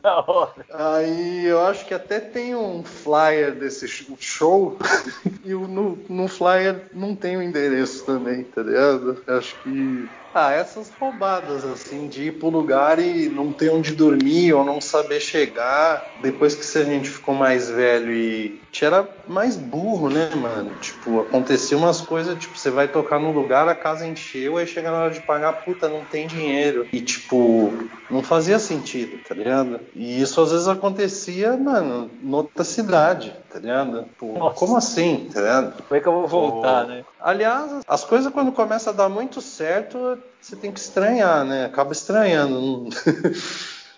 [SPEAKER 2] Tá Aí eu acho que até tem um flyer desse show e no, no flyer não tem o endereço também, tá ligado? Acho que ah, essas roubadas, assim, de ir pro lugar e não ter onde dormir ou não saber chegar. Depois que a gente ficou mais velho e era mais burro, né, mano? Tipo, acontecia umas coisas, tipo, você vai tocar num lugar, a casa encheu, aí chega na hora de pagar, puta, não tem dinheiro. E, tipo, não fazia sentido, tá ligado? E isso às vezes acontecia, mano, noutra cidade, tá ligado? Pô, como assim, tá ligado?
[SPEAKER 3] Como é que eu vou voltar, né?
[SPEAKER 2] Aliás, as coisas quando começam a dar muito certo, você tem que estranhar, né? Acaba estranhando.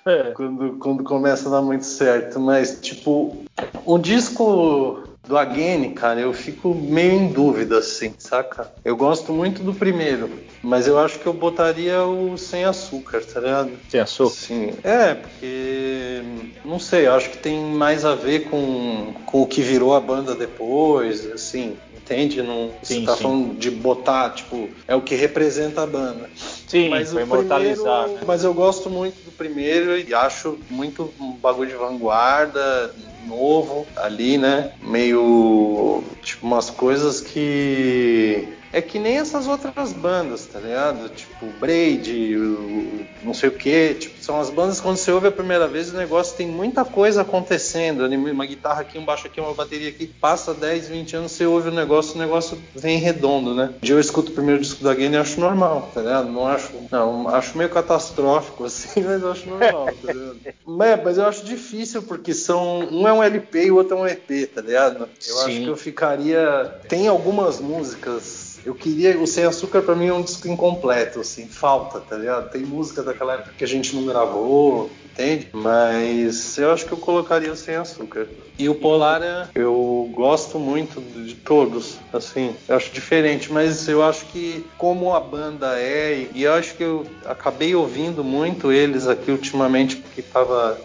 [SPEAKER 2] É. quando, quando começa a dar muito certo. Mas, tipo, o disco do Again, cara, eu fico meio em dúvida, assim, saca? Eu gosto muito do primeiro, mas eu acho que eu botaria o sem açúcar, tá ligado?
[SPEAKER 3] Sem açúcar?
[SPEAKER 2] Sim. É, porque. Não sei, eu acho que tem mais a ver com, com o que virou a banda depois, assim entende? Não, sim, você tá sim. falando de botar, tipo, é o que representa a banda.
[SPEAKER 3] Sim, mas foi imortalizar. Primeiro,
[SPEAKER 2] né? Mas eu gosto muito do primeiro e acho muito um bagulho de vanguarda, novo ali, né? Meio tipo umas coisas que é que nem essas outras bandas, tá ligado? Tipo, Braid, o, não sei o que. Tipo, são as bandas quando você ouve a primeira vez, o negócio tem muita coisa acontecendo. Uma guitarra aqui, um baixo aqui, uma bateria aqui. Passa 10, 20 anos, você ouve o negócio, o negócio vem redondo, né? Um dia eu escuto o primeiro disco da Game e acho normal, tá ligado? Não acho. Não, acho meio catastrófico, assim, mas acho normal, tá ligado? é, mas eu acho difícil, porque são. Um é um LP e o outro é um EP, tá ligado? Eu Sim. acho que eu ficaria. Tem algumas músicas eu queria. O Sem Açúcar para mim é um disco incompleto, assim, falta, tá ligado? Tem música daquela época que a gente não gravou, entende? Mas eu acho que eu colocaria o Sem Açúcar. E o Polar, eu gosto muito de todos, assim, eu acho diferente, mas eu acho que como a banda é, e eu acho que eu acabei ouvindo muito eles aqui ultimamente, porque estava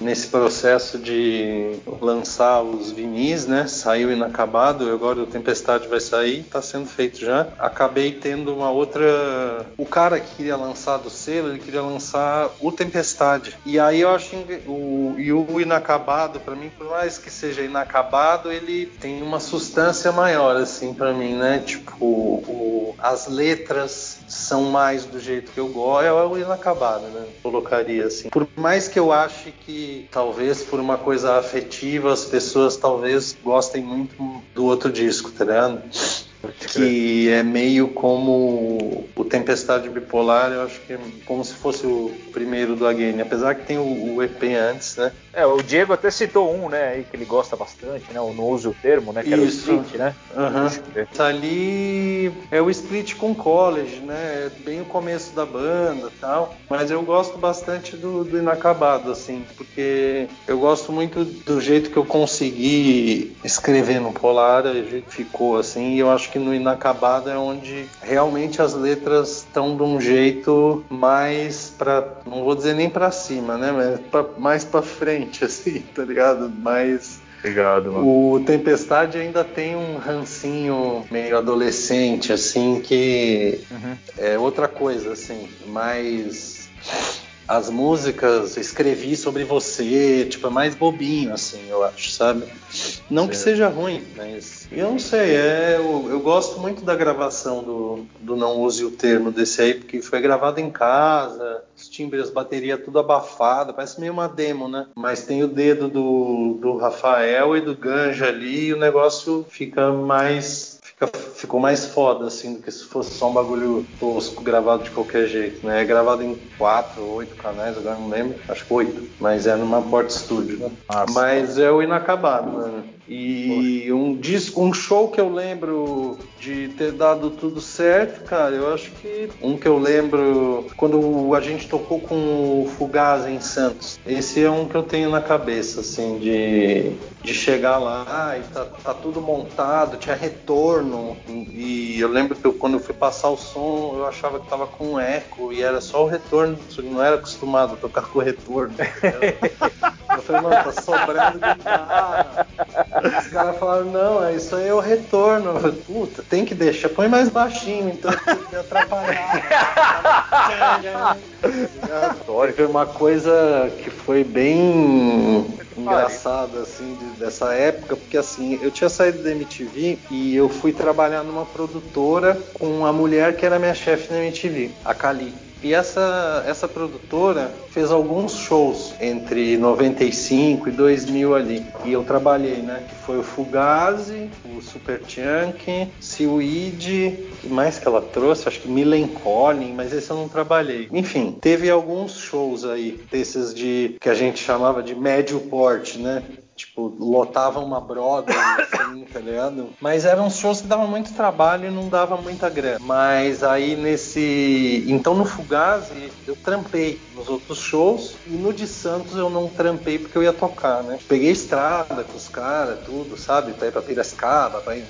[SPEAKER 2] nesse processo de lançar os vinis, né? Saiu inacabado, agora o Tempestade vai sair, está sendo feito já. Acabei tendo uma outra. O cara que queria lançar do selo, ele queria lançar o Tempestade. E aí eu acho o, e o inacabado, para mim, por mais que seja inacabado, ele tem uma substância maior, assim, para mim, né? Tipo, o, as letras são mais do jeito que eu gosto, é o inacabado, né? Colocaria assim. Por mais que eu ache que talvez por uma coisa afetiva as pessoas talvez gostem muito do outro disco, tá ligado? Que é meio como o Tempestade Bipolar, eu acho que é como se fosse o primeiro do Again, apesar que tem o, o, EP antes, né?
[SPEAKER 3] É, o Diego até citou um, né, aí que ele gosta bastante, né, o Não Use o Termo, né, que era Isso. o Split, né?
[SPEAKER 2] Uhum. Tá ali é o Split com College, né, é bem o começo da banda tal, mas eu gosto bastante do, do Inacabado, assim, porque eu gosto muito do jeito que eu consegui escrever no Polar, a gente ficou assim, e eu acho que que no Inacabado é onde realmente as letras estão de um jeito mais para, não vou dizer nem para cima, né, mas pra, mais para frente, assim, tá ligado? Mais
[SPEAKER 3] Obrigado,
[SPEAKER 2] mano. O Tempestade ainda tem um rancinho meio adolescente, assim, que uhum. é outra coisa, assim, mais as músicas escrevi sobre você, tipo, é mais bobinho, assim, eu acho, sabe? Não que seja ruim, mas eu não sei, é, eu, eu, gosto muito da gravação do, do Não Use o Termo desse aí, porque foi gravado em casa, os timbres, bateria tudo abafada, parece meio uma demo, né? Mas tem o dedo do, do Rafael e do Ganja ali e o negócio fica mais ficou mais foda, assim, do que se fosse só um bagulho tosco gravado de qualquer jeito, né? É gravado em quatro ou oito canais, agora não lembro, acho que oito, mas é numa Port Studio. Mas é o inacabado, mano. E um disco, um show que eu lembro de ter dado tudo certo, cara, eu acho que um que eu lembro quando a gente tocou com o Fugaz em Santos. Esse é um que eu tenho na cabeça, assim, de, de chegar lá e tá, tá tudo montado, tinha retorno. E eu lembro que eu, quando eu fui passar o som, eu achava que tava com um eco e era só o retorno, não era acostumado a tocar com retorno. eu falei, mano, tá sobrando guitarra. Os caras falaram, não, é isso aí é o retorno. Falei, puta, tem que deixar, põe mais baixinho, então de atrapalhar. foi uma coisa que foi bem engraçada, assim, de, dessa época, porque assim, eu tinha saído da MTV e eu fui trabalhar numa produtora com a mulher que era minha chefe na MTV, a Kali. E essa, essa produtora fez alguns shows entre 95 e 2000 ali. E eu trabalhei, né? Que foi o Fugazi, o Super Chunk, Seaweed, que mais que ela trouxe? Acho que Collin, mas esse eu não trabalhei. Enfim, teve alguns shows aí, desses de que a gente chamava de médio porte, né? Tipo, lotava uma broda, assim, tá ligado? Mas eram shows que davam muito trabalho e não dava muita grana. Mas aí nesse. Então no Fugazi eu trampei nos outros shows e no de Santos eu não trampei porque eu ia tocar, né? Peguei estrada com os caras, tudo, sabe? Pra ir pra Piracicaba, pra ir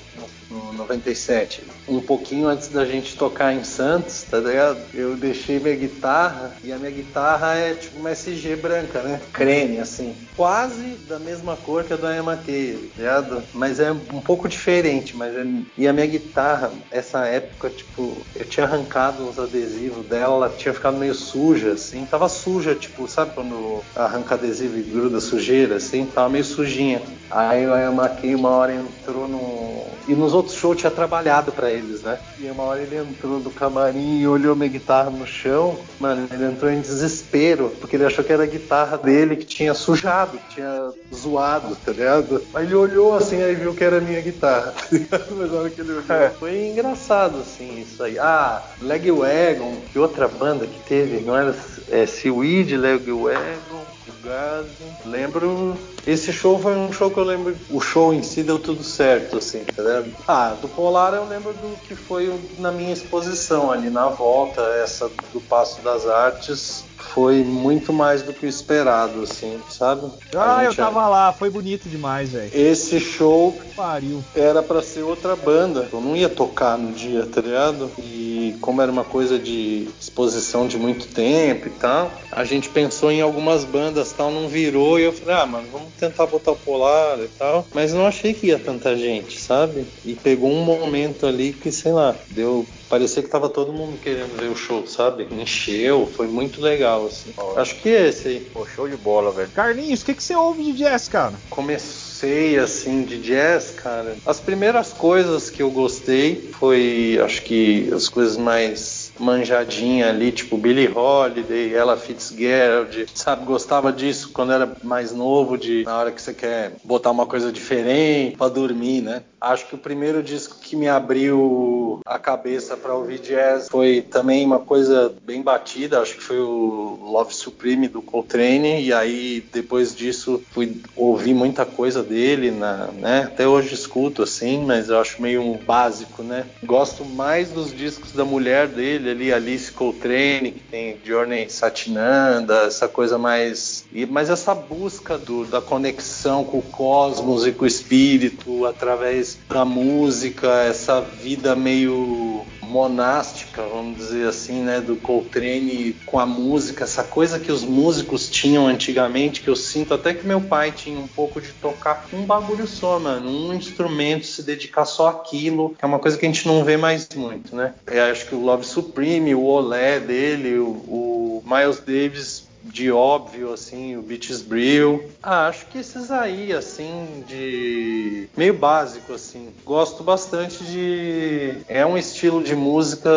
[SPEAKER 2] no, no 97. Um pouquinho antes da gente tocar em Santos, tá ligado? Eu deixei minha guitarra e a minha guitarra é tipo uma SG branca, né? Creme, assim. Quase da mesma cor que a do Ayamake, tá ligado? Mas é um pouco diferente, mas é... E a minha guitarra, essa época, tipo, eu tinha arrancado uns adesivos dela, ela tinha ficado meio suja, assim, tava suja, tipo, sabe quando arranca adesivo e gruda sujeira, assim, tava meio sujinha. Aí o Ayamake uma hora entrou no... E nos outros shows tinha trabalhado para eles, né? E uma hora ele entrou do camarim e olhou minha guitarra no chão, mano, ele entrou em desespero, porque ele achou que era a guitarra dele que tinha sujado, que tinha zoado, tá ligado? Aí ele olhou assim, aí viu que era a minha guitarra, tá ligado? Mas na hora que ele olhou, é. foi engraçado, assim, isso aí. Ah, Legwagon, que outra banda que teve, não era é, Seaweed, Legwagon, Gazi. Lembro. Esse show foi um show que eu lembro. O show em si deu tudo certo, assim, tá vendo? Ah, do Polar eu lembro do que foi na minha exposição ali na volta, essa do Passo das Artes foi muito mais do que o esperado, assim, sabe?
[SPEAKER 1] Ah, eu tava lá, foi bonito demais, velho.
[SPEAKER 2] Esse show
[SPEAKER 1] Pariu.
[SPEAKER 2] era para ser outra banda. Eu não ia tocar no dia, tá ligado? E como era uma coisa de exposição de muito tempo e tal, a gente pensou em algumas bandas tal, não virou. E eu falei, ah, mano, vamos tentar botar o Polar e tal. Mas não achei que ia tanta gente, sabe? E pegou um momento ali que, sei lá, deu parecia que tava todo mundo querendo ver o show, sabe? Encheu, foi muito legal, assim. Acho que é esse aí.
[SPEAKER 3] Pô, show de bola, velho.
[SPEAKER 1] Carlinhos, o que, que você ouve de jazz, cara?
[SPEAKER 2] Comecei assim de jazz, cara. As primeiras coisas que eu gostei foi, acho que as coisas mais manjadinha ali, tipo Billie Holiday, Ella Fitzgerald, sabe? Gostava disso quando era mais novo, de na hora que você quer botar uma coisa diferente para dormir, né? Acho que o primeiro disco que me abriu a cabeça para ouvir jazz foi também uma coisa bem batida, acho que foi o Love Supreme do Coltrane, e aí depois disso fui ouvir muita coisa dele, na, né? Até hoje escuto assim, mas eu acho meio básico, né? Gosto mais dos discos da mulher dele, ali Alice Coltrane, que tem Journey Satinanda, essa coisa mais, mas essa busca do, da conexão com o cosmos e com o espírito através da música, essa vida meio monástica, vamos dizer assim, né, do Coltrane com a música, essa coisa que os músicos tinham antigamente, que eu sinto até que meu pai tinha um pouco de tocar um bagulho só, mano, um instrumento, se dedicar só àquilo, que é uma coisa que a gente não vê mais muito, né? Eu acho que o Love Supreme, o Olé dele, o, o Miles Davis de óbvio, assim, o Beaches Brill. Ah, acho que esses aí, assim, de meio básico, assim. Gosto bastante de. É um estilo de música,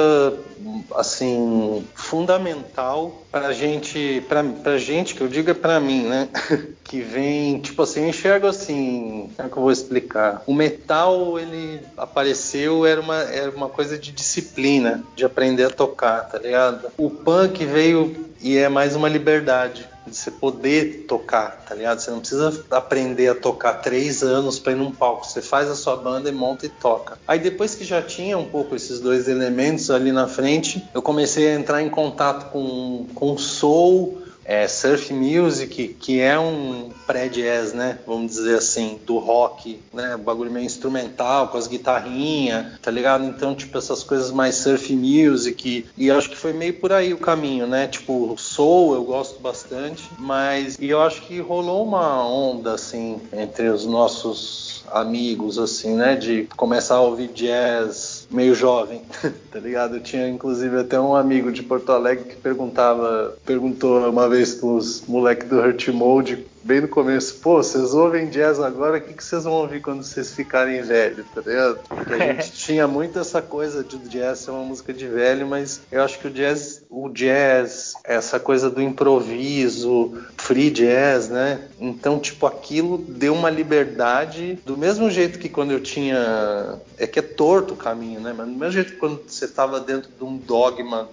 [SPEAKER 2] assim, fundamental pra gente, pra, gente, que eu digo é pra mim, né? que vem, tipo assim, eu enxergo assim, como é que eu vou explicar? O metal, ele apareceu, era uma, era uma coisa de disciplina, de aprender a tocar, tá ligado? O punk veio e é mais uma liberdade de você poder tocar, tá ligado? Você não precisa aprender a tocar três anos para ir num palco. Você faz a sua banda e monta e toca. Aí depois que já tinha um pouco esses dois elementos ali na frente, eu comecei a entrar em contato com, com soul, é, surf music, que é um pré-jazz, né? Vamos dizer assim, do rock, né? Bagulho meio instrumental, com as guitarrinhas, tá ligado? Então, tipo, essas coisas mais surf music. E acho que foi meio por aí o caminho, né? Tipo, soul eu gosto bastante, mas. E eu acho que rolou uma onda, assim, entre os nossos amigos, assim, né? De começar a ouvir jazz meio jovem, tá ligado? Eu tinha inclusive até um amigo de Porto Alegre que perguntava, perguntou uma vez pros moleques do Hurt Mode bem no começo, pô, vocês ouvem jazz agora, o que, que vocês vão ouvir quando vocês ficarem velhos, tá ligado? Porque a gente tinha muito essa coisa de jazz ser uma música de velho, mas eu acho que o jazz, o jazz, essa coisa do improviso, free jazz, né? Então, tipo, aquilo deu uma liberdade, do mesmo jeito que quando eu tinha. É que é torto o caminho, né? Mas do mesmo jeito que quando você estava dentro de um dogma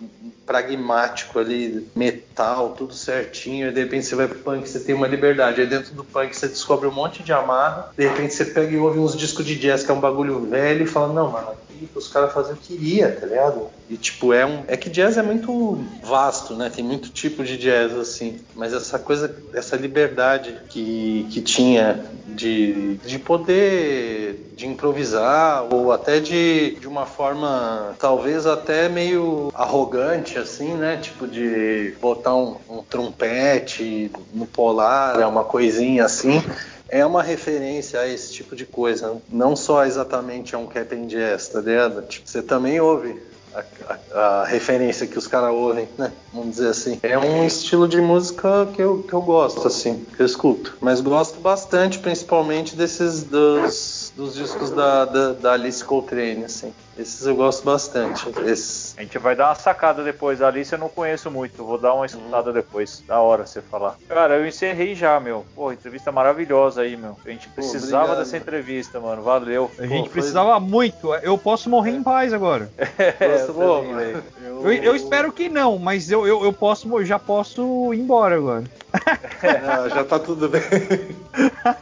[SPEAKER 2] pragmático ali, metal, tudo certinho, e de repente você vai pro punk, você tem uma liberdade. Aí dentro do punk você descobre um monte de amarra, de repente você pega e ouve uns discos de jazz que é um bagulho velho e fala, não, mano, os caras faziam o que queria, tá ligado? E tipo, é um. É que jazz é muito vasto, né? Tem muito tipo de jazz, assim. Mas essa coisa, essa liberdade que, que tinha de, de poder de improvisar, ou até de, de uma forma talvez até meio arrogante, assim, né? Tipo, de botar um, um trompete no polar, uma coisinha assim é uma referência a esse tipo de coisa. Não só exatamente a um Cap and Jazz, tá ligado? Tipo, você também ouve a, a, a, referência que os caras ouvem, né? Vamos dizer assim. É um estilo de música que eu, que eu gosto, assim, que eu escuto. Mas gosto bastante, principalmente desses dos, dos discos da, da, da Alice Coltrane, assim. Esses eu gosto bastante. Esses...
[SPEAKER 3] A gente vai dar uma sacada depois. A Alice eu não conheço muito. Vou dar uma escutada depois. Da hora você falar. Cara, eu encerrei já, meu. Pô, entrevista maravilhosa aí, meu. A gente precisava Pô, dessa entrevista, mano. Valeu.
[SPEAKER 1] A gente Pô, precisava foi... muito. Eu posso morrer em paz agora.
[SPEAKER 3] É, Pô, eu...
[SPEAKER 1] Eu... eu... espero que não, mas eu, eu, eu posso, já posso ir embora agora.
[SPEAKER 2] É, já tá tudo bem.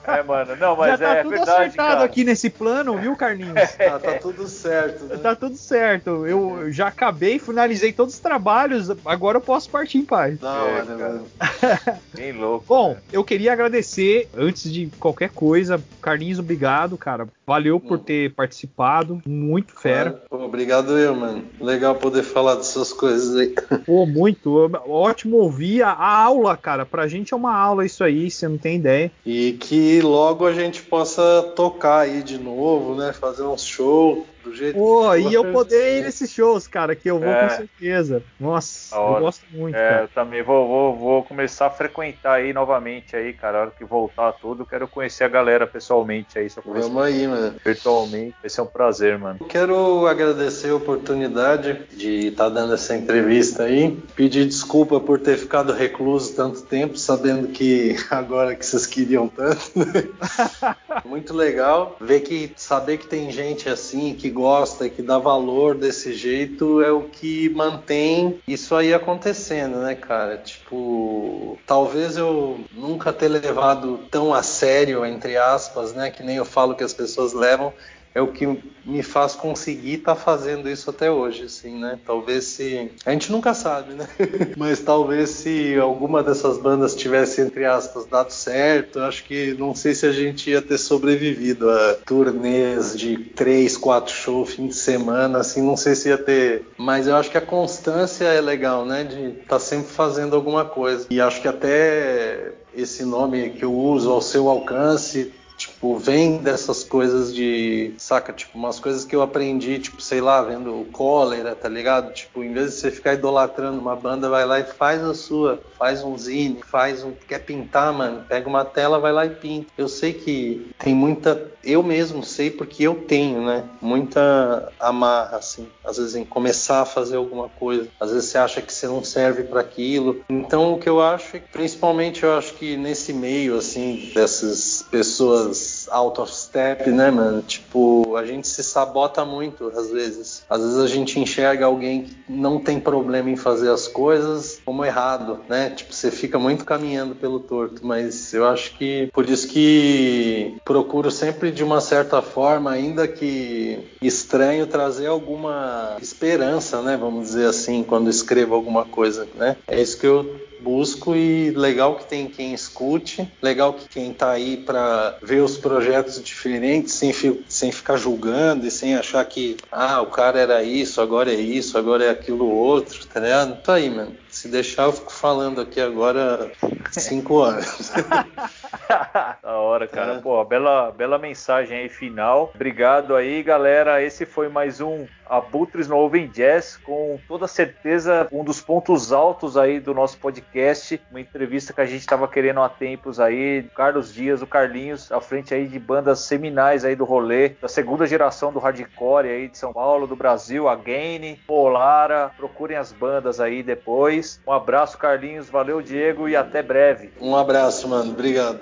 [SPEAKER 3] É, mano. Não, mas
[SPEAKER 1] já tá
[SPEAKER 3] é
[SPEAKER 1] tudo
[SPEAKER 3] verdade,
[SPEAKER 1] acertado
[SPEAKER 3] cara.
[SPEAKER 1] aqui nesse plano, viu, Carlinhos?
[SPEAKER 2] Tá, tá tudo certo. Né?
[SPEAKER 1] Tá tudo certo. Eu já acabei, finalizei todos os trabalhos, agora eu posso partir em paz.
[SPEAKER 2] Da hora, é, mano.
[SPEAKER 3] Bem louco.
[SPEAKER 1] Bom, cara. eu queria agradecer, antes de qualquer coisa, Carlinhos, obrigado, cara. Valeu por ter participado. Muito fera.
[SPEAKER 2] Pô, obrigado eu, mano. Legal poder falar dessas coisas aí.
[SPEAKER 1] Pô, muito. Ótimo ouvir a, a aula, cara. Pra gente é uma aula isso aí, você não tem ideia.
[SPEAKER 2] E que logo a gente possa tocar aí de novo, né? Fazer uns shows do jeito
[SPEAKER 1] Pô, que e eu poder ir nesses shows, cara, que eu vou é. com certeza. Nossa, eu gosto muito. É,
[SPEAKER 3] cara. eu também vou, vou, vou, começar a frequentar aí novamente aí, cara. A hora que voltar tudo, eu quero conhecer a galera pessoalmente aí.
[SPEAKER 2] Vamos aí, mano.
[SPEAKER 3] Virtualmente. Vai ser um prazer, mano.
[SPEAKER 2] quero agradecer a oportunidade de estar tá dando essa entrevista aí. Pedir desculpa por ter ficado recluso tanto tempo, sabendo que agora que vocês queriam tanto. Né? Muito legal ver que saber que tem gente assim que gosta e que dá valor desse jeito é o que mantém isso aí acontecendo, né, cara? Tipo, talvez eu nunca ter levado tão a sério, entre aspas, né, que nem eu falo que as pessoas levam, é o que me faz conseguir estar tá fazendo isso até hoje, assim, né? Talvez se a gente nunca sabe, né? Mas talvez se alguma dessas bandas tivesse entre aspas dado certo, acho que não sei se a gente ia ter sobrevivido a turnês de três, quatro shows fim de semana, assim, não sei se ia ter. Mas eu acho que a constância é legal, né? De estar tá sempre fazendo alguma coisa. E acho que até esse nome que eu uso ao seu alcance Tipo, vem dessas coisas de. Saca? Tipo, umas coisas que eu aprendi, tipo, sei lá, vendo cólera, tá ligado? Tipo, em vez de você ficar idolatrando uma banda, vai lá e faz a sua. Faz um zine, faz um. Quer pintar, mano? Pega uma tela, vai lá e pinta. Eu sei que tem muita. Eu mesmo sei porque eu tenho, né? Muita amarra, assim. Às vezes em começar a fazer alguma coisa. Às vezes você acha que você não serve para aquilo. Então, o que eu acho é principalmente, eu acho que nesse meio, assim, dessas pessoas pessoas out of step, né, mano? Tipo, a gente se sabota muito às vezes. Às vezes a gente enxerga alguém que não tem problema em fazer as coisas como errado, né? Tipo, você fica muito caminhando pelo torto, mas eu acho que por isso que procuro sempre de uma certa forma, ainda que estranho, trazer alguma esperança, né? Vamos dizer assim, quando escrevo alguma coisa, né? É isso que eu busco e legal que tem quem escute, legal que quem tá aí para ver os projetos diferentes sem, sem ficar julgando e sem achar que, ah, o cara era isso, agora é isso, agora é aquilo outro, tá ligado? Tá aí, mano. Se deixar, eu fico falando aqui agora cinco horas.
[SPEAKER 3] da hora, cara. É. Pô, bela, bela mensagem aí final. Obrigado aí, galera. Esse foi mais um Abutres no Oven Jazz, com toda certeza um dos pontos altos aí do nosso podcast. Uma entrevista que a gente estava querendo há tempos aí. Carlos Dias, o Carlinhos, à frente aí de bandas seminais aí do rolê, da segunda geração do hardcore aí de São Paulo, do Brasil, a Gaine, Polara. Procurem as bandas aí depois. Um abraço, Carlinhos. Valeu, Diego, e até breve.
[SPEAKER 2] Um abraço, mano. Obrigado.